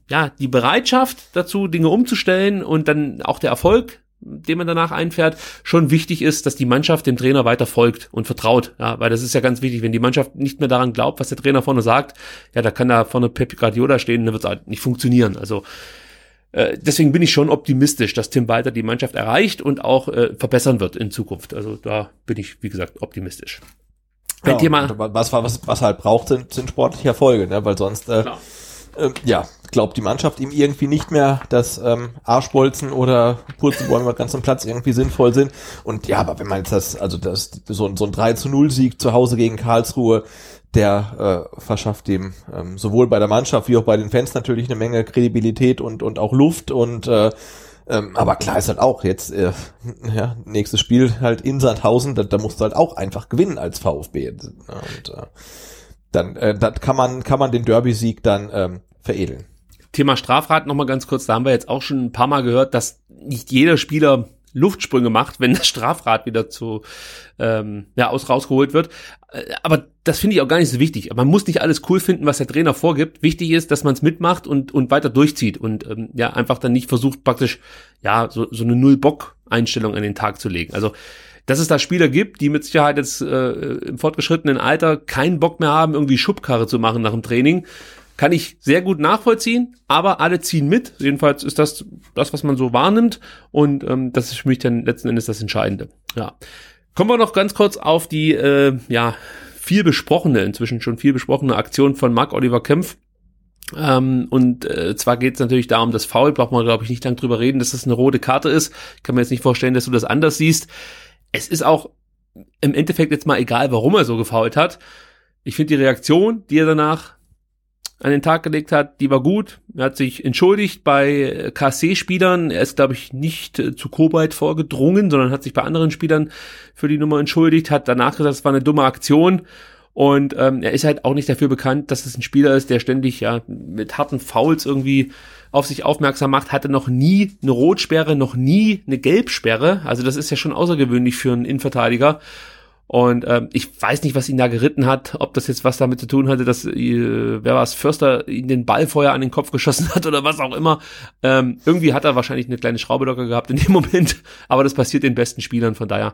ja die Bereitschaft dazu, Dinge umzustellen und dann auch der Erfolg, den man danach einfährt, schon wichtig ist, dass die Mannschaft dem Trainer weiter folgt und vertraut. Ja, weil das ist ja ganz wichtig, wenn die Mannschaft nicht mehr daran glaubt, was der Trainer vorne sagt, ja, da kann da vorne Pep Guardiola stehen, dann wird es halt nicht funktionieren. Also äh, deswegen bin ich schon optimistisch, dass Tim Walter die Mannschaft erreicht und auch äh, verbessern wird in Zukunft. Also da bin ich, wie gesagt, optimistisch.
Ein ja, Thema. Was, was, was halt braucht, sind, sind sportliche Erfolge, ne? weil sonst, äh, äh, ja, glaubt die Mannschaft ihm irgendwie nicht mehr, dass ähm, Arschbolzen oder Purzelbäume ganz am Platz irgendwie sinnvoll sind. Und ja, aber wenn man jetzt das, also das, so, so ein 3 zu 0 Sieg zu Hause gegen Karlsruhe, der äh, verschafft dem ähm, sowohl bei der Mannschaft wie auch bei den Fans natürlich eine Menge Kredibilität und, und auch Luft und äh, ähm, aber klar ist halt auch jetzt, äh, ja, nächstes Spiel halt in Sandhausen, da, da musst du halt auch einfach gewinnen als VfB. Und äh, dann, äh, dann kann man, kann man den Derby-Sieg dann ähm, veredeln.
Thema Strafrat nochmal ganz kurz, da haben wir jetzt auch schon ein paar Mal gehört, dass nicht jeder Spieler Luftsprünge macht, wenn das Strafrad wieder zu ähm, ja, aus rausgeholt wird. Äh, aber das finde ich auch gar nicht so wichtig. Man muss nicht alles cool finden, was der Trainer vorgibt. Wichtig ist, dass man es mitmacht und, und weiter durchzieht und ähm, ja, einfach dann nicht versucht, praktisch ja so, so eine Null-Bock-Einstellung an den Tag zu legen. Also dass es da Spieler gibt, die mit Sicherheit jetzt äh, im fortgeschrittenen Alter keinen Bock mehr haben, irgendwie Schubkarre zu machen nach dem Training kann ich sehr gut nachvollziehen, aber alle ziehen mit. Jedenfalls ist das das, was man so wahrnimmt und ähm, das ist für mich dann letzten Endes das Entscheidende. Ja. Kommen wir noch ganz kurz auf die äh, ja viel besprochene, inzwischen schon viel besprochene Aktion von Marc Oliver Kempf. Ähm, und äh, zwar geht es natürlich darum, das Foul, braucht man glaube ich nicht lang drüber reden, dass das eine rote Karte ist. Ich kann mir jetzt nicht vorstellen, dass du das anders siehst. Es ist auch im Endeffekt jetzt mal egal, warum er so gefault hat. Ich finde die Reaktion, die er danach an den Tag gelegt hat, die war gut. Er hat sich entschuldigt bei KC-Spielern. Er ist, glaube ich, nicht äh, zu Kobalt vorgedrungen, sondern hat sich bei anderen Spielern für die Nummer entschuldigt, hat danach gesagt, es war eine dumme Aktion. Und ähm, er ist halt auch nicht dafür bekannt, dass es ein Spieler ist, der ständig ja mit harten Fouls irgendwie auf sich aufmerksam macht, hatte noch nie eine Rotsperre, noch nie eine Gelbsperre. Also das ist ja schon außergewöhnlich für einen Innenverteidiger. Und ähm, ich weiß nicht, was ihn da geritten hat, ob das jetzt was damit zu tun hatte, dass, äh, wer war es, Förster ihn den Ball vorher an den Kopf geschossen <laughs> hat oder was auch immer. Ähm, irgendwie hat er wahrscheinlich eine kleine Schraube locker gehabt in dem <laughs> Moment, aber das passiert den besten Spielern, von daher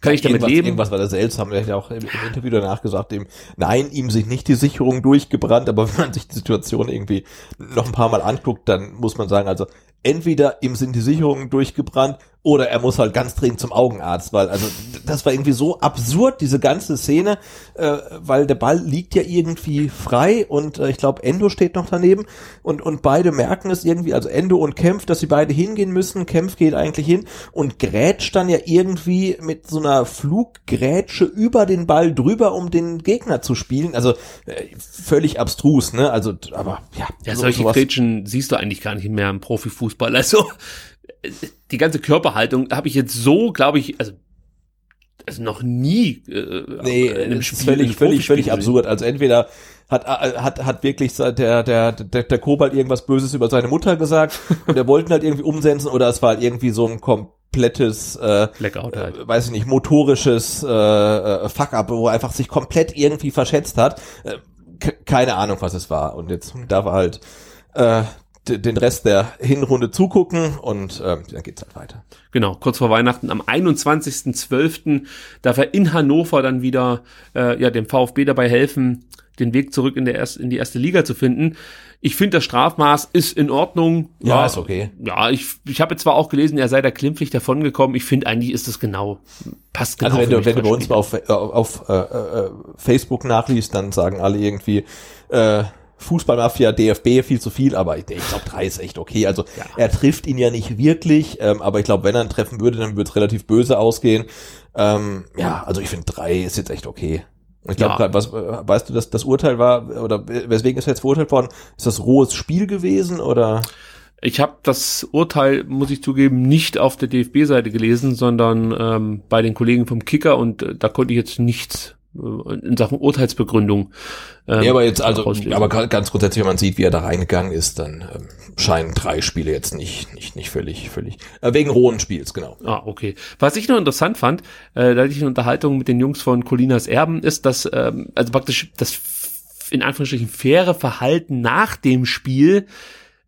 kann ich damit
irgendwas,
leben.
Irgendwas war da seltsam, er hat ja auch im, im Interview danach gesagt, ihm, nein, ihm sich nicht die Sicherung durchgebrannt, aber <laughs> wenn man sich die Situation irgendwie noch ein paar Mal anguckt, dann muss man sagen, also entweder ihm sind die Sicherungen durchgebrannt oder er muss halt ganz dringend zum Augenarzt, weil also das war irgendwie so absurd, diese ganze Szene, äh, weil der Ball liegt ja irgendwie frei und äh, ich glaube Endo steht noch daneben und, und beide merken es irgendwie, also Endo und Kempf, dass sie beide hingehen müssen, Kempf geht eigentlich hin und grätscht dann ja irgendwie mit so einer Fluggrätsche über den Ball drüber, um den Gegner zu spielen, also äh, völlig abstrus, ne, also aber ja.
Ja, so, solche Grätschen siehst du eigentlich gar nicht mehr im Profifußball, also die ganze Körperhaltung habe ich jetzt so, glaube ich, also also noch nie
äh, nee, in einem Spiel, völlig völlig völlig absurd. Also entweder hat äh, hat hat wirklich der der der der Kobalt irgendwas Böses über seine Mutter gesagt <laughs> und er wollten halt irgendwie umsetzen oder es war halt irgendwie so ein komplettes äh,
Blackout halt.
Äh, weiß ich nicht motorisches äh, äh, Fuck up, wo er einfach sich komplett irgendwie verschätzt hat. Äh, keine Ahnung, was es war und jetzt da war halt äh, den Rest der Hinrunde zugucken und ähm, dann geht's halt weiter.
Genau, kurz vor Weihnachten am 21.12. darf er in Hannover dann wieder äh, ja dem VfB dabei helfen, den Weg zurück in, der erst, in die erste Liga zu finden. Ich finde, das Strafmaß ist in Ordnung.
Ja, ist okay.
Ja, ich, ich habe zwar auch gelesen, er sei da klimpflich davongekommen. Ich finde, eigentlich ist das genau, passt genau.
Also wenn du, wenn du bei uns mal auf, auf, auf äh, äh, Facebook nachliest, dann sagen alle irgendwie, äh, Fußballmafia, DFB viel zu viel, aber ich, ich glaube, drei ist echt okay. Also ja. er trifft ihn ja nicht wirklich, ähm, aber ich glaube, wenn er ihn treffen würde, dann würde es relativ böse ausgehen. Ähm, ja, also ich finde drei ist jetzt echt okay. Ich glaube, ja. was weißt du, dass das Urteil war oder weswegen ist er jetzt verurteilt worden? Ist das rohes Spiel gewesen oder?
Ich habe das Urteil, muss ich zugeben, nicht auf der DFB-Seite gelesen, sondern ähm, bei den Kollegen vom Kicker und äh, da konnte ich jetzt nichts in Sachen Urteilsbegründung.
Ähm, ja, aber jetzt also, aber ganz grundsätzlich, wenn man sieht, wie er da reingegangen ist, dann ähm, scheinen drei Spiele jetzt nicht nicht nicht völlig völlig äh, wegen rohen Spiels genau.
Ah, okay. Was ich noch interessant fand, äh, da hatte ich eine Unterhaltung mit den Jungs von Colinas Erben, ist, dass ähm, also praktisch das in Anführungsstrichen faire Verhalten nach dem Spiel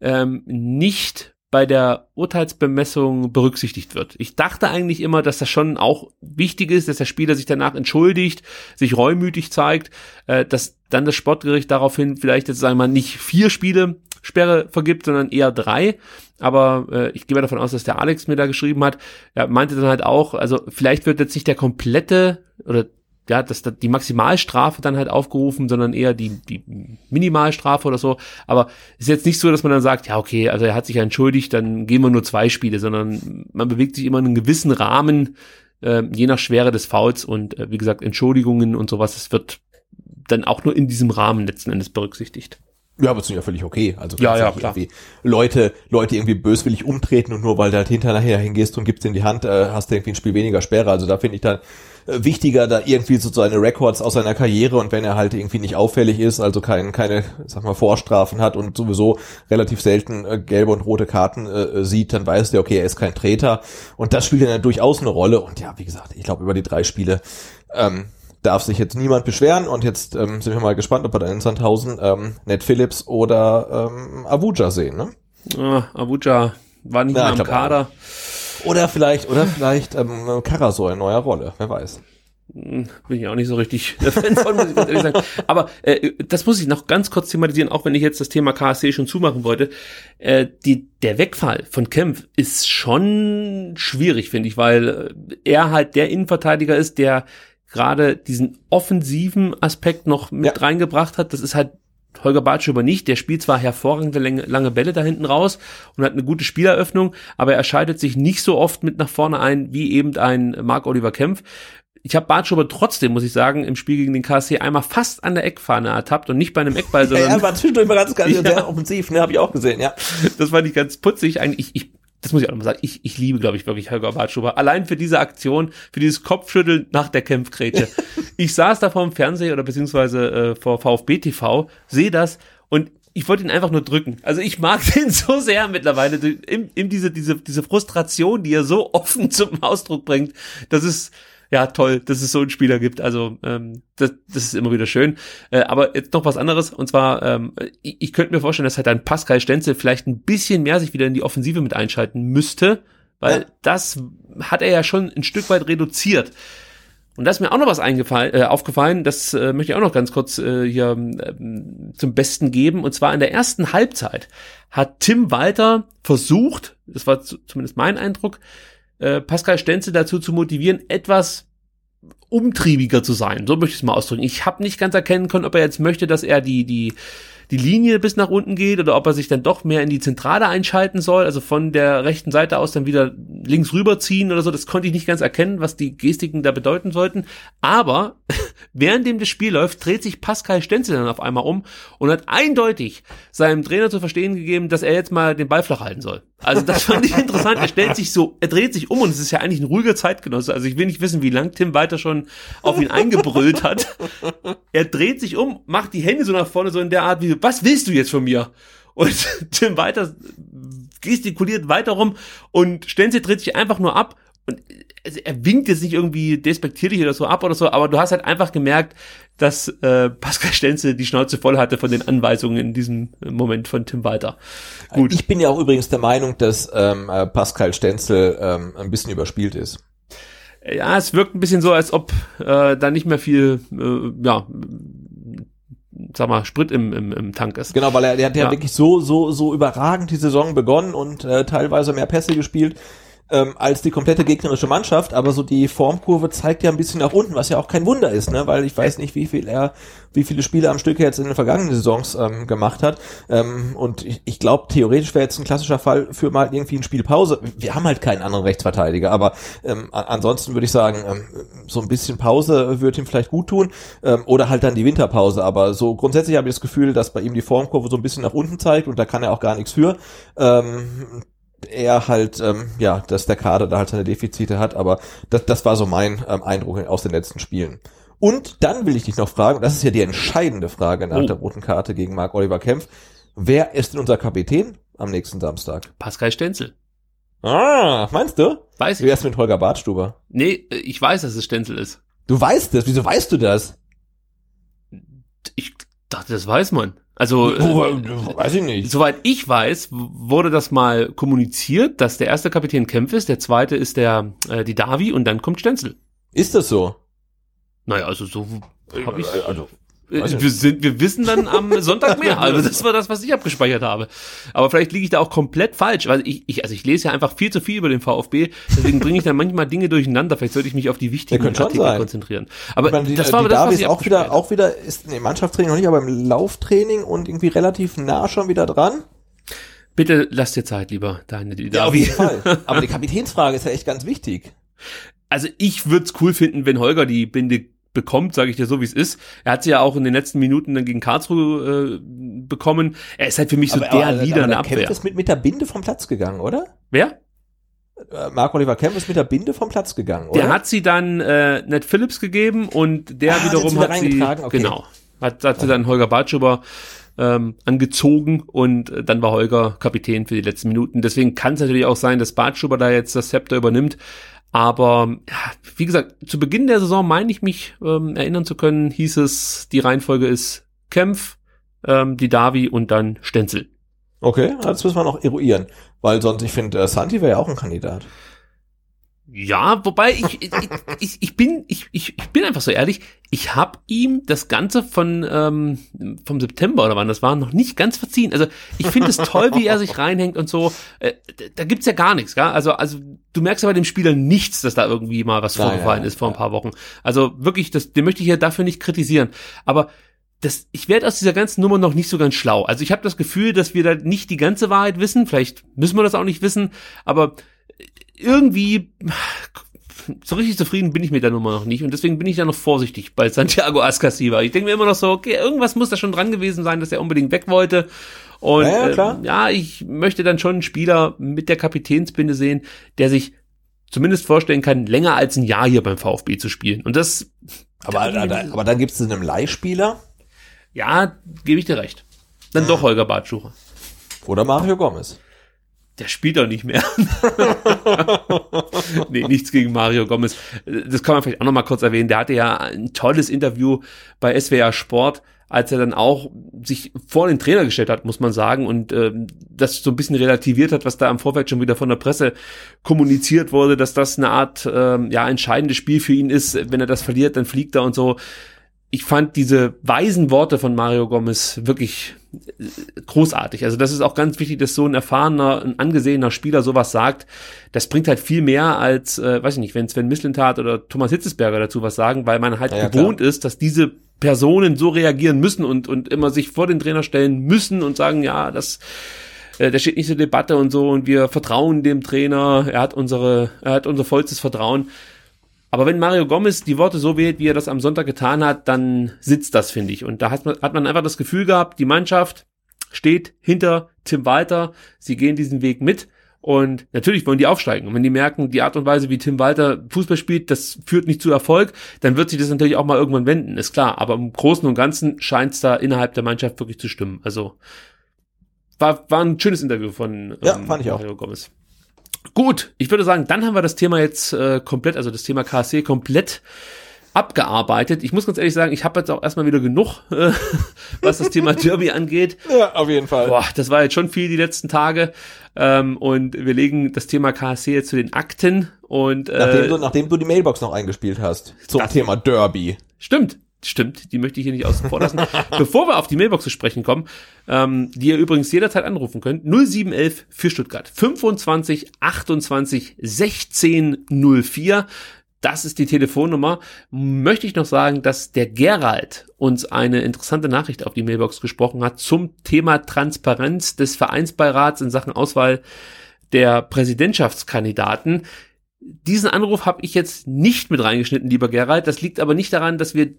ähm, nicht bei der Urteilsbemessung berücksichtigt wird. Ich dachte eigentlich immer, dass das schon auch wichtig ist, dass der Spieler sich danach entschuldigt, sich reumütig zeigt, äh, dass dann das Sportgericht daraufhin vielleicht jetzt sagen wir mal nicht vier Spiele Sperre vergibt, sondern eher drei. Aber äh, ich gehe mal davon aus, dass der Alex mir da geschrieben hat. Er meinte dann halt auch, also vielleicht wird jetzt nicht der komplette oder ja, dass die Maximalstrafe dann halt aufgerufen, sondern eher die, die Minimalstrafe oder so. Aber ist jetzt nicht so, dass man dann sagt, ja, okay, also er hat sich ja entschuldigt, dann gehen wir nur zwei Spiele, sondern man bewegt sich immer in einem gewissen Rahmen, äh, je nach Schwere des Fouls und äh, wie gesagt, Entschuldigungen und sowas, es wird dann auch nur in diesem Rahmen letzten Endes berücksichtigt.
Ja, aber das ist ja völlig okay. Also
ja, ja, klar.
Irgendwie Leute, Leute irgendwie böswillig umtreten und nur weil du halt hinterher hingehst und gibst in die Hand, äh, hast du irgendwie ein Spiel weniger Sperre. Also da finde ich dann wichtiger, da irgendwie so seine Records aus seiner Karriere und wenn er halt irgendwie nicht auffällig ist, also kein, keine, sag mal, Vorstrafen hat und sowieso relativ selten äh, gelbe und rote Karten äh, sieht, dann weiß der, okay, er ist kein Treter und das spielt dann durchaus eine Rolle und ja, wie gesagt, ich glaube über die drei Spiele ähm, darf sich jetzt niemand beschweren und jetzt ähm, sind wir mal gespannt, ob wir da in Sandhausen ähm, Ned Phillips oder ähm, Abuja sehen, ne?
Ah, Abuja war nicht ja, mehr Kader. Auch.
Oder vielleicht, oder vielleicht ähm, Karasor in neuer Rolle, wer weiß.
Hm, bin ich auch nicht so richtig <laughs> Fan von, muss ich ganz ehrlich sagen. Aber äh, das muss ich noch ganz kurz thematisieren, auch wenn ich jetzt das Thema KSC schon zumachen wollte. Äh, die, der Wegfall von Kempf ist schon schwierig, finde ich, weil äh, er halt der Innenverteidiger ist, der gerade diesen offensiven Aspekt noch mit ja. reingebracht hat. Das ist halt Holger Bartsch nicht. Der spielt zwar hervorragende lange, lange Bälle da hinten raus und hat eine gute Spieleröffnung, aber er schaltet sich nicht so oft mit nach vorne ein wie eben ein Marc Oliver Kempf. Ich habe Bartschuber trotzdem, muss ich sagen, im Spiel gegen den KSC einmal fast an der Eckfahne ertappt und nicht bei einem Eckball, <laughs> sondern...
Ja, er war zwischendurch ganz, ganz <laughs> ja. sehr offensiv, ne, habe ich auch gesehen, ja.
Das fand ich ganz putzig. Eigentlich, ich, ich das muss ich auch nochmal sagen, ich, ich liebe, glaube ich, wirklich Holger Bartschuber. Allein für diese Aktion, für dieses Kopfschütteln nach der Kämpfgrätsche. <laughs> ich saß da vor dem Fernseher oder beziehungsweise äh, vor VfB TV, sehe das und ich wollte ihn einfach nur drücken. Also ich mag <laughs> den so sehr mittlerweile, in, in diese, diese, diese Frustration, die er so offen <laughs> zum Ausdruck bringt. Das ist, ja, toll, dass es so einen Spieler gibt. Also ähm, das, das ist immer wieder schön. Äh, aber jetzt noch was anderes. Und zwar, ähm, ich, ich könnte mir vorstellen, dass halt ein Pascal Stenzel vielleicht ein bisschen mehr sich wieder in die Offensive mit einschalten müsste, weil ja. das hat er ja schon ein Stück weit reduziert. Und da ist mir auch noch was eingefallen, äh, aufgefallen, das äh, möchte ich auch noch ganz kurz äh, hier äh, zum Besten geben. Und zwar in der ersten Halbzeit hat Tim Walter versucht, das war zumindest mein Eindruck, äh, Pascal Stenzel dazu zu motivieren, etwas umtriebiger zu sein. So möchte ich es mal ausdrücken. Ich habe nicht ganz erkennen können, ob er jetzt möchte, dass er die, die, die Linie bis nach unten geht oder ob er sich dann doch mehr in die Zentrale einschalten soll, also von der rechten Seite aus dann wieder links rüberziehen oder so. Das konnte ich nicht ganz erkennen, was die Gestiken da bedeuten sollten. Aber <laughs> während dem das Spiel läuft, dreht sich Pascal Stenzel dann auf einmal um und hat eindeutig seinem Trainer zu verstehen gegeben, dass er jetzt mal den Ball flach halten soll. Also das fand ich interessant. Er stellt sich so, er dreht sich um und es ist ja eigentlich ein ruhiger Zeitgenosse. Also ich will nicht wissen, wie lang Tim weiter schon auf ihn eingebrüllt hat. Er dreht sich um, macht die Hände so nach vorne, so in der Art wie, was willst du jetzt von mir? Und <laughs> Tim weiter gestikuliert weiter rum und Stenzel dreht sich einfach nur ab und also er winkt jetzt nicht irgendwie despektierlich oder so ab oder so, aber du hast halt einfach gemerkt, dass äh, Pascal Stenzel die Schnauze voll hatte von den Anweisungen in diesem Moment von Tim Walter.
Gut. Ich bin ja auch übrigens der Meinung, dass ähm, äh, Pascal Stenzel ähm, ein bisschen überspielt ist.
Ja, es wirkt ein bisschen so, als ob äh, da nicht mehr viel, äh, ja, sag mal, Sprit im, im, im Tank ist.
Genau, weil er, der hat ja, ja wirklich so, so, so überragend die Saison begonnen und äh, teilweise mehr Pässe gespielt ähm, als die komplette gegnerische Mannschaft, aber so die Formkurve zeigt ja ein bisschen nach unten, was ja auch kein Wunder ist, ne? weil ich weiß nicht, wie viel er, wie viele Spiele am Stück jetzt in den vergangenen Saisons ähm, gemacht hat. Ähm, und ich, ich glaube, theoretisch wäre jetzt ein klassischer Fall für mal irgendwie ein Spielpause. Wir haben halt keinen anderen Rechtsverteidiger, aber ähm, ansonsten würde ich sagen, ähm, so ein bisschen Pause würde ihm vielleicht gut tun ähm, oder halt dann die Winterpause. Aber so grundsätzlich habe ich das Gefühl, dass bei ihm die Formkurve so ein bisschen nach unten zeigt und da kann er auch gar nichts für. Ähm, er halt, ähm, ja, dass der Kader da halt seine Defizite hat, aber das, das war so mein ähm, Eindruck aus den letzten Spielen. Und dann will ich dich noch fragen, das ist ja die entscheidende Frage nach oh. der roten Karte gegen Marc Oliver Kempf. Wer ist denn unser Kapitän am nächsten Samstag?
Pascal Stenzel.
Ah, meinst du?
Weiß
ich. Wie wär's mit Holger Bartstuber?
Nee, ich weiß, dass es Stenzel ist.
Du weißt das? Wieso weißt du das?
Ich dachte, das weiß man. Also, <laughs>
äh, weiß ich nicht.
Soweit ich weiß, wurde das mal kommuniziert, dass der erste Kapitän Kempf ist, der zweite ist der äh, die Davi und dann kommt Stenzel.
Ist das so?
Naja, also so habe ich. Also, äh, wir, sind, wir wissen dann am <laughs> Sonntag mehr. Also das war das, was ich abgespeichert habe. Aber vielleicht liege ich da auch komplett falsch, weil ich, ich also ich lese ja einfach viel zu viel über den VfB, deswegen bringe ich dann manchmal Dinge durcheinander. Vielleicht sollte ich mich auf die wichtigen
Artikel
sein. konzentrieren. Aber
meine, die, das war die das, was ich auch wieder, auch wieder ist nee, Mannschaftstraining noch nicht, aber im Lauftraining und irgendwie relativ nah schon wieder dran.
Bitte lass dir Zeit, lieber deine
die Ja, auf jeden Fall. <laughs> Aber die Kapitänsfrage ist ja echt ganz wichtig.
Also ich würde es cool finden, wenn Holger die Binde bekommt, sage ich dir so, wie es ist. Er hat sie ja auch in den letzten Minuten dann gegen Karlsruhe äh, bekommen. Er ist halt für mich so aber, der aber, Leader aber in der Abwehr.
Kempf ist mit, mit der Binde vom Platz gegangen, oder?
Wer?
Äh, Mark Oliver Kemp ist mit der Binde vom Platz gegangen, oder?
Der hat sie dann äh, Ned Phillips gegeben und der ah, wiederum hat sie, okay. genau, hat, hat sie dann Holger Bartschuber ähm, angezogen und äh, dann war Holger Kapitän für die letzten Minuten. Deswegen kann es natürlich auch sein, dass Bartschuber da jetzt das Zepter übernimmt. Aber wie gesagt, zu Beginn der Saison meine ich mich ähm, erinnern zu können, hieß es, die Reihenfolge ist Kempf, ähm, die Davi und dann Stenzel.
Okay, das müssen wir noch eruieren, weil sonst, ich finde, äh, Santi wäre ja auch ein Kandidat.
Ja, wobei ich, ich, ich, ich bin ich, ich, ich bin einfach so ehrlich, ich habe ihm das Ganze von ähm, vom September oder wann das war noch nicht ganz verziehen. Also ich finde es toll, wie er sich reinhängt und so. Äh, da gibt's ja gar nichts, gell? Also also du merkst ja bei dem Spieler nichts, dass da irgendwie mal was vorgefallen ja, ist vor ein paar Wochen. Also wirklich, das, den möchte ich ja dafür nicht kritisieren. Aber das, ich werde aus dieser ganzen Nummer noch nicht so ganz schlau. Also ich habe das Gefühl, dass wir da nicht die ganze Wahrheit wissen. Vielleicht müssen wir das auch nicht wissen, aber irgendwie so richtig zufrieden bin ich mit der Nummer noch nicht und deswegen bin ich da noch vorsichtig bei Santiago Ascasiva. Ich denke mir immer noch so, okay, irgendwas muss da schon dran gewesen sein, dass er unbedingt weg wollte. Und ja, ja, äh, ja, ich möchte dann schon einen Spieler mit der Kapitänsbinde sehen, der sich zumindest vorstellen kann, länger als ein Jahr hier beim VfB zu spielen. Und das.
Aber, da, da, aber dann gibt es einen Leihspieler?
Ja, gebe ich dir recht. Dann doch Holger Bartschucher.
Oder Mario Gomez
der spielt doch nicht mehr. <laughs> nee, nichts gegen Mario Gomez. Das kann man vielleicht auch noch mal kurz erwähnen. Der hatte ja ein tolles Interview bei SWR Sport, als er dann auch sich vor den Trainer gestellt hat, muss man sagen, und äh, das so ein bisschen relativiert hat, was da am Vorfeld schon wieder von der Presse kommuniziert wurde, dass das eine Art äh, ja entscheidendes Spiel für ihn ist. Wenn er das verliert, dann fliegt er und so ich fand diese weisen Worte von Mario Gomez wirklich äh, großartig. Also das ist auch ganz wichtig, dass so ein erfahrener, ein angesehener Spieler sowas sagt. Das bringt halt viel mehr als, äh, weiß ich nicht, wenn Sven Mislintat oder Thomas Hitzesberger dazu was sagen, weil man halt ja, gewohnt klar. ist, dass diese Personen so reagieren müssen und, und immer sich vor den Trainer stellen müssen und sagen, ja, das, äh, der steht nicht zur Debatte und so und wir vertrauen dem Trainer, er hat unsere, er hat unser vollstes Vertrauen. Aber wenn Mario Gomez die Worte so wählt, wie er das am Sonntag getan hat, dann sitzt das, finde ich. Und da hat man, hat man einfach das Gefühl gehabt, die Mannschaft steht hinter Tim Walter, sie gehen diesen Weg mit. Und natürlich wollen die aufsteigen. Und wenn die merken, die Art und Weise, wie Tim Walter Fußball spielt, das führt nicht zu Erfolg, dann wird sich das natürlich auch mal irgendwann wenden, ist klar. Aber im Großen und Ganzen scheint es da innerhalb der Mannschaft wirklich zu stimmen. Also war, war ein schönes Interview von
ja, ähm, fand ich auch.
Mario Gomez. Gut, ich würde sagen, dann haben wir das Thema jetzt äh, komplett, also das Thema KSC komplett abgearbeitet. Ich muss ganz ehrlich sagen, ich habe jetzt auch erstmal wieder genug, äh, <laughs> was das Thema <laughs> Derby angeht.
Ja, auf jeden Fall.
Boah, das war jetzt schon viel die letzten Tage. Ähm, und wir legen das Thema KSC jetzt zu den Akten. Und, äh,
nachdem, du, nachdem du die Mailbox noch eingespielt hast zum Thema Derby.
Stimmt. Stimmt, die möchte ich hier nicht außen vor lassen. <laughs> Bevor wir auf die Mailbox zu sprechen kommen, ähm, die ihr übrigens jederzeit anrufen könnt, 0711 für Stuttgart 25 28 16 04. Das ist die Telefonnummer. Möchte ich noch sagen, dass der Gerald uns eine interessante Nachricht auf die Mailbox gesprochen hat zum Thema Transparenz des Vereinsbeirats in Sachen Auswahl der Präsidentschaftskandidaten. Diesen Anruf habe ich jetzt nicht mit reingeschnitten, lieber Gerald. Das liegt aber nicht daran, dass wir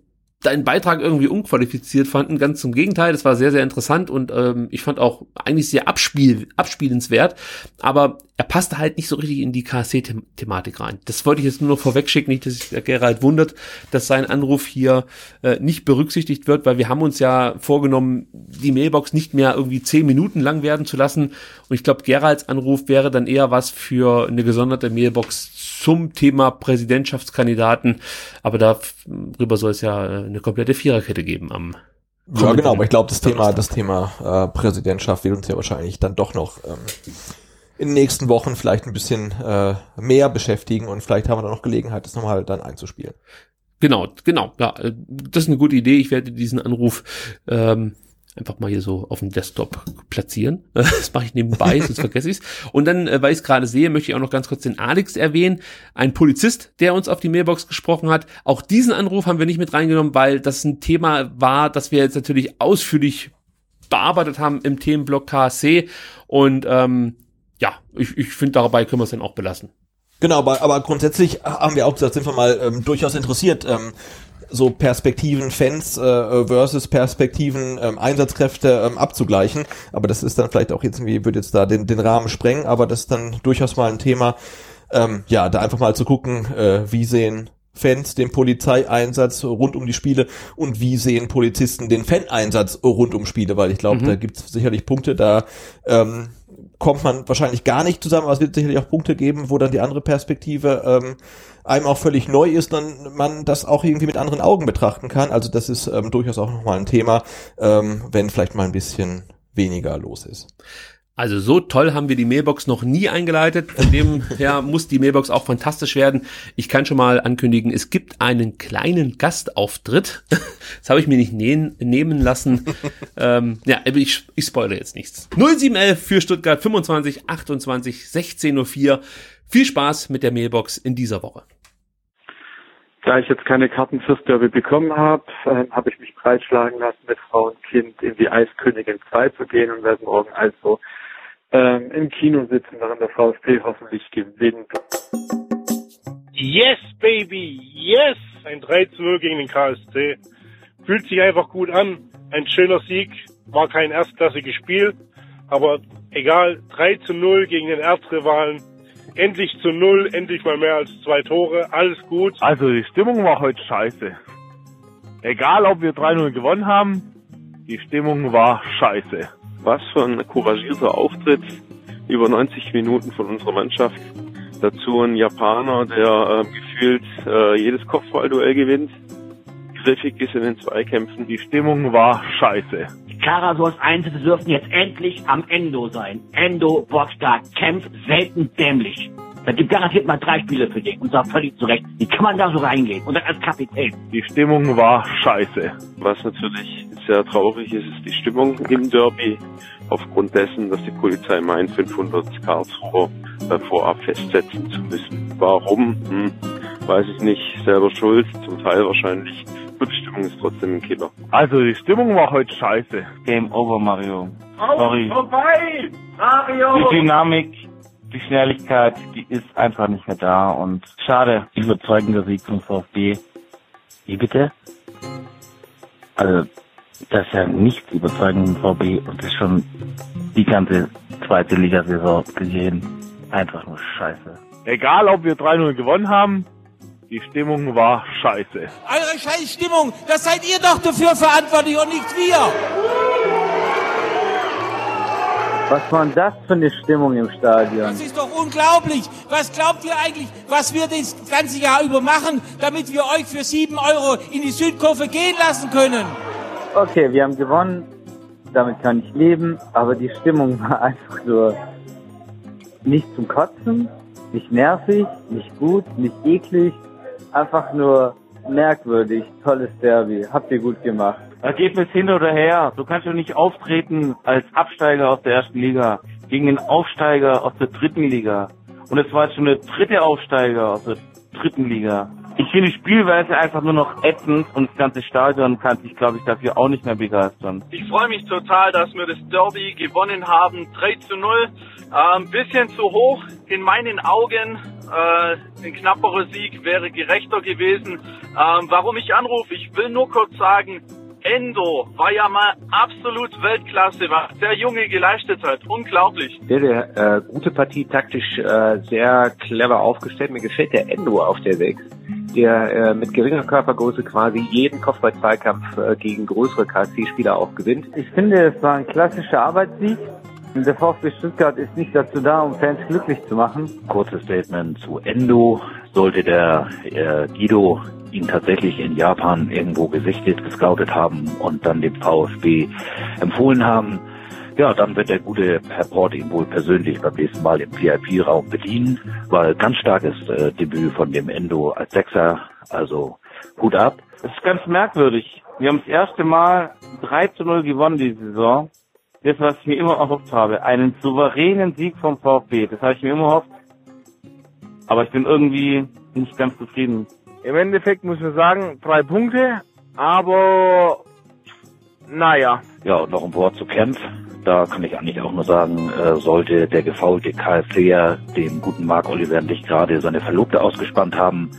deinen Beitrag irgendwie unqualifiziert fanden. Ganz zum Gegenteil, das war sehr, sehr interessant und ähm, ich fand auch eigentlich sehr abspiel, abspielenswert. Aber er passte halt nicht so richtig in die KSC-Thematik rein. Das wollte ich jetzt nur noch vorwegschicken, nicht, dass sich der Gerald wundert, dass sein Anruf hier äh, nicht berücksichtigt wird, weil wir haben uns ja vorgenommen, die Mailbox nicht mehr irgendwie zehn Minuten lang werden zu lassen. Und ich glaube, Geralds Anruf wäre dann eher was für eine gesonderte Mailbox zum Thema Präsidentschaftskandidaten. Aber darüber soll es ja äh, eine komplette Viererkette geben am
ja, genau, aber ich glaube, das Thema, das Thema äh, Präsidentschaft wird uns ja wahrscheinlich dann doch noch ähm, in den nächsten Wochen vielleicht ein bisschen äh, mehr beschäftigen und vielleicht haben wir dann noch Gelegenheit, das nochmal dann einzuspielen.
Genau, genau, ja, äh, das ist eine gute Idee. Ich werde diesen Anruf ähm, einfach mal hier so auf dem Desktop platzieren. <laughs> Das mache ich nebenbei, sonst vergesse ich es. Und dann, äh, weil ich es gerade sehe, möchte ich auch noch ganz kurz den Alex erwähnen. Ein Polizist, der uns auf die Mailbox gesprochen hat. Auch diesen Anruf haben wir nicht mit reingenommen, weil das ein Thema war, das wir jetzt natürlich ausführlich bearbeitet haben im Themenblock KSC. Und ähm, ja, ich, ich finde, dabei können wir es dann auch belassen.
Genau, aber, aber grundsätzlich haben wir auch gesagt, sind wir mal ähm, durchaus interessiert, ähm, so Perspektiven Fans äh, versus Perspektiven ähm, Einsatzkräfte ähm, abzugleichen. Aber das ist dann vielleicht auch jetzt irgendwie, würde jetzt da den, den Rahmen sprengen, aber das ist dann durchaus mal ein Thema, ähm, ja, da einfach mal zu gucken, äh, wie sehen Fans den Polizeieinsatz rund um die Spiele und wie sehen Polizisten den Faneinsatz rund um Spiele, weil ich glaube, mhm. da gibt es sicherlich Punkte, da ähm, kommt man wahrscheinlich gar nicht zusammen, aber es wird sicherlich auch Punkte geben, wo dann die andere Perspektive ähm, einem auch völlig neu ist, dann man das auch irgendwie mit anderen Augen betrachten kann. Also das ist ähm, durchaus auch nochmal ein Thema, ähm, wenn vielleicht mal ein bisschen weniger los ist.
Also so toll haben wir die Mailbox noch nie eingeleitet. Von dem <laughs> her muss die Mailbox auch fantastisch werden. Ich kann schon mal ankündigen, es gibt einen kleinen Gastauftritt. <laughs> Das habe ich mir nicht nähen, nehmen lassen. <laughs> ähm, ja, ich, ich spoilere jetzt nichts. 0711 für Stuttgart 25 28 16.04 Viel Spaß mit der Mailbox in dieser Woche.
Da ich jetzt keine Karten fürs Derby bekommen habe, äh, habe ich mich breitschlagen lassen, mit Frau und Kind in die Eiskönigin 2 zu gehen und werde morgen also ähm, im Kino sitzen, während der VfB hoffentlich gewinnt.
Yes, baby, yes! Ein 3-0 gegen den KSC. Fühlt sich einfach gut an. Ein schöner Sieg. War kein erstklassiges Spiel. Aber egal, 3 zu 0 gegen den Erzrivalen. Endlich zu 0, endlich mal mehr als zwei Tore. Alles gut.
Also die Stimmung war heute scheiße. Egal, ob wir 3-0 gewonnen haben, die Stimmung war scheiße.
Was für ein couragierter Auftritt über 90 Minuten von unserer Mannschaft. Dazu ein Japaner, der äh, gefühlt äh, jedes Kopfballduell gewinnt, griffig ist in den Zweikämpfen.
Die Stimmung war scheiße.
Die Karasors Einsätze dürften jetzt endlich am Endo sein. Endo, Boxstar, kämpft selten dämlich. Da gibt garantiert mal drei Spiele für den und zwar völlig zurecht. Wie kann man da so reingehen? Und dann als Kapitän.
Die Stimmung war scheiße.
Was natürlich sehr traurig ist, ist die Stimmung im Derby. Aufgrund dessen, dass die Polizei meint, 500 Karlsruher äh, vorab festsetzen zu müssen. Warum? Hm, weiß ich nicht. Selber schuld. Zum Teil wahrscheinlich. Nur die Stimmung ist trotzdem ein Killer.
Also die Stimmung war heute scheiße.
Game over, Mario.
Sorry. Vorbei!
Mario! Die Dynamik die Schnelligkeit, die ist einfach nicht mehr da und schade. Überzeugender Sieg zum VfB. Wie bitte? Also, das ist ja nichts überzeugend im VfB und das ist schon die ganze zweite Ligasaison gesehen. Einfach nur scheiße.
Egal, ob wir 3-0 gewonnen haben, die Stimmung war scheiße.
Eure scheiß Stimmung, das seid ihr doch dafür verantwortlich und nicht wir.
Was war denn das für eine Stimmung im Stadion?
Das ist doch unglaublich. Was glaubt ihr eigentlich, was wir das ganze Jahr über machen, damit wir euch für sieben Euro in die Südkurve gehen lassen können?
Okay, wir haben gewonnen. Damit kann ich leben. Aber die Stimmung <laughs> war einfach nur nicht zum Kotzen, nicht nervig, nicht gut, nicht eklig. Einfach nur merkwürdig. Tolles Derby. Habt ihr gut gemacht.
Ergebnis hin oder her. Du kannst doch nicht auftreten als Absteiger aus der ersten Liga gegen den Aufsteiger aus der dritten Liga. Und es war jetzt schon der dritte Aufsteiger aus der dritten Liga. Ich finde die Spielweise einfach nur noch ätzend und das ganze Stadion kann sich, glaube ich, dafür auch nicht mehr begeistern.
Ich freue mich total, dass wir das Derby gewonnen haben. 3 zu 0. Äh, ein bisschen zu hoch in meinen Augen. Äh, ein knapperer Sieg wäre gerechter gewesen. Ähm, warum ich anrufe, ich will nur kurz sagen, Endo war ja mal absolut Weltklasse, was der Junge geleistet hat. Unglaublich.
Der, der äh, gute Partie taktisch äh, sehr clever aufgestellt. Mir gefällt der Endo auf der 6, der äh, mit geringer Körpergröße quasi jeden Kopfball-Zweikampf äh, gegen größere KSC-Spieler auch gewinnt.
Ich finde, es war ein klassischer Arbeitssieg. Der VfB Stuttgart ist nicht dazu da, um Fans glücklich zu machen.
Kurzes Statement zu Endo. Sollte der äh, Guido ihn tatsächlich in Japan irgendwo gesichtet, gescoutet haben und dann dem VfB empfohlen haben, ja, dann wird der gute Herr Port ihn wohl persönlich beim nächsten Mal im VIP-Raum bedienen, weil ganz starkes äh, Debüt von dem Endo als Sechser, also Hut ab.
Es ist ganz merkwürdig. Wir haben das erste Mal 3 zu 0 gewonnen diese Saison. Das, was ich mir immer erhofft habe, einen souveränen Sieg vom VfB, das habe ich mir immer erhofft. Aber ich bin irgendwie nicht ganz zufrieden.
Im Endeffekt muss man sagen, drei Punkte, aber naja.
Ja, und noch ein Wort zu Kempf. Da kann ich eigentlich auch nur sagen, äh, sollte der gefaulte KFCer dem guten Marc Oliver nicht gerade seine Verlobte ausgespannt haben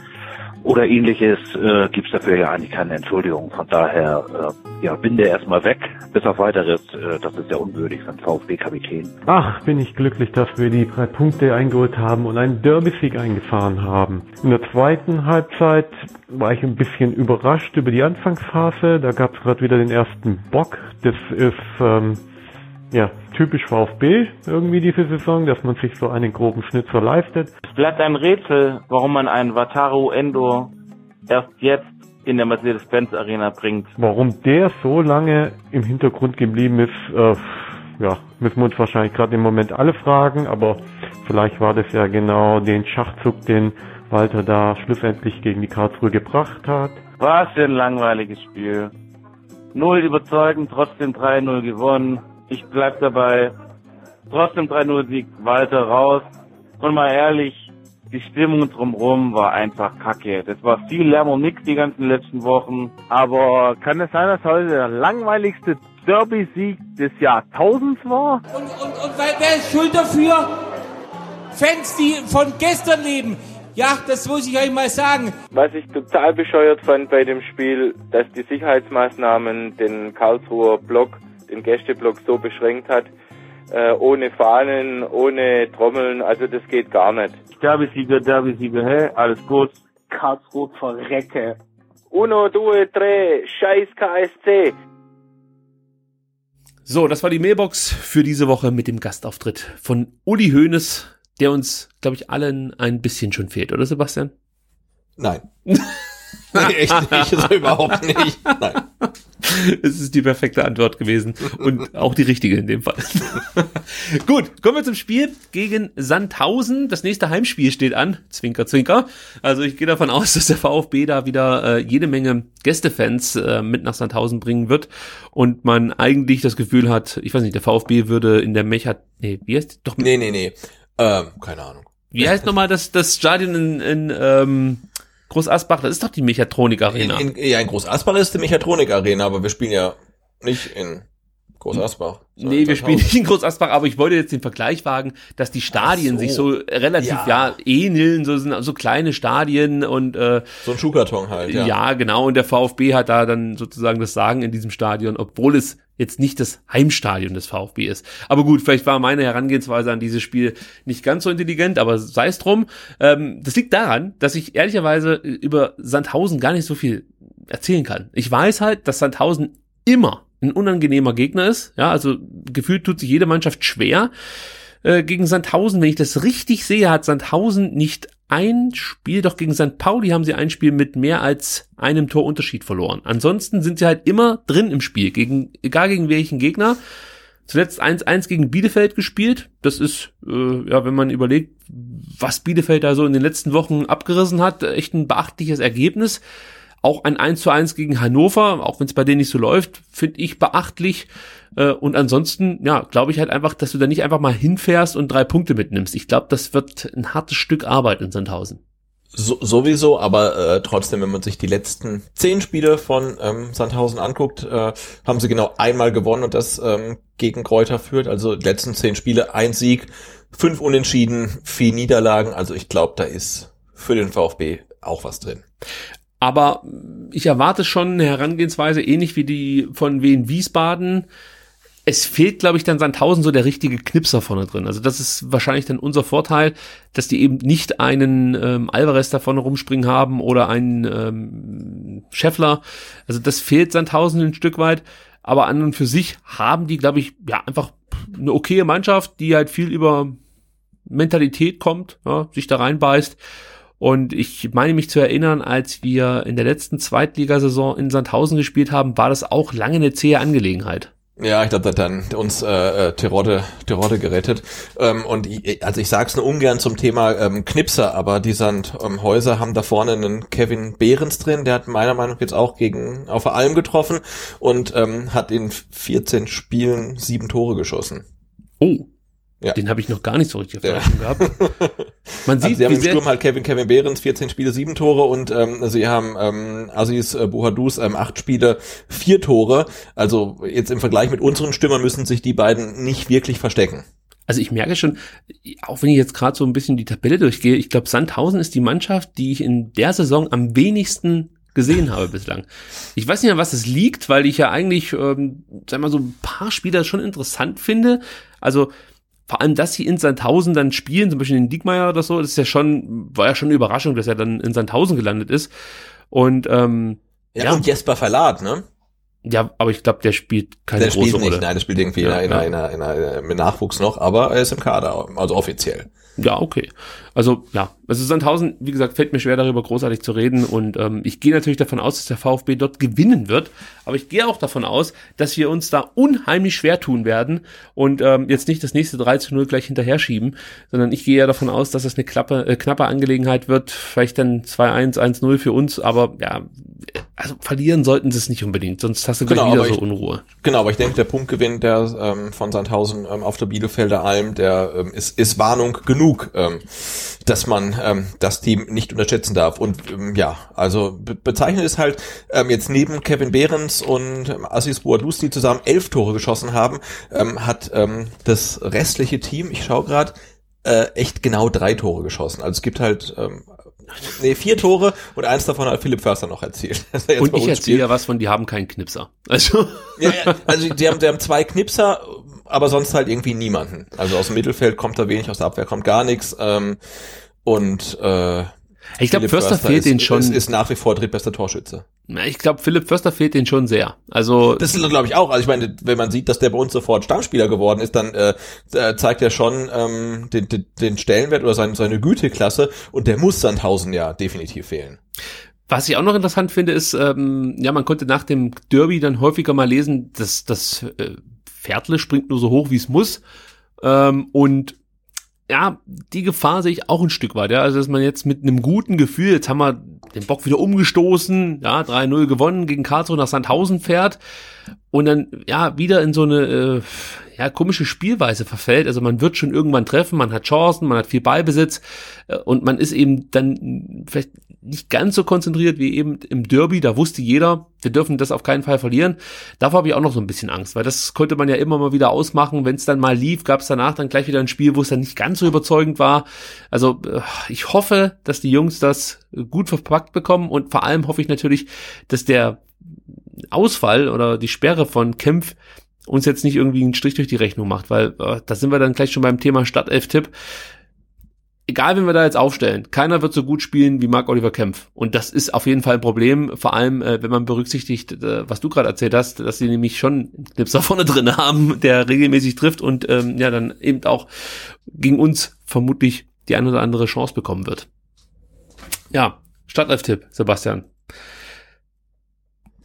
oder ähnliches, äh, gibt es dafür ja eigentlich keine Entschuldigung. Von daher, äh, ja, bin der erstmal weg. Bis auf weiteres, äh, das ist ja unwürdig für VfB-Kapitän.
Ach, bin ich glücklich, dass wir die drei Punkte eingeholt haben und einen Derby-Sieg eingefahren haben. In der zweiten Halbzeit war ich ein bisschen überrascht über die Anfangsphase. Da gab es gerade wieder den ersten Bock. Das ist ähm, ja typisch VfB irgendwie diese Saison, dass man sich so einen groben Schnitzer leistet.
Es bleibt ein Rätsel, warum man einen Wataru Endo erst jetzt in der Mercedes-Benz Arena bringt.
Warum der so lange im Hintergrund geblieben ist, äh, ja, müssen wir uns wahrscheinlich gerade im Moment alle fragen, aber vielleicht war das ja genau den Schachzug, den Walter da schlussendlich gegen die Karlsruhe gebracht hat.
Was für ein langweiliges Spiel. Null überzeugend, trotzdem 3-0 gewonnen. Ich bleib dabei. Trotzdem 3-0 Sieg, Walter raus. Und mal ehrlich, die Stimmung drumherum war einfach kacke. Das war viel Lärm und nix die ganzen letzten Wochen.
Aber kann es sein, dass heute der langweiligste Derby-Sieg des Jahrtausends war?
Und, und, und wer, wer ist schuld dafür? Fans, die von gestern leben. Ja, das muss ich euch mal sagen.
Was ich total bescheuert fand bei dem Spiel, dass die Sicherheitsmaßnahmen den Karlsruher Block, den Gästeblock so beschränkt hat, äh, ohne Fahnen, ohne Trommeln, also das geht gar nicht.
Derbysieger, Derbysieger, hä? Alles gut.
Karlsruhe verrecke. Uno, due, tre, scheiß KSC.
So, das war die Mailbox für diese Woche mit dem Gastauftritt von Uli Hoeneß, der uns, glaube ich, allen ein bisschen schon fehlt, oder Sebastian?
Nein. <laughs> nee, echt nicht, <laughs> so überhaupt nicht. Nein. <laughs>
Es ist die perfekte Antwort gewesen und auch die richtige in dem Fall. <laughs> Gut, kommen wir zum Spiel gegen Sandhausen. Das nächste Heimspiel steht an. Zwinker, zwinker. Also ich gehe davon aus, dass der VfB da wieder äh, jede Menge Gästefans äh, mit nach Sandhausen bringen wird und man eigentlich das Gefühl hat, ich weiß nicht, der VfB würde in der Mecha, nee, wie heißt doch?
Nee, nee, nee. Ähm, keine Ahnung.
Wie heißt nochmal das, das Stadion in, in ähm, Groß Asbach? Das ist doch die Mechatronik Arena.
In, in, ja, in Groß Asbach ist die Mechatronik Arena, aber wir spielen ja nicht in Groß Asbach.
Nee, wir spielen nicht in Groß Asbach, aber ich wollte jetzt den Vergleich wagen, dass die Stadien so. sich so relativ ja. ja ähneln, so sind so kleine Stadien und äh,
so ein Schuhkarton halt. Ja.
ja, genau. Und der VfB hat da dann sozusagen das Sagen in diesem Stadion, obwohl es jetzt nicht das Heimstadion des VfB ist. Aber gut, vielleicht war meine Herangehensweise an dieses Spiel nicht ganz so intelligent, aber sei es drum. Ähm, das liegt daran, dass ich ehrlicherweise über Sandhausen gar nicht so viel erzählen kann. Ich weiß halt, dass Sandhausen immer ein unangenehmer Gegner ist. Ja, also gefühlt tut sich jede Mannschaft schwer äh, gegen Sandhausen. Wenn ich das richtig sehe, hat Sandhausen nicht ein Spiel, doch gegen St. Pauli haben sie ein Spiel mit mehr als einem Torunterschied verloren. Ansonsten sind sie halt immer drin im Spiel, gegen, egal gegen welchen Gegner. Zuletzt 1-1 gegen Bielefeld gespielt. Das ist, äh, ja, wenn man überlegt, was Bielefeld da so in den letzten Wochen abgerissen hat, echt ein beachtliches Ergebnis. Auch ein 1 zu 1 gegen Hannover, auch wenn es bei denen nicht so läuft, finde ich beachtlich. Äh, und ansonsten, ja, glaube ich halt einfach, dass du da nicht einfach mal hinfährst und drei Punkte mitnimmst. Ich glaube, das wird ein hartes Stück Arbeit in Sandhausen.
So, sowieso, aber äh, trotzdem, wenn man sich die letzten zehn Spiele von ähm, Sandhausen anguckt, äh, haben sie genau einmal gewonnen und das ähm, gegen Kräuter führt. Also die letzten zehn Spiele, ein Sieg, fünf Unentschieden, vier Niederlagen. Also ich glaube, da ist für den VfB auch was drin.
Aber ich erwarte schon eine Herangehensweise ähnlich wie die von Wien Wiesbaden es fehlt, glaube ich, dann Sandhausen so der richtige Knipser vorne drin. Also das ist wahrscheinlich dann unser Vorteil, dass die eben nicht einen ähm, Alvarez da vorne rumspringen haben oder einen ähm, Scheffler. Also das fehlt Sandhausen ein Stück weit. Aber an und für sich haben die, glaube ich, ja, einfach eine okaye Mannschaft, die halt viel über Mentalität kommt, ja, sich da reinbeißt. Und ich meine mich zu erinnern, als wir in der letzten Zweitligasaison in Sandhausen gespielt haben, war das auch lange eine zähe Angelegenheit.
Ja, ich glaube, das hat dann uns äh, äh Terodde, Terodde gerettet. Ähm, und also ich sag's nur ungern zum Thema ähm, Knipser, aber die Sandhäuser ähm, haben da vorne einen Kevin Behrens drin, der hat meiner Meinung nach jetzt auch gegen auf Alm getroffen und ähm, hat in 14 Spielen sieben Tore geschossen.
Oh. Ja. Den habe ich noch gar nicht so richtig auf der Rechnung gehabt. <laughs>
Man sieht, also sie haben im Sturm halt Kevin Kevin Behrens 14 Spiele, sieben Tore und ähm, sie haben ähm, Aziz äh, Buhadus ähm, acht Spiele, vier Tore. Also jetzt im Vergleich mit unseren Stürmern müssen sich die beiden nicht wirklich verstecken.
Also ich merke schon, auch wenn ich jetzt gerade so ein bisschen die Tabelle durchgehe, ich glaube, Sandhausen ist die Mannschaft, die ich in der Saison am wenigsten gesehen habe bislang. Ich weiß nicht, an was es liegt, weil ich ja eigentlich, ähm, sag mal, so ein paar Spieler schon interessant finde. Also vor allem, dass sie in Sandhausen dann spielen, zum Beispiel den Diekmeyer oder so, das ist ja schon, war ja schon eine Überraschung, dass er dann in Sandhausen gelandet ist. Und ähm,
ja, ja. und Jesper Verlat, ne?
Ja, aber ich glaube, der spielt keine
der
große
spielt nicht,
Rolle.
Nein, der spielt irgendwie ja, in, einer, ja. in, einer, in, einer, mit Nachwuchs noch, aber er ist im Kader, also offiziell.
Ja, okay. Also ja, also Sandhausen, wie gesagt, fällt mir schwer darüber großartig zu reden. Und ähm, ich gehe natürlich davon aus, dass der VfB dort gewinnen wird, aber ich gehe auch davon aus, dass wir uns da unheimlich schwer tun werden und ähm, jetzt nicht das nächste 3 zu 0 gleich hinterher schieben, sondern ich gehe ja davon aus, dass es eine klappe, äh, knappe Angelegenheit wird, vielleicht dann 2-1, 1-0 für uns, aber ja, also verlieren sollten sie es nicht unbedingt, sonst hast du gleich genau, wieder so
ich,
Unruhe.
Genau, aber ich denke, der Punktgewinn der ähm, von Sandhausen ähm, auf der Bielefelder Alm, der ähm, ist, ist Warnung genug, ähm, dass man ähm, das Team nicht unterschätzen darf. Und ähm, ja, also be bezeichnet ist halt ähm, jetzt neben Kevin Behrens und ähm, Assis Boadus, die zusammen elf Tore geschossen haben, ähm, hat ähm, das restliche Team, ich schaue gerade, äh, echt genau drei Tore geschossen. Also es gibt halt ähm, Nee, vier Tore und eins davon hat Philipp Förster noch erzielt. <laughs>
und ich erzähle ja was von, die haben keinen Knipser. Also, <laughs>
ja, ja, also die haben, die haben zwei Knipser, aber sonst halt irgendwie niemanden. Also aus dem Mittelfeld kommt da wenig, aus der Abwehr kommt gar nichts. Ähm, und äh,
ich glaube, Förster, Förster fehlt
ist,
den schon.
Ist, ist nach wie vor drittbester Torschütze.
Ich glaube, Philipp Förster fehlt den schon sehr. Also
das ist glaube ich auch. Also ich meine, wenn man sieht, dass der bei uns sofort Stammspieler geworden ist, dann äh, zeigt er schon ähm, den, den, den Stellenwert oder seine, seine Güteklasse und der muss Sandhausen ja definitiv fehlen.
Was ich auch noch interessant finde, ist, ähm, ja, man konnte nach dem Derby dann häufiger mal lesen, dass das äh, Pferdle springt nur so hoch, wie es muss. Ähm, und ja, die Gefahr sehe ich auch ein Stück weit, ja. Also, dass man jetzt mit einem guten Gefühl, jetzt haben wir den Bock wieder umgestoßen, ja, 3-0 gewonnen gegen Karlsruhe nach Sandhausen fährt und dann, ja, wieder in so eine, äh, ja, komische Spielweise verfällt. Also man wird schon irgendwann treffen, man hat Chancen, man hat viel Ballbesitz äh, und man ist eben dann vielleicht nicht ganz so konzentriert wie eben im Derby. Da wusste jeder, wir dürfen das auf keinen Fall verlieren. Davor habe ich auch noch so ein bisschen Angst, weil das konnte man ja immer mal wieder ausmachen. Wenn es dann mal lief, gab es danach dann gleich wieder ein Spiel, wo es dann nicht ganz so überzeugend war. Also äh, ich hoffe, dass die Jungs das gut verpackt bekommen und vor allem hoffe ich natürlich, dass der Ausfall oder die Sperre von Kempf uns jetzt nicht irgendwie einen Strich durch die Rechnung macht, weil äh, da sind wir dann gleich schon beim Thema Stadtelf-Tipp. egal wenn wir da jetzt aufstellen, keiner wird so gut spielen wie Marc Oliver Kempf. Und das ist auf jeden Fall ein Problem, vor allem äh, wenn man berücksichtigt, äh, was du gerade erzählt hast, dass sie nämlich schon einen Knipser vorne <laughs> drin haben, der regelmäßig trifft und ähm, ja dann eben auch gegen uns vermutlich die ein oder andere Chance bekommen wird. Ja, Startelf-Tipp, Sebastian.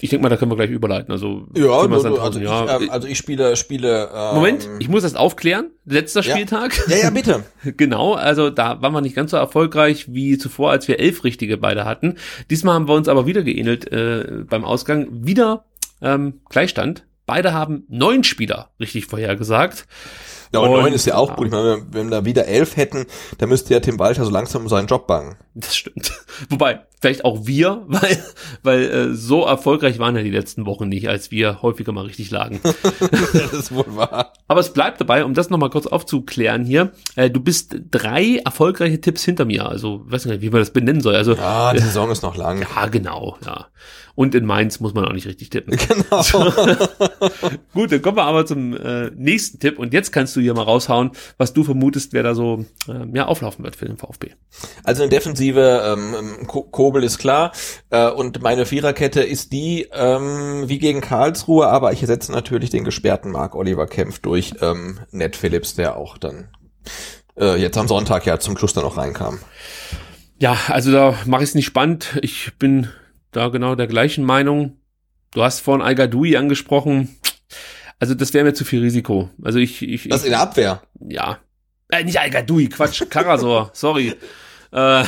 Ich denke mal, da können wir gleich überleiten. Also,
Ja,
Sandhausen,
also, ich, ähm, also ich spiele, spiele. Ähm,
Moment, ich muss das aufklären. Letzter
Ja.
Spieltag.
Ja, ja, bitte. <laughs>
genau, also da waren wir nicht ganz so erfolgreich wie zuvor, als wir elf richtige beide hatten. Diesmal haben wir uns aber wieder geähnelt äh, beim Ausgang. Wieder ähm, Gleichstand. Beide haben neun Spieler richtig vorhergesagt.
Ja,
Und-
neun ist ja auch gut. Ich meine, wenn wir da wieder elf hätten, dann müsste ja Tim Walter so langsam um seinen Job bangen.
Das stimmt. <laughs> Wobei, vielleicht auch wir, <laughs> weil, weil äh, so erfolgreich waren ja die letzten Wochen nicht, als wir häufiger mal richtig lagen. <laughs>
das ist wohl wahr.
Aber es bleibt dabei, um das nochmal kurz aufzuklären hier. Äh, du bist drei erfolgreiche Tipps hinter mir. Also, weiß nicht, wie man das benennen soll. Also,
Ja, die Saison ist noch lang.
Ja, genau, ja. Und in Mainz muss man auch nicht richtig tippen. <laughs>
Genau. <laughs>
Gut, dann kommen wir aber zum äh, nächsten Tipp. Und jetzt kannst du hier mal raushauen, was du vermutest, wer da so ähm, ja, auflaufen wird für den VfB.
Also eine Defensive, ähm, Ko- Kobel ist klar. Äh, und meine Viererkette ist die ähm, wie gegen Karlsruhe, aber ich ersetze natürlich den gesperrten Marc Oliver Kempf durch ähm, Ned Phillips, der auch dann äh, jetzt am Sonntag ja zum Schluss dann noch reinkam.
Ja, also da mache ich es nicht spannend. Ich bin da genau der gleichen Meinung. Du hast vorhin Al-Gadoui angesprochen. Also das wäre mir zu viel Risiko. Also ich, ich
Das in der Abwehr.
Ja. Äh, nicht Al-Gadoui, Quatsch, Karasor, <laughs> sorry. Äh,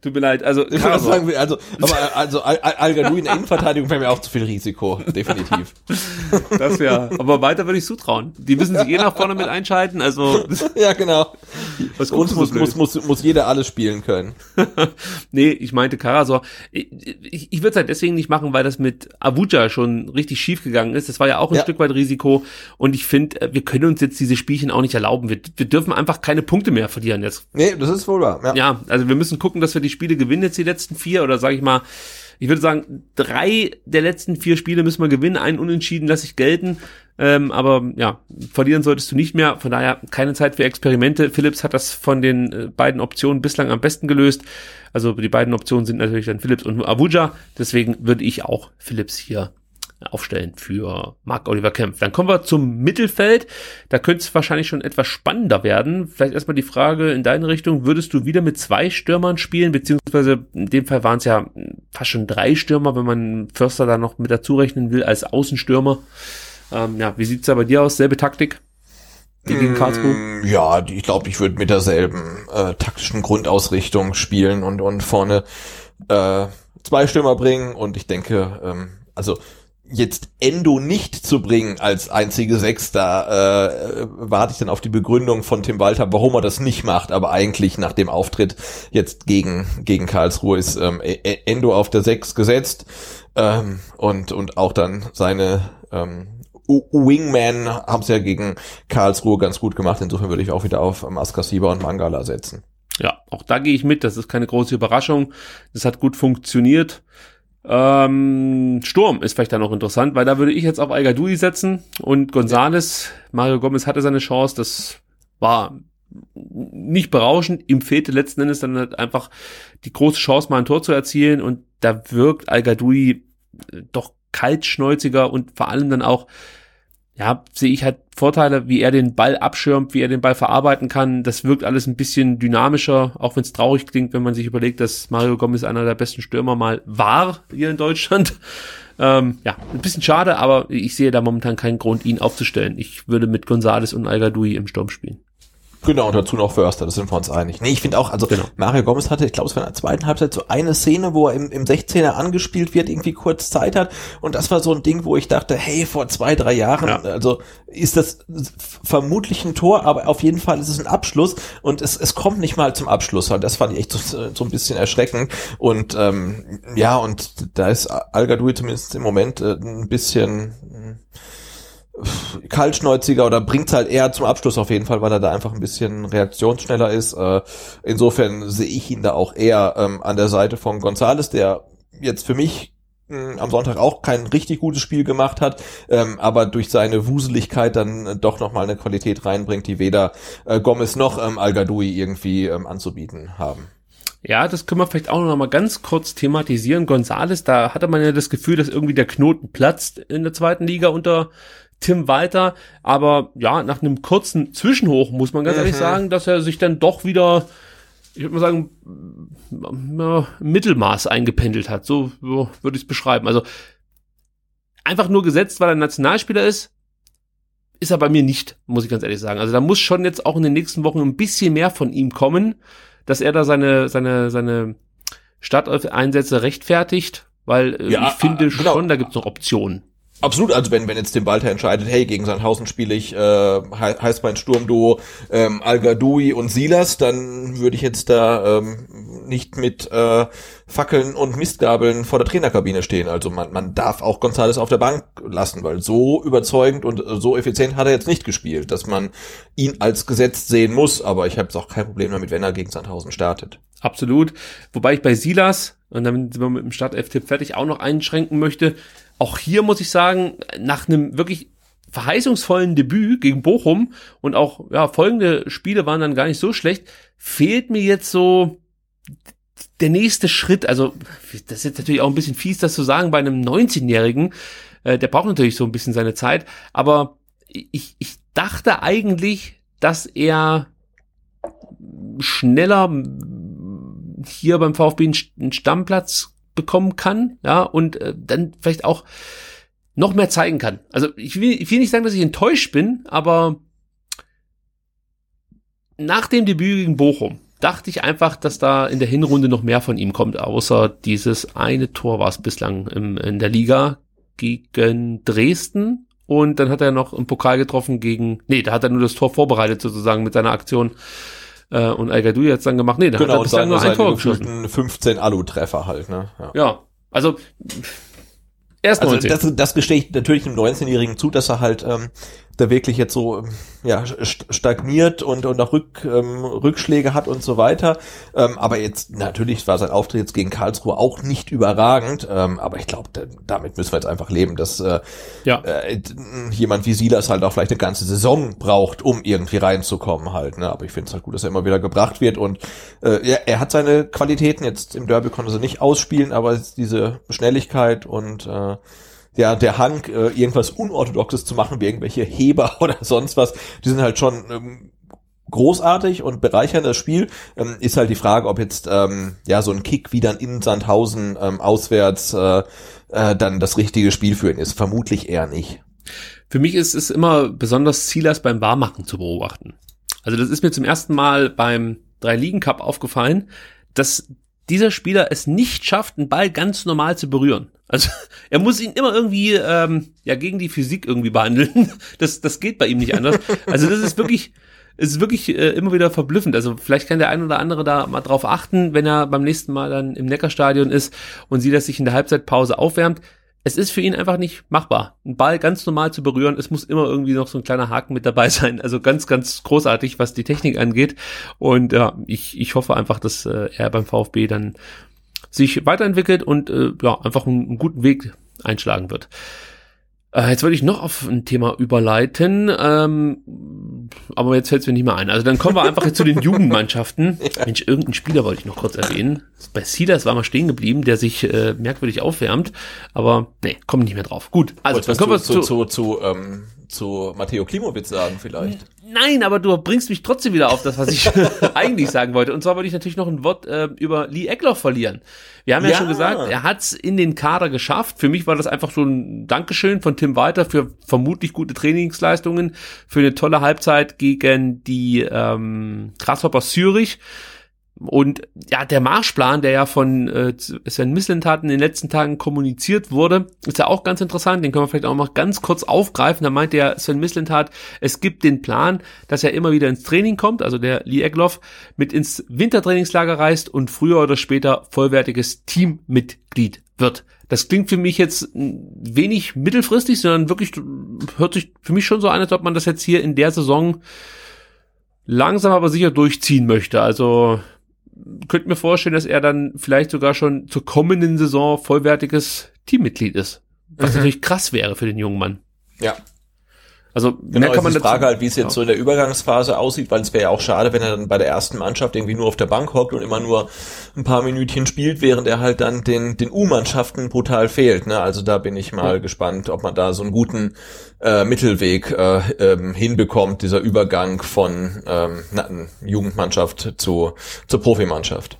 tut mir leid. Also
Ich
Karasor.
sagen, also, aber also Al- Al- Al-Gadoui in der Innenverteidigung wäre mir auch zu viel Risiko, definitiv. <laughs>
Das ja. Aber weiter würde ich zutrauen. Die müssen sich eh nach vorne mit einschalten. Also <laughs>
ja, genau. <laughs>
Was
uns
du so
muss, muss, muss, muss jeder alles spielen können. <laughs>
nee, ich meinte Karasor. Ich, ich, ich würde es halt deswegen nicht machen, weil das mit Abuja schon richtig schief gegangen ist. Das war ja auch ein
Ja.
Stück weit Risiko. Und ich finde, wir können uns jetzt diese Spielchen auch nicht erlauben. Wir, wir dürfen einfach keine Punkte mehr verlieren jetzt.
Nee, das ist wohl wahr. Ja.
Ja, also wir müssen gucken, dass wir die Spiele gewinnen jetzt die letzten vier oder sage ich mal, ich würde sagen, drei der letzten vier Spiele müssen wir gewinnen, einen Unentschieden lasse ich gelten. Ähm, aber ja, verlieren solltest du nicht mehr. Von daher keine Zeit für Experimente. Philips hat das von den äh, beiden Optionen bislang am besten gelöst. Also die beiden Optionen sind natürlich dann Philips und Abuja. Deswegen würde ich auch Philips hier aufstellen für Marc Oliver Kempf. Dann kommen wir zum Mittelfeld. Da könnte es wahrscheinlich schon etwas spannender werden. Vielleicht erstmal die Frage in deine Richtung. Würdest du wieder mit zwei Stürmern spielen? Beziehungsweise in dem Fall waren es ja fast schon drei Stürmer, wenn man Förster da noch mit dazu rechnen will als Außenstürmer. Ähm, ja, wie sieht's da bei dir aus? Selbe Taktik? Wie gegen Karlsruhe?
Mm, Ja, die- ich glaube, ich würde mit derselben äh, taktischen Grundausrichtung spielen und, und vorne äh, zwei Stürmer bringen. Und ich denke, ähm, also jetzt Endo nicht zu bringen als einzige Sechs, da äh, warte ich dann auf die Begründung von Tim Walter, warum er das nicht macht. Aber eigentlich nach dem Auftritt jetzt gegen, gegen Karlsruhe ist ähm, E- E- Endo auf der Sechs gesetzt ähm, und, und auch dann seine ähm, Wingman haben es ja gegen Karlsruhe ganz gut gemacht. Insofern würde ich auch wieder auf ähm, Askasiba und Mangala setzen.
Ja, auch da gehe ich mit. Das ist keine große Überraschung. Das hat gut funktioniert. Ähm, Sturm ist vielleicht dann noch interessant, weil da würde ich jetzt auf Al-Gadoui setzen und Gonzales. Mario Gomez hatte seine Chance. Das war nicht berauschend. Ihm fehlte letzten Endes dann halt einfach die große Chance, mal ein Tor zu erzielen. Und da wirkt Al-Gadoui äh, doch kaltschnäuziger und vor allem dann auch ja, sehe ich halt Vorteile, wie er den Ball abschirmt, wie er den Ball verarbeiten kann. Das wirkt alles ein bisschen dynamischer, auch wenn es traurig klingt, wenn man sich überlegt, dass Mario Gomez einer der besten Stürmer mal war hier in Deutschland. <laughs> Ähm, ja, ein bisschen schade, aber ich sehe da momentan keinen Grund, ihn aufzustellen. Ich würde mit Gonzales und Al-Gadoui im Sturm spielen.
Genau, und dazu noch Förster, das sind wir uns einig. Nee, ich finde auch, also Mario Gomez hatte, ich glaube, es war in der zweiten Halbzeit so eine Szene, wo er im, im 16er angespielt wird, irgendwie kurz Zeit hat. Und das war so ein Ding, wo ich dachte, hey, vor zwei, drei Jahren, also ist das vermutlich ein Tor, aber auf jeden Fall ist es ein Abschluss und es, es kommt nicht mal zum Abschluss. Und das fand ich echt so, so ein bisschen erschreckend. Und ähm, ja, und da ist Al Gadoui zumindest im Moment äh, ein bisschen kaltschnäuziger oder bringt's halt eher zum Abschluss auf jeden Fall, weil er da einfach ein bisschen reaktionsschneller ist. Äh, insofern sehe ich ihn da auch eher ähm, an der Seite von Gonzales, der jetzt für mich mh, am Sonntag auch kein richtig gutes Spiel gemacht hat, ähm, aber durch seine Wuseligkeit dann äh, doch nochmal eine Qualität reinbringt, die weder äh, Gomez noch ähm, al irgendwie anzubieten haben.
Ja, das können wir vielleicht auch noch mal ganz kurz thematisieren. Gonzales, da hatte man ja das Gefühl, dass irgendwie der Knoten platzt in der zweiten Liga unter Tim Walter. Aber ja, nach einem kurzen Zwischenhoch muss man ganz mhm. ehrlich sagen, dass er sich dann doch wieder, ich würde mal sagen, ja, Mittelmaß eingependelt hat. So, so würde ich es beschreiben. Also einfach nur gesetzt, weil er Nationalspieler ist, ist er bei mir nicht, muss ich ganz ehrlich sagen. Also da muss schon jetzt auch in den nächsten Wochen ein bisschen mehr von ihm kommen dass er da seine, seine, seine Starteinsätze rechtfertigt, weil äh, ja, ich finde genau. schon, da gibt's noch Optionen.
Absolut, also wenn, wenn jetzt Tim Walter entscheidet, hey, gegen Sandhausen spiele ich äh, Heißbein Sturmduo ähm, al und Silas, dann würde ich jetzt da ähm, nicht mit äh, Fackeln und Mistgabeln vor der Trainerkabine stehen. Also man, man darf auch Gonzales auf der Bank lassen, weil so überzeugend und so effizient hat er jetzt nicht gespielt, dass man ihn als gesetzt sehen muss. Aber ich habe jetzt auch kein Problem damit, wenn er gegen Sandhausen startet.
Absolut. Wobei ich bei Silas, und dann sind wir mit dem Start-F-Tipp fertig, auch noch einschränken möchte, auch hier muss ich sagen, nach einem wirklich verheißungsvollen Debüt gegen Bochum und auch ja, folgende Spiele waren dann gar nicht so schlecht, fehlt mir jetzt so der nächste Schritt. Also das ist jetzt natürlich auch ein bisschen fies, das zu sagen bei einem 19-Jährigen. Äh, der braucht natürlich so ein bisschen seine Zeit, aber ich, ich dachte eigentlich, dass er schneller hier beim VfB einen Stammplatz bekommen kann, ja, und äh, dann vielleicht auch noch mehr zeigen kann. Also ich will, ich will nicht sagen, dass ich enttäuscht bin, aber nach dem Debüt gegen Bochum dachte ich einfach, dass da in der Hinrunde noch mehr von ihm kommt, außer dieses eine Tor war es bislang im, in der Liga gegen Dresden und dann hat er noch im Pokal getroffen gegen, nee, da hat er nur das Tor vorbereitet sozusagen mit seiner Aktion äh, und al jetzt dann gemacht, nee, da
genau,
hat er bislang
nur ein Tor geschossen. 15 Alu-Treffer halt, ne?
Ja, ja also erst
also das, das gestehe ich natürlich einem 19-Jährigen zu, dass er halt ähm, da wirklich jetzt so ja stagniert und und auch Rück, ähm, Rückschläge hat und so weiter. Ähm, aber jetzt natürlich war sein Auftritt jetzt gegen Karlsruhe auch nicht überragend. Ähm, aber ich glaube, damit müssen wir jetzt einfach leben, dass äh, ja. äh, jemand wie Silas halt auch vielleicht eine ganze Saison braucht, um irgendwie reinzukommen halt. Ne? Aber ich finde es halt gut, dass er immer wieder gebracht wird und äh, ja, er hat seine Qualitäten jetzt im Derby konnte er nicht ausspielen, aber diese Schnelligkeit und äh, der, der Hang, äh, irgendwas Unorthodoxes zu machen, wie irgendwelche Heber <laughs> oder sonst was, die sind halt schon ähm, großartig und bereichern das Spiel. Ähm, ist halt die Frage, ob jetzt ähm, ja so ein Kick wie dann in Sandhausen ähm, auswärts äh, äh, dann das richtige Spiel für ihn ist. Vermutlich eher nicht.
Für mich ist es immer besonders Zielers beim Barmachen zu beobachten. Also das ist mir zum ersten Mal beim Drei Ligen Cup aufgefallen, dass dieser Spieler es nicht schafft, einen Ball ganz normal zu berühren. Also <laughs> er muss ihn immer irgendwie ähm, ja gegen die Physik irgendwie behandeln. <laughs> Das das geht bei ihm nicht anders. Also das ist wirklich ist wirklich äh, immer wieder verblüffend. Also vielleicht kann der ein oder andere da mal drauf achten, wenn er beim nächsten Mal dann im Neckarstadion ist und sieht, dass sich in der Halbzeitpause aufwärmt es ist für ihn einfach nicht machbar, einen Ball ganz normal zu berühren. Es muss immer irgendwie noch so ein kleiner Haken mit dabei <laughs> sein. Also ganz, ganz großartig, was die Technik angeht. Und ja, ich, ich hoffe einfach, dass äh, er beim VfB dann sich weiterentwickelt und äh, ja, einfach einen, einen guten Weg einschlagen wird. Äh, jetzt wollte ich noch auf ein Thema überleiten, ähm, aber jetzt fällt es mir nicht mehr ein. Also dann kommen wir einfach jetzt zu den Jugendmannschaften. Mensch, irgendein Spieler wollte ich noch kurz erwähnen. Bei Silas war mal stehen geblieben, der sich äh, merkwürdig aufwärmt, aber nee, kommen nicht mehr drauf. Gut,
also dann kommen wir zu, zu, zu, zu ähm, zu Matteo Klimowitz sagen vielleicht.
Nein, aber du bringst mich trotzdem wieder auf das, was ich <laughs> eigentlich sagen wollte. Und zwar wollte ich natürlich noch ein Wort äh, über Lee Eckloff verlieren. Wir haben ja, ja schon gesagt, er hat es in den Kader geschafft. Für mich war das einfach so ein Dankeschön von Tim Walter für vermutlich gute Trainingsleistungen, für eine tolle Halbzeit gegen die ähm, Grasshopper Zürich. Und ja, der Marschplan, der ja von äh, Sven Mislintat in den letzten Tagen kommuniziert wurde, ist ja auch ganz interessant. Den können wir vielleicht auch mal ganz kurz aufgreifen. Da meinte ja Sven Mislintat, es gibt den Plan, dass er immer wieder ins Training kommt, also der Lee Egloff mit ins Wintertrainingslager reist und früher oder später vollwertiges Teammitglied wird. Das klingt für mich jetzt wenig mittelfristig, sondern wirklich hört sich für mich schon so an, als ob man das jetzt hier in der Saison langsam aber sicher durchziehen möchte. Also könnte mir vorstellen, dass er dann vielleicht sogar schon zur kommenden Saison vollwertiges Teammitglied ist. Was
Mhm.
natürlich krass wäre für den jungen Mann.
Ja.
Also
Genau,
mehr kann man
die Frage halt, wie es jetzt
Ja.
so in der Übergangsphase aussieht, weil es wäre ja auch schade, wenn er dann bei der ersten Mannschaft irgendwie nur auf der Bank hockt und immer nur ein paar Minütchen spielt, während er halt dann den, den U-Mannschaften brutal fehlt. Ne? Also da bin ich mal gespannt, ob man da so einen guten äh, Mittelweg äh, ähm, hinbekommt, dieser Übergang von ähm, na, Jugendmannschaft zu, zur Profimannschaft.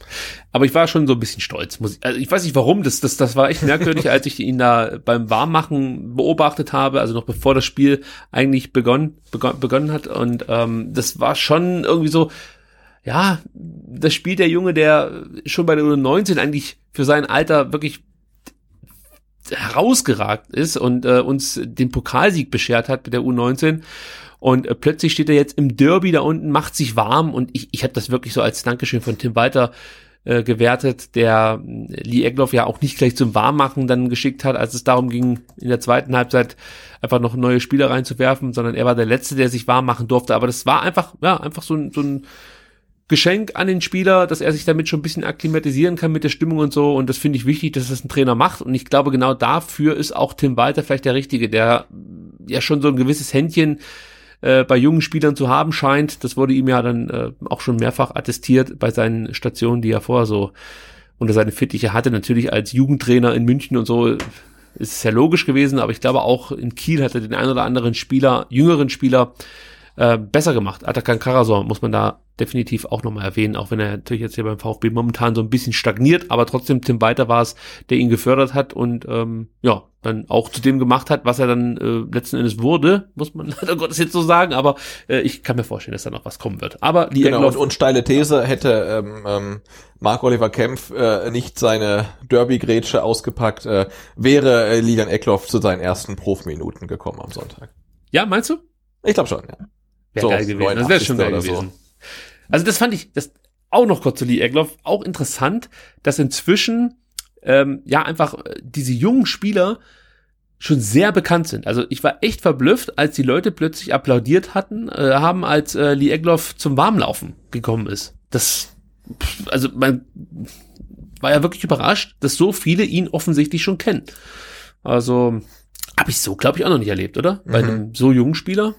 Aber ich war schon so ein bisschen stolz. Muss ich, also ich weiß nicht warum, das, das, das war echt merkwürdig, <laughs> als ich ihn da beim Warmmachen beobachtet habe, also noch bevor das Spiel eigentlich begonnen, begon, begonnen hat. Und ähm, das war schon irgendwie so, ja, das spielt der Junge, der schon bei der U19 eigentlich für sein Alter wirklich herausgeragt ist und äh, uns den Pokalsieg beschert hat mit der U19. Und äh, plötzlich steht er jetzt im Derby da unten, macht sich warm und ich, ich habe das wirklich so als Dankeschön von Tim Walter äh, gewertet, der äh, Lee Egloff ja auch nicht gleich zum Warmmachen dann geschickt hat, als es darum ging, in der zweiten Halbzeit einfach noch neue Spieler reinzuwerfen, sondern er war der Letzte, der sich warm machen durfte. Aber das war einfach, ja, einfach so ein, so ein Geschenk an den Spieler, dass er sich damit schon ein bisschen akklimatisieren kann mit der Stimmung und so. Und das finde ich wichtig, dass das ein Trainer macht. Und ich glaube, genau dafür ist auch Tim Walter vielleicht der Richtige, der ja schon so ein gewisses Händchen äh, bei jungen Spielern zu haben scheint. Das wurde ihm ja dann äh, auch schon mehrfach attestiert bei seinen Stationen, die er vorher so unter seine Fittiche hatte. Natürlich als Jugendtrainer in München und so ist es ja logisch gewesen, aber ich glaube auch in Kiel hat er den einen oder anderen Spieler, jüngeren Spieler, äh, besser gemacht. Atakan Karasor muss man da definitiv auch nochmal erwähnen, auch wenn er natürlich jetzt hier beim VfB momentan so ein bisschen stagniert, aber trotzdem Tim Weiter war es, der ihn gefördert hat und ähm, ja, dann auch zu dem gemacht hat, was er dann äh, letzten Endes wurde, muss man <laughs> leider Gottes jetzt so sagen, aber äh, ich kann mir vorstellen, dass da noch was kommen wird. Aber die
Genau, und, und steile These hätte ähm, ähm, Marc-Oliver Kempf äh, nicht seine Derby-Grätsche ausgepackt, äh, wäre äh, Lilian Eckloff zu seinen ersten Profminuten gekommen am Sonntag.
Ja, meinst du?
Ich glaube schon, ja.
Wäre geil gewesen. Das wäre schon geil
89.
gewesen. Also das fand ich, das auch noch kurz zu Lee Egloff, auch interessant, dass inzwischen ähm, ja einfach äh, diese jungen Spieler schon sehr bekannt sind. Also ich war echt verblüfft, als die Leute plötzlich applaudiert hatten, äh, haben, als äh, Lee Egloff zum Warmlaufen gekommen ist. Das, also man war ja wirklich überrascht, dass so viele ihn offensichtlich schon kennen. Also habe ich so, glaube ich, auch noch nicht erlebt, oder? Bei
Mhm.
einem so jungen Spieler.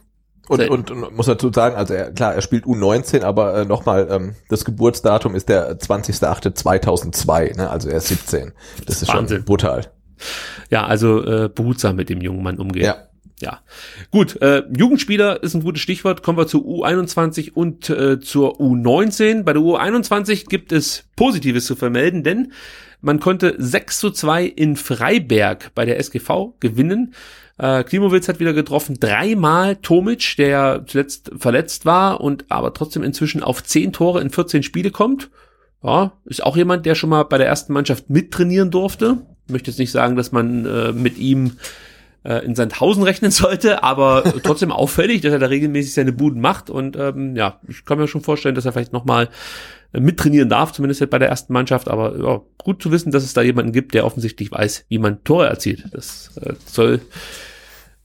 Und, und, und muss dazu sagen, also er, klar, er spielt U19, aber äh, nochmal, ähm, das Geburtsdatum ist der 20.08.2002, ne? also er ist 17. Das ist
Wahnsinn.
schon brutal.
Ja, also äh, behutsam mit dem jungen Mann umgehen.
Ja.
Ja. Gut, äh, Jugendspieler ist ein gutes Stichwort. Kommen wir zur U21 und äh, zur U19. Bei der U21 gibt es Positives zu vermelden, denn man konnte 6 zu 2 in Freiberg bei der SGV gewinnen. Äh, Klimowitz hat wieder getroffen, dreimal Tomic, der zuletzt verletzt war und aber trotzdem inzwischen auf 10 Tore in 14 Spiele kommt. Ja, ist auch jemand, der schon mal bei der ersten Mannschaft mittrainieren durfte. Ich möchte jetzt nicht sagen, dass man äh, mit ihm äh, in Sandhausen rechnen sollte, aber trotzdem <laughs> auffällig, dass er da regelmäßig seine Buden macht und ähm, ja, ich kann mir schon vorstellen, dass er vielleicht nochmal mittrainieren darf, zumindest jetzt bei der ersten Mannschaft, aber ja, gut zu wissen, dass es da jemanden gibt, der offensichtlich weiß, wie man Tore erzielt. Das äh, soll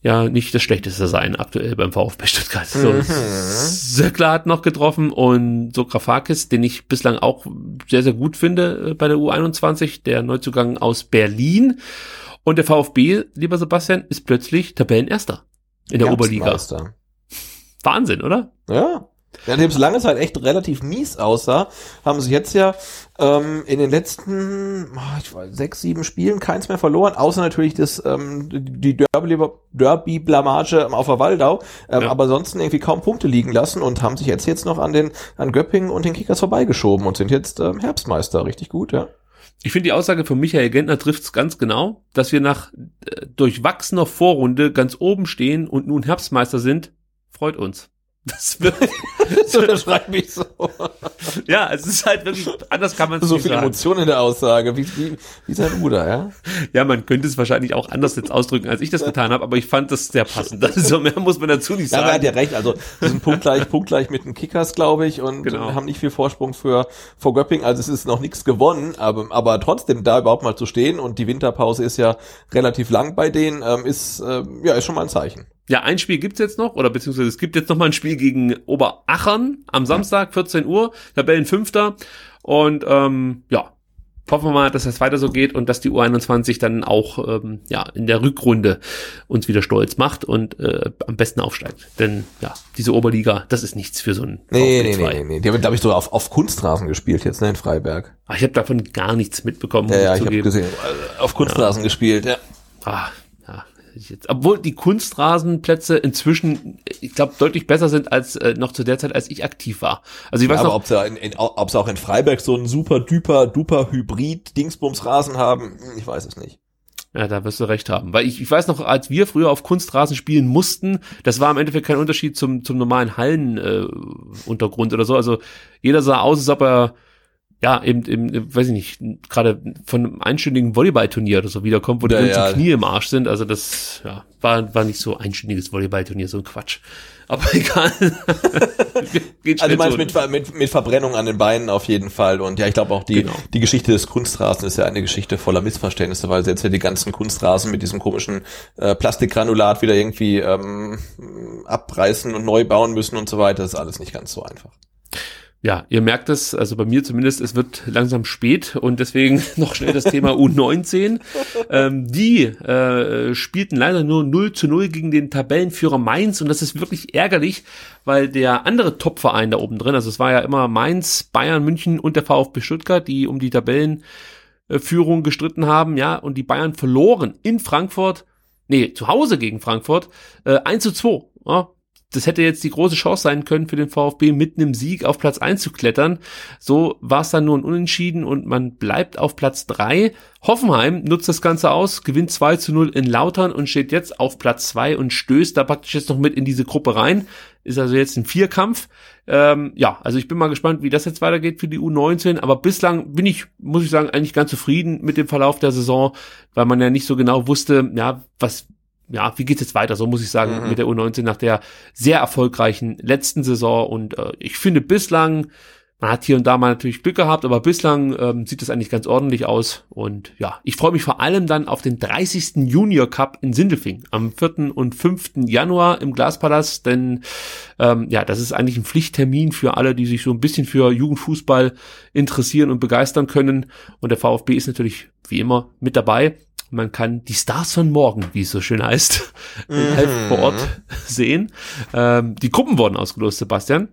ja nicht das Schlechteste sein aktuell beim VfB Stuttgart. So,
Mhm.
Söckler hat noch getroffen und Sokrafakis, den ich bislang auch sehr, sehr gut finde äh, bei der U21, der Neuzugang aus Berlin. Und der VfB, lieber Sebastian, ist plötzlich Tabellenerster in der Oberliga. Wahnsinn, oder?
Ja. Nachdem es lange Zeit echt relativ mies aussah, haben sie jetzt ja ähm, in den letzten ah, ich weiß, sechs, sieben Spielen keins mehr verloren, außer natürlich das ähm, die Derby- Derby-Blamage auf der Waldau, ähm, aber ansonsten irgendwie kaum Punkte liegen lassen und haben sich jetzt jetzt noch an den an Göppingen und den Kickers vorbeigeschoben und sind jetzt ähm, Herbstmeister, richtig gut, ja.
Ich finde die Aussage von Michael Gentner trifft's ganz genau, dass wir nach äh, durchwachsener Vorrunde ganz oben stehen und nun Herbstmeister sind, freut uns. Das wird, <laughs>
das unterschreibe ich so.
Ja, es ist halt wirklich, anders kann man es
So
nicht
viel
sagen.
Emotion in der Aussage, wie, wie, wie sein Bruder, ja?
Ja, man könnte es wahrscheinlich auch anders jetzt ausdrücken, als ich das getan habe, aber ich fand das sehr passend. Also mehr muss man dazu nicht
Ja,
sagen.
aber er hat ja recht. Also die sind punktgleich, punktgleich mit den Kickers, glaube ich, und
Genau.
haben nicht viel Vorsprung für vor Göpping. Also es ist noch nichts gewonnen, aber, aber trotzdem da überhaupt mal zu stehen und die Winterpause ist ja relativ lang bei denen, ähm, ist ähm, ja ist schon mal ein Zeichen.
Ja, ein Spiel gibt's jetzt noch, oder beziehungsweise es gibt jetzt noch mal ein Spiel gegen Oberachern am Samstag, 14 Uhr, Tabellenfünfter. Und ähm, ja, hoffen wir mal, dass das weiter so geht und dass die U21 dann auch ähm, ja in der Rückrunde uns wieder stolz macht und äh, am besten aufsteigt. Denn ja, diese Oberliga, das ist nichts für so ein
Nee, nee, nee, nee, nee. Die haben, glaube ich, so auf, auf Kunstrasen gespielt jetzt, ne, in Freiberg.
Ach, ich habe davon gar nichts mitbekommen.
Ja, ja, ich habe
zugeben.
gesehen. Auf Kunstrasen gespielt, ja.
Ah, ja. Jetzt, obwohl die Kunstrasenplätze inzwischen, ich glaube, deutlich besser sind als äh, noch zu der Zeit, als ich aktiv war. Also ich
ja,
weiß
aber
noch,
ob sie, in, in, ob sie auch in Freiberg so einen super duper duper Hybrid Dingsbums-Rasen haben, ich weiß es nicht.
Ja, da wirst du recht haben. Weil ich, ich weiß noch, als wir früher auf Kunstrasen spielen mussten, das war im Endeffekt kein Unterschied zum, zum normalen Hallenuntergrund äh, Untergrund oder so. Also jeder sah aus, als ob er ja, eben, eben, weiß ich nicht, gerade von einem einstündigen Volleyballturnier oder so wiederkommt, wo die
Ja,
ganzen
ja.
Knie im Arsch sind. Also das, ja, war, war nicht so einstündiges Volleyballturnier, so ein Quatsch. Aber <laughs> egal.
Also du meinst
zu.
mit, mit, mit Verbrennung an den Beinen auf jeden Fall. Und ja, ich glaube auch die,
Genau.
die Geschichte des Kunstrasen ist ja eine Geschichte voller Missverständnisse, weil sie jetzt ja die ganzen Kunstrasen mit diesem komischen äh, Plastikgranulat wieder irgendwie ähm, abreißen und neu bauen müssen und so weiter. Das ist alles nicht ganz so einfach.
Ja, ihr merkt es, also bei mir zumindest, es wird langsam spät und deswegen <laughs> noch schnell das Thema U19. <laughs> Ähm, die äh, spielten leider nur 0 zu 0 gegen den Tabellenführer Mainz und das ist wirklich ärgerlich, weil der andere Topverein da oben drin, also es war ja immer Mainz, Bayern, München und der VfB Stuttgart, die um die Tabellenführung gestritten haben, ja, und die Bayern verloren in Frankfurt, nee, zu Hause gegen Frankfurt, äh, 1 zu 2. Ja, das hätte jetzt die große Chance sein können für den VfB, mit einem Sieg auf Platz 1 zu klettern. So war es dann nur ein Unentschieden und man bleibt auf Platz 3. Hoffenheim nutzt das Ganze aus, gewinnt 2 zu 0 in Lautern und steht jetzt auf Platz 2 und stößt da praktisch jetzt noch mit in diese Gruppe rein. Ist also jetzt ein Vierkampf. Ähm, ja, also ich bin mal gespannt, wie das jetzt weitergeht für die U19, aber bislang bin ich, muss ich sagen, eigentlich ganz zufrieden mit dem Verlauf der Saison, weil man ja nicht so genau wusste, ja, was ja, wie geht's jetzt weiter? So muss ich sagen,
Mhm.
mit der U19 nach der sehr erfolgreichen letzten Saison. Und äh, ich finde bislang, man hat hier und da mal natürlich Glück gehabt, aber bislang ähm, sieht es eigentlich ganz ordentlich aus. Und ja, ich freue mich vor allem dann auf den 30. Junior Cup in Sindelfing am 4. und 5. Januar im Glaspalast, denn ähm, ja, das ist eigentlich ein Pflichttermin für alle, die sich so ein bisschen für Jugendfußball interessieren und begeistern können. Und der VfB ist natürlich wie immer mit dabei. Man kann die Stars von morgen, wie es so schön heißt, <laughs> live vor Ort sehen. Ähm, die Gruppen wurden ausgelost, Sebastian.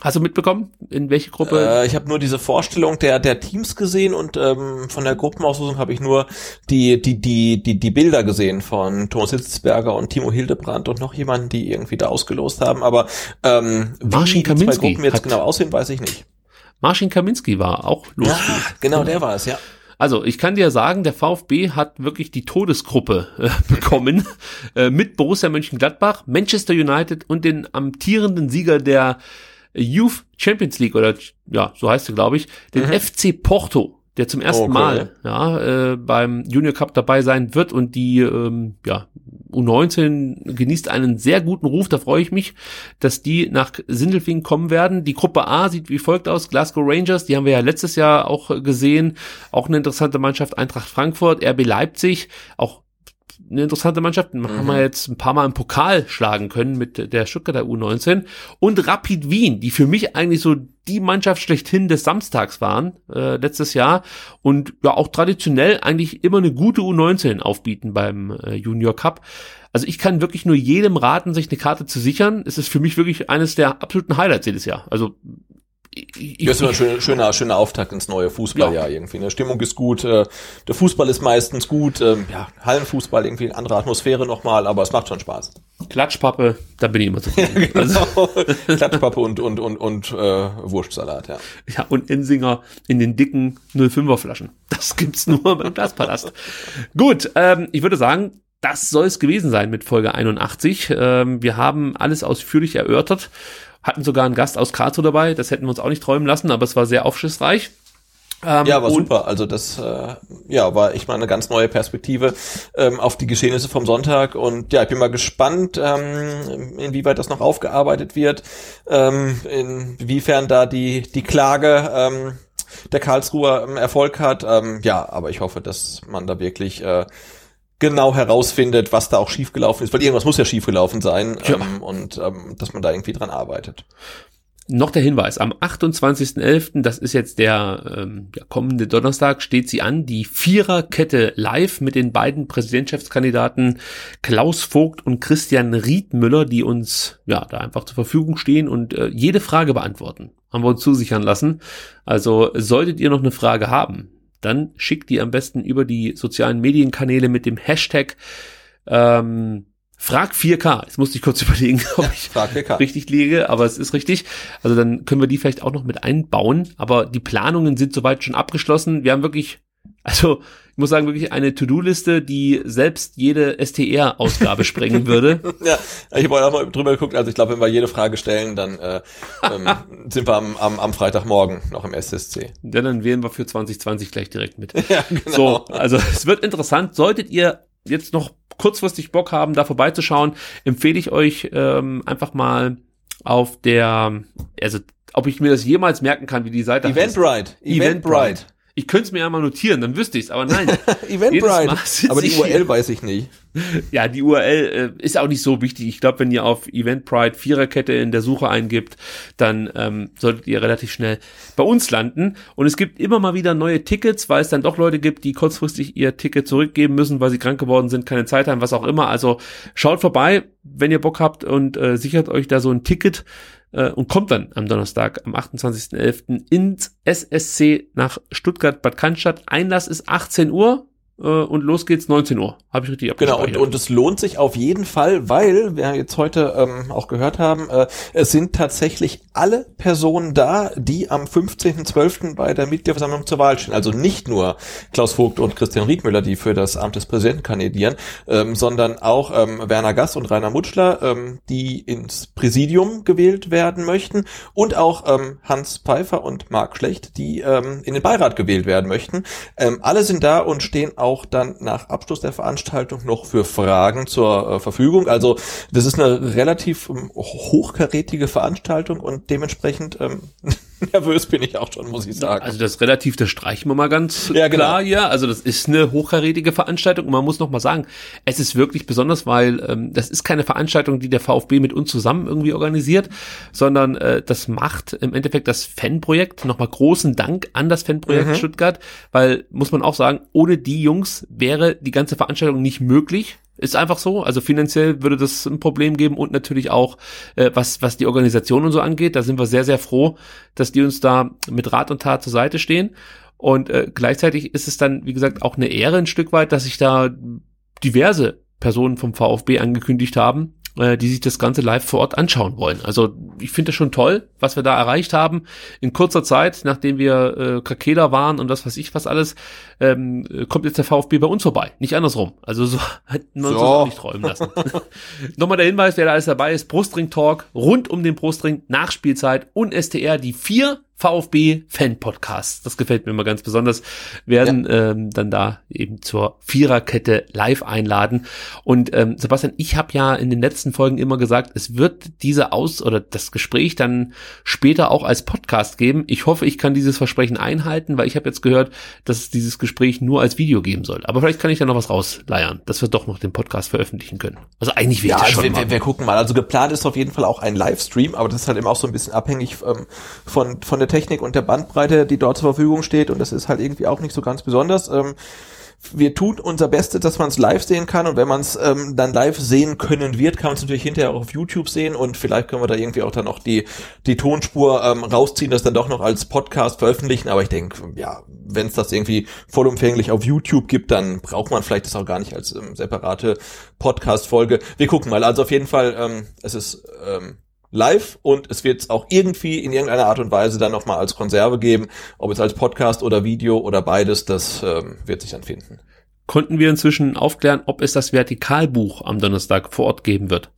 Hast du mitbekommen, in welche Gruppe?
Äh, ich habe nur diese Vorstellung der der Teams gesehen und ähm, von der Gruppenauslosung habe ich nur die die die die die Bilder gesehen von Thomas Hitzberger und Timo Hildebrand und noch jemanden, die irgendwie da ausgelost haben. Aber ähm, wie
Marcin
die zwei Gruppen jetzt genau aussehen, weiß ich nicht.
Marcin Kaminski war auch los.
Ja, genau, der war es, ja.
Also, ich kann dir sagen, der VfB hat wirklich die Todesgruppe äh, <laughs> bekommen äh, mit Borussia Mönchengladbach, Manchester United und den amtierenden Sieger der Youth Champions League oder ja, so heißt er, glaube ich, den FC Porto, der zum ersten
Okay.
Mal ja, äh, beim Junior Cup dabei sein wird und die ähm, ja, U19 genießt einen sehr guten Ruf, da freue ich mich, dass die nach Sindelfingen kommen werden. Die Gruppe A sieht wie folgt aus, Glasgow Rangers, die haben wir ja letztes Jahr auch gesehen, auch eine interessante Mannschaft, Eintracht Frankfurt, RB Leipzig, auch eine interessante Mannschaft, haben wir jetzt ein paar Mal im Pokal schlagen können mit der Stuttgarter U19 und Rapid Wien, die für mich eigentlich so die Mannschaft schlechthin des Samstags waren äh, letztes Jahr und ja auch traditionell eigentlich immer eine gute U19 aufbieten beim äh, Junior Cup. Also ich kann wirklich nur jedem raten, sich eine Karte zu sichern. Es ist für mich wirklich eines der absoluten Highlights jedes Jahr. Also ich,
Das ist immer ein schöner, schöner, schöner Auftakt ins neue Fußballjahr irgendwie. Die Stimmung ist gut, äh, der Fußball ist meistens gut, ähm, ja, Hallenfußball irgendwie eine andere Atmosphäre nochmal, aber es macht schon Spaß.
Klatschpappe, da bin ich immer <laughs> zufrieden.
genau. <laughs> <laughs> Klatschpappe und, und, und, und äh, Wurstsalat, ja.
Ja, und Ensinger in den dicken 05er Flaschen. Das gibt's nur beim Glaspalast. Gut, ähm, ich würde sagen, das soll es gewesen sein mit Folge 81. Ähm, wir haben alles ausführlich erörtert, hatten sogar einen Gast aus Karlsruhe dabei. Das hätten wir uns auch nicht träumen lassen, aber es war sehr aufschlussreich. Ähm,
ja, war super. Also das äh, ja, war ich mal eine ganz neue Perspektive ähm, auf die Geschehnisse vom Sonntag. Und ja, ich bin mal gespannt, ähm, inwieweit das noch aufgearbeitet wird, ähm, inwiefern da die, die Klage ähm, der Karlsruher ähm, Erfolg hat. Ähm, ja, aber ich hoffe, dass man da wirklich äh, genau herausfindet, was da auch schiefgelaufen ist, weil irgendwas muss ja schiefgelaufen sein
Ja.
ähm, und ähm, dass man da irgendwie dran arbeitet.
noch der Hinweis, am 28.11., das ist jetzt der ähm, ja, kommende Donnerstag, steht sie an, die Viererkette live mit den beiden Präsidentschaftskandidaten Klaus Vogt und Christian Riedmüller, die uns ja da einfach zur Verfügung stehen und äh, jede Frage beantworten. Haben wir uns zusichern lassen. Also solltet ihr noch eine Frage haben, dann schickt die am besten über die sozialen Medienkanäle mit dem Hashtag ähm, Frag 4K. Jetzt musste ich kurz <laughs> überlegen, ob ich richtig liege, aber es ist richtig. Also dann können wir die vielleicht auch noch mit einbauen. Aber die Planungen sind soweit schon abgeschlossen. Wir haben wirklich, also ich muss sagen, wirklich eine To-Do-Liste, die selbst jede STR-Ausgabe sprengen würde. <laughs>
ja, ich habe auch mal drüber geguckt. Also ich glaube, wenn wir jede Frage stellen, dann äh, ähm, <laughs> sind wir am, am, am Freitagmorgen noch im SSC.
Ja, dann wählen wir für 2020 gleich direkt mit. <laughs>
Ja, genau.
So, also es wird interessant. Solltet ihr jetzt noch kurzfristig Bock haben, da vorbeizuschauen, empfehle ich euch ähm, einfach mal auf der, also ob ich mir das jemals merken kann, wie die Seite
Eventbrite.
heißt. Eventbrite. Ich könnte es mir ja mal notieren, dann wüsste ich's, aber nein. <laughs>
Eventbrite. Aber die URL <laughs> weiß ich nicht.
Ja, die URL äh, ist auch nicht so wichtig. Ich glaube, wenn ihr auf Eventbrite Viererkette in der Suche eingibt, dann ähm, solltet ihr relativ schnell bei uns landen. Und es gibt immer mal wieder neue Tickets, weil es dann doch Leute gibt, die kurzfristig ihr Ticket zurückgeben müssen, weil sie krank geworden sind, keine Zeit haben, was auch immer. Also schaut vorbei, wenn ihr Bock habt und äh, sichert euch da so ein Ticket äh, und kommt dann am Donnerstag, am 28.11. ins SSC nach Stuttgart-Bad Cannstatt. Einlass ist 18 Uhr und los geht's 19 Uhr. Habe ich richtig
Genau, und, und es lohnt sich auf jeden Fall, weil wir jetzt heute ähm, auch gehört haben, äh, es sind tatsächlich alle Personen da, die am 15.12. bei der Mitgliederversammlung zur Wahl stehen. Also nicht nur Klaus Vogt und Christian Riedmüller, die für das Amt des Präsidenten kandidieren, ähm, sondern auch ähm, Werner Gass und Rainer Mutschler, ähm, die ins Präsidium gewählt werden möchten und auch ähm, Hans Pfeiffer und Marc Schlecht, die ähm, in den Beirat gewählt werden möchten. Ähm, alle sind da und stehen auch dann nach Abschluss der Veranstaltung noch für Fragen zur äh, Verfügung. Also das ist eine relativ ähm, hochkarätige Veranstaltung und dementsprechend ähm, <laughs> nervös bin ich auch schon, muss ich sagen.
Also das relativ, das streichen wir mal ganz
Ja, genau.
klar hier. Also das ist eine hochkarätige Veranstaltung und man muss noch mal sagen, es ist wirklich besonders, weil ähm, das ist keine Veranstaltung, die der VfB mit uns zusammen irgendwie organisiert, sondern äh, das macht im Endeffekt das Fanprojekt. Nochmal großen Dank an das Fanprojekt
Mhm.
Stuttgart, weil muss man auch sagen, ohne die Jungs wäre die ganze Veranstaltung nicht möglich. Ist einfach so. Also finanziell würde das ein Problem geben und natürlich auch, äh, was, was die Organisation und so angeht. Da sind wir sehr, sehr froh, dass die uns da mit Rat und Tat zur Seite stehen. Und äh, gleichzeitig ist es dann, wie gesagt, auch eine Ehre ein Stück weit, dass sich da diverse Personen vom VfB angekündigt haben, äh, die sich das Ganze live vor Ort anschauen wollen. Also ich finde das schon toll, was wir da erreicht haben. In kurzer Zeit, nachdem wir äh, Krakela waren und was weiß ich was alles, ähm, äh, kommt jetzt der VfB bei uns vorbei. Nicht andersrum. Also so <laughs> hätten wir uns
So.
das auch nicht träumen lassen. <laughs> Nochmal der Hinweis, wer da alles dabei ist. Brustring Talk rund um den Brustring, Nachspielzeit und STR, die vier VfB Fan Podcasts. Das gefällt mir immer ganz besonders. Werden ähm, dann da eben zur Viererkette live einladen. Und ähm, Sebastian, ich habe ja in den letzten Folgen immer gesagt, es wird diese Aus- oder das Gespräch dann später auch als Podcast geben. Ich hoffe, ich kann dieses Versprechen einhalten, weil ich habe jetzt gehört, dass es dieses Gespräch nur als Video geben soll. Aber vielleicht kann ich da noch was rausleiern, dass wir doch noch den Podcast veröffentlichen können. Also eigentlich will
Ja,
ich das
also
schon
wir, wir, wir gucken mal. Also geplant ist auf jeden Fall auch ein Livestream, aber das ist halt eben auch so ein bisschen abhängig ähm, von, von der Technik und der Bandbreite, die dort zur Verfügung steht. Und das ist halt irgendwie auch nicht so ganz besonders. Ähm, wir tun unser Bestes, dass man es live sehen kann und wenn man es ähm, dann live sehen können wird, kann man es natürlich hinterher auch auf YouTube sehen und vielleicht können wir da irgendwie auch dann noch die die Tonspur ähm, rausziehen, das dann doch noch als Podcast veröffentlichen. Aber ich denke, ja, wenn es das irgendwie vollumfänglich auf YouTube gibt, dann braucht man vielleicht das auch gar nicht als ähm, separate Podcast-Folge. Wir gucken mal. Also auf jeden Fall, ähm, es ist ähm, live und es wird es auch irgendwie in irgendeiner Art und Weise dann nochmal als Konserve geben. Ob es als Podcast oder Video oder beides, das ähm, wird sich dann finden.
Konnten wir inzwischen aufklären, ob es das Vertikalbuch am Donnerstag vor Ort geben wird?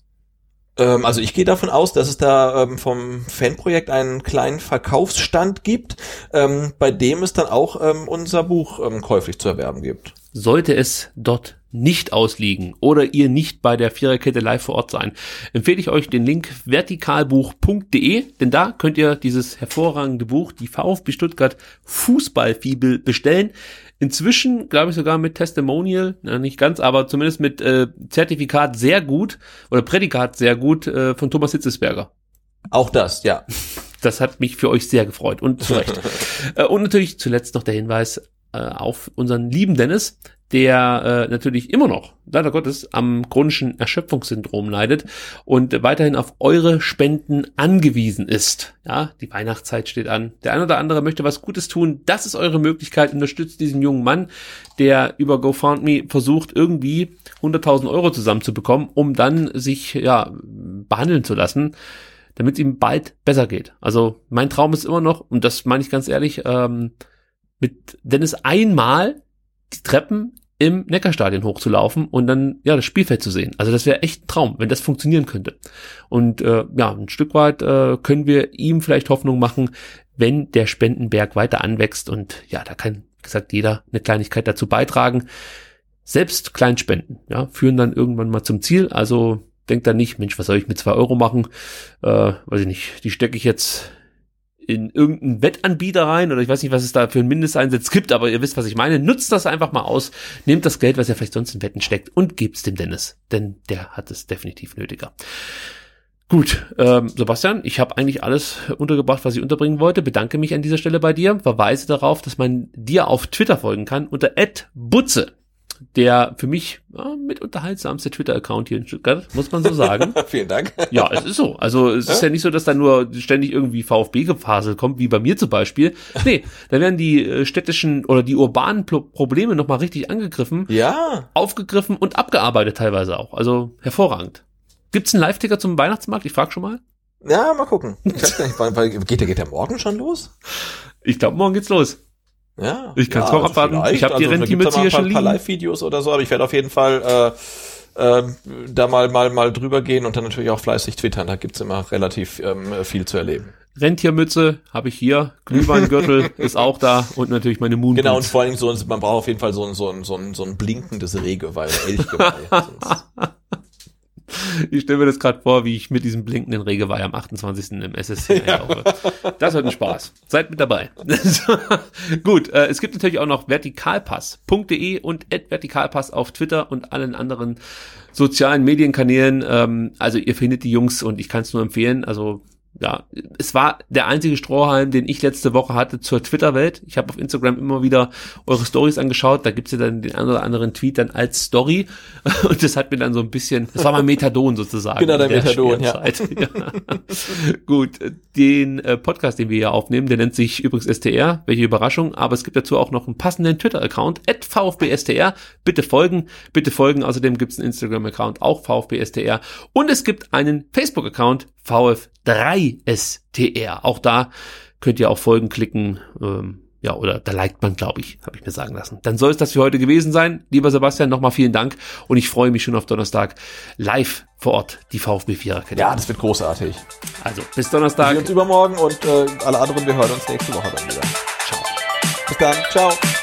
Ähm, also ich gehe davon aus, dass es da ähm, vom Fanprojekt einen kleinen Verkaufsstand gibt, ähm, bei dem es dann auch unser Buch käuflich zu erwerben gibt.
Sollte es dort nicht ausliegen oder ihr nicht bei der Viererkette live vor Ort sein, empfehle ich euch den Link vertikalbuch.de, denn da könnt ihr dieses hervorragende Buch, die VfB Stuttgart Fußballfibel, bestellen. Inzwischen, glaube ich, sogar mit Testimonial, na, nicht ganz, aber zumindest mit äh, Zertifikat sehr gut oder Prädikat sehr gut äh, von Thomas Hitzesberger.
Auch das, ja.
das hat mich für euch sehr gefreut und zu Recht. <laughs> Äh, und natürlich zuletzt noch der Hinweis äh, auf unseren lieben Dennis, der äh, natürlich immer noch, leider Gottes, am chronischen Erschöpfungssyndrom leidet und weiterhin auf eure Spenden angewiesen ist. Ja, die Weihnachtszeit steht an. Der ein oder andere möchte was Gutes tun. Das ist eure Möglichkeit. Unterstützt diesen jungen Mann, der über GoFundMe versucht, irgendwie 100.000 Euro zusammenzubekommen, um dann sich ja behandeln zu lassen damit es ihm bald besser geht. Also mein Traum ist immer noch, und das meine ich ganz ehrlich, ähm, mit Dennis einmal die Treppen im Neckarstadion hochzulaufen und dann ja das Spielfeld zu sehen. Also das wäre echt ein Traum, wenn das funktionieren könnte. Und äh, ja, ein Stück weit äh, können wir ihm vielleicht Hoffnung machen, wenn der Spendenberg weiter anwächst und ja, da kann wie gesagt jeder eine Kleinigkeit dazu beitragen. Selbst Kleinspenden, ja, führen dann irgendwann mal zum Ziel. Also denkt dann nicht, Mensch, was soll ich mit zwei Euro machen? Äh, weiß ich nicht, die stecke ich jetzt in irgendeinen Wettanbieter rein oder ich weiß nicht, was es da für einen Mindesteinsatz gibt, aber ihr wisst, was ich meine. Nutzt das einfach mal aus, nehmt das Geld, was ihr vielleicht sonst in Wetten steckt und gebt's dem Dennis, denn der hat es definitiv nötiger. Gut, ähm, Sebastian, ich habe eigentlich alles untergebracht, was ich unterbringen wollte. Bedanke mich an dieser Stelle bei dir. Verweise darauf, dass man dir auf Twitter folgen kann unter @butze der für mich ja, mit unterhaltsamste Twitter-Account hier in Stuttgart, muss man so sagen. <laughs>
Vielen Dank.
Ja, es ist so. Also es ja? ist ja nicht so, dass da nur ständig irgendwie VfB-Gefasel kommt, wie bei mir zum Beispiel. Nee, da werden die äh, städtischen oder die urbanen Pro Probleme nochmal richtig angegriffen,
ja.
aufgegriffen und abgearbeitet teilweise auch. Also hervorragend. Gibt's einen Live-Ticker zum Weihnachtsmarkt? Ich frage schon mal.
Ja, mal gucken. Ich weiß gar nicht, geht der geht der morgen schon los?
Ich glaube, morgen geht's los.
Ja.
Ich kann es
ja,
kaum abwarten. Ich habe die
also,
Rentiermütze hier schon liegen.
Ein paar Live-Videos oder so, aber ich werde auf jeden Fall äh, äh, da mal mal mal drüber gehen und dann natürlich auch fleißig twittern. Da gibt's immer relativ ähm, viel zu erleben.
Rentiermütze habe ich hier, Glühweingürtel <laughs> ist auch da und natürlich meine Moon.
Genau und vor allem so, man braucht auf jeden Fall so ein so ein so ein, so ein blinkendes Regeweih, Elchgeweih. <laughs>
Ich stelle mir das gerade vor, wie ich mit diesem blinkenden Regeweih am 28. im SSC einlaufe. <laughs> Das wird ein Spaß. Seid mit dabei. <laughs> Gut, äh, es gibt natürlich auch noch vertikalpass.de und vertikalpass auf Twitter und allen anderen sozialen Medienkanälen. Ähm, also ihr findet die Jungs und ich kann es nur empfehlen. Also ja, es war der einzige Strohhalm, den ich letzte Woche hatte zur Twitter-Welt. Ich habe auf Instagram immer wieder eure Stories angeschaut. Da gibt's ja dann den einen oder anderen Tweet dann als Story. <laughs> Und das hat mir dann so ein bisschen, das war mein Methadon sozusagen.
Genau, der, der Methadon, ja. <laughs>
ja. Gut, den äh, Podcast, den wir hier aufnehmen, der nennt sich übrigens STR. Welche Überraschung. Aber es gibt dazu auch noch einen passenden Twitter-Account, at VfBSTR. Bitte folgen, bitte folgen. Außerdem gibt's einen Instagram-Account, auch VfBSTR. Und es gibt einen Facebook-Account, VF3STR. Auch da könnt ihr auf Folgen klicken. Ähm, ja, oder da liked man, glaube ich, habe ich mir sagen lassen. Dann soll es das für heute gewesen sein. Lieber Sebastian, nochmal vielen Dank und ich freue mich schon auf Donnerstag live vor Ort, die VfB 4 Akademie.
Ja, das wird großartig.
Also, bis Donnerstag. Wir
sehen uns übermorgen und äh, alle anderen, wir hören uns nächste Woche dann wieder.
Ciao.
Bis dann. Ciao.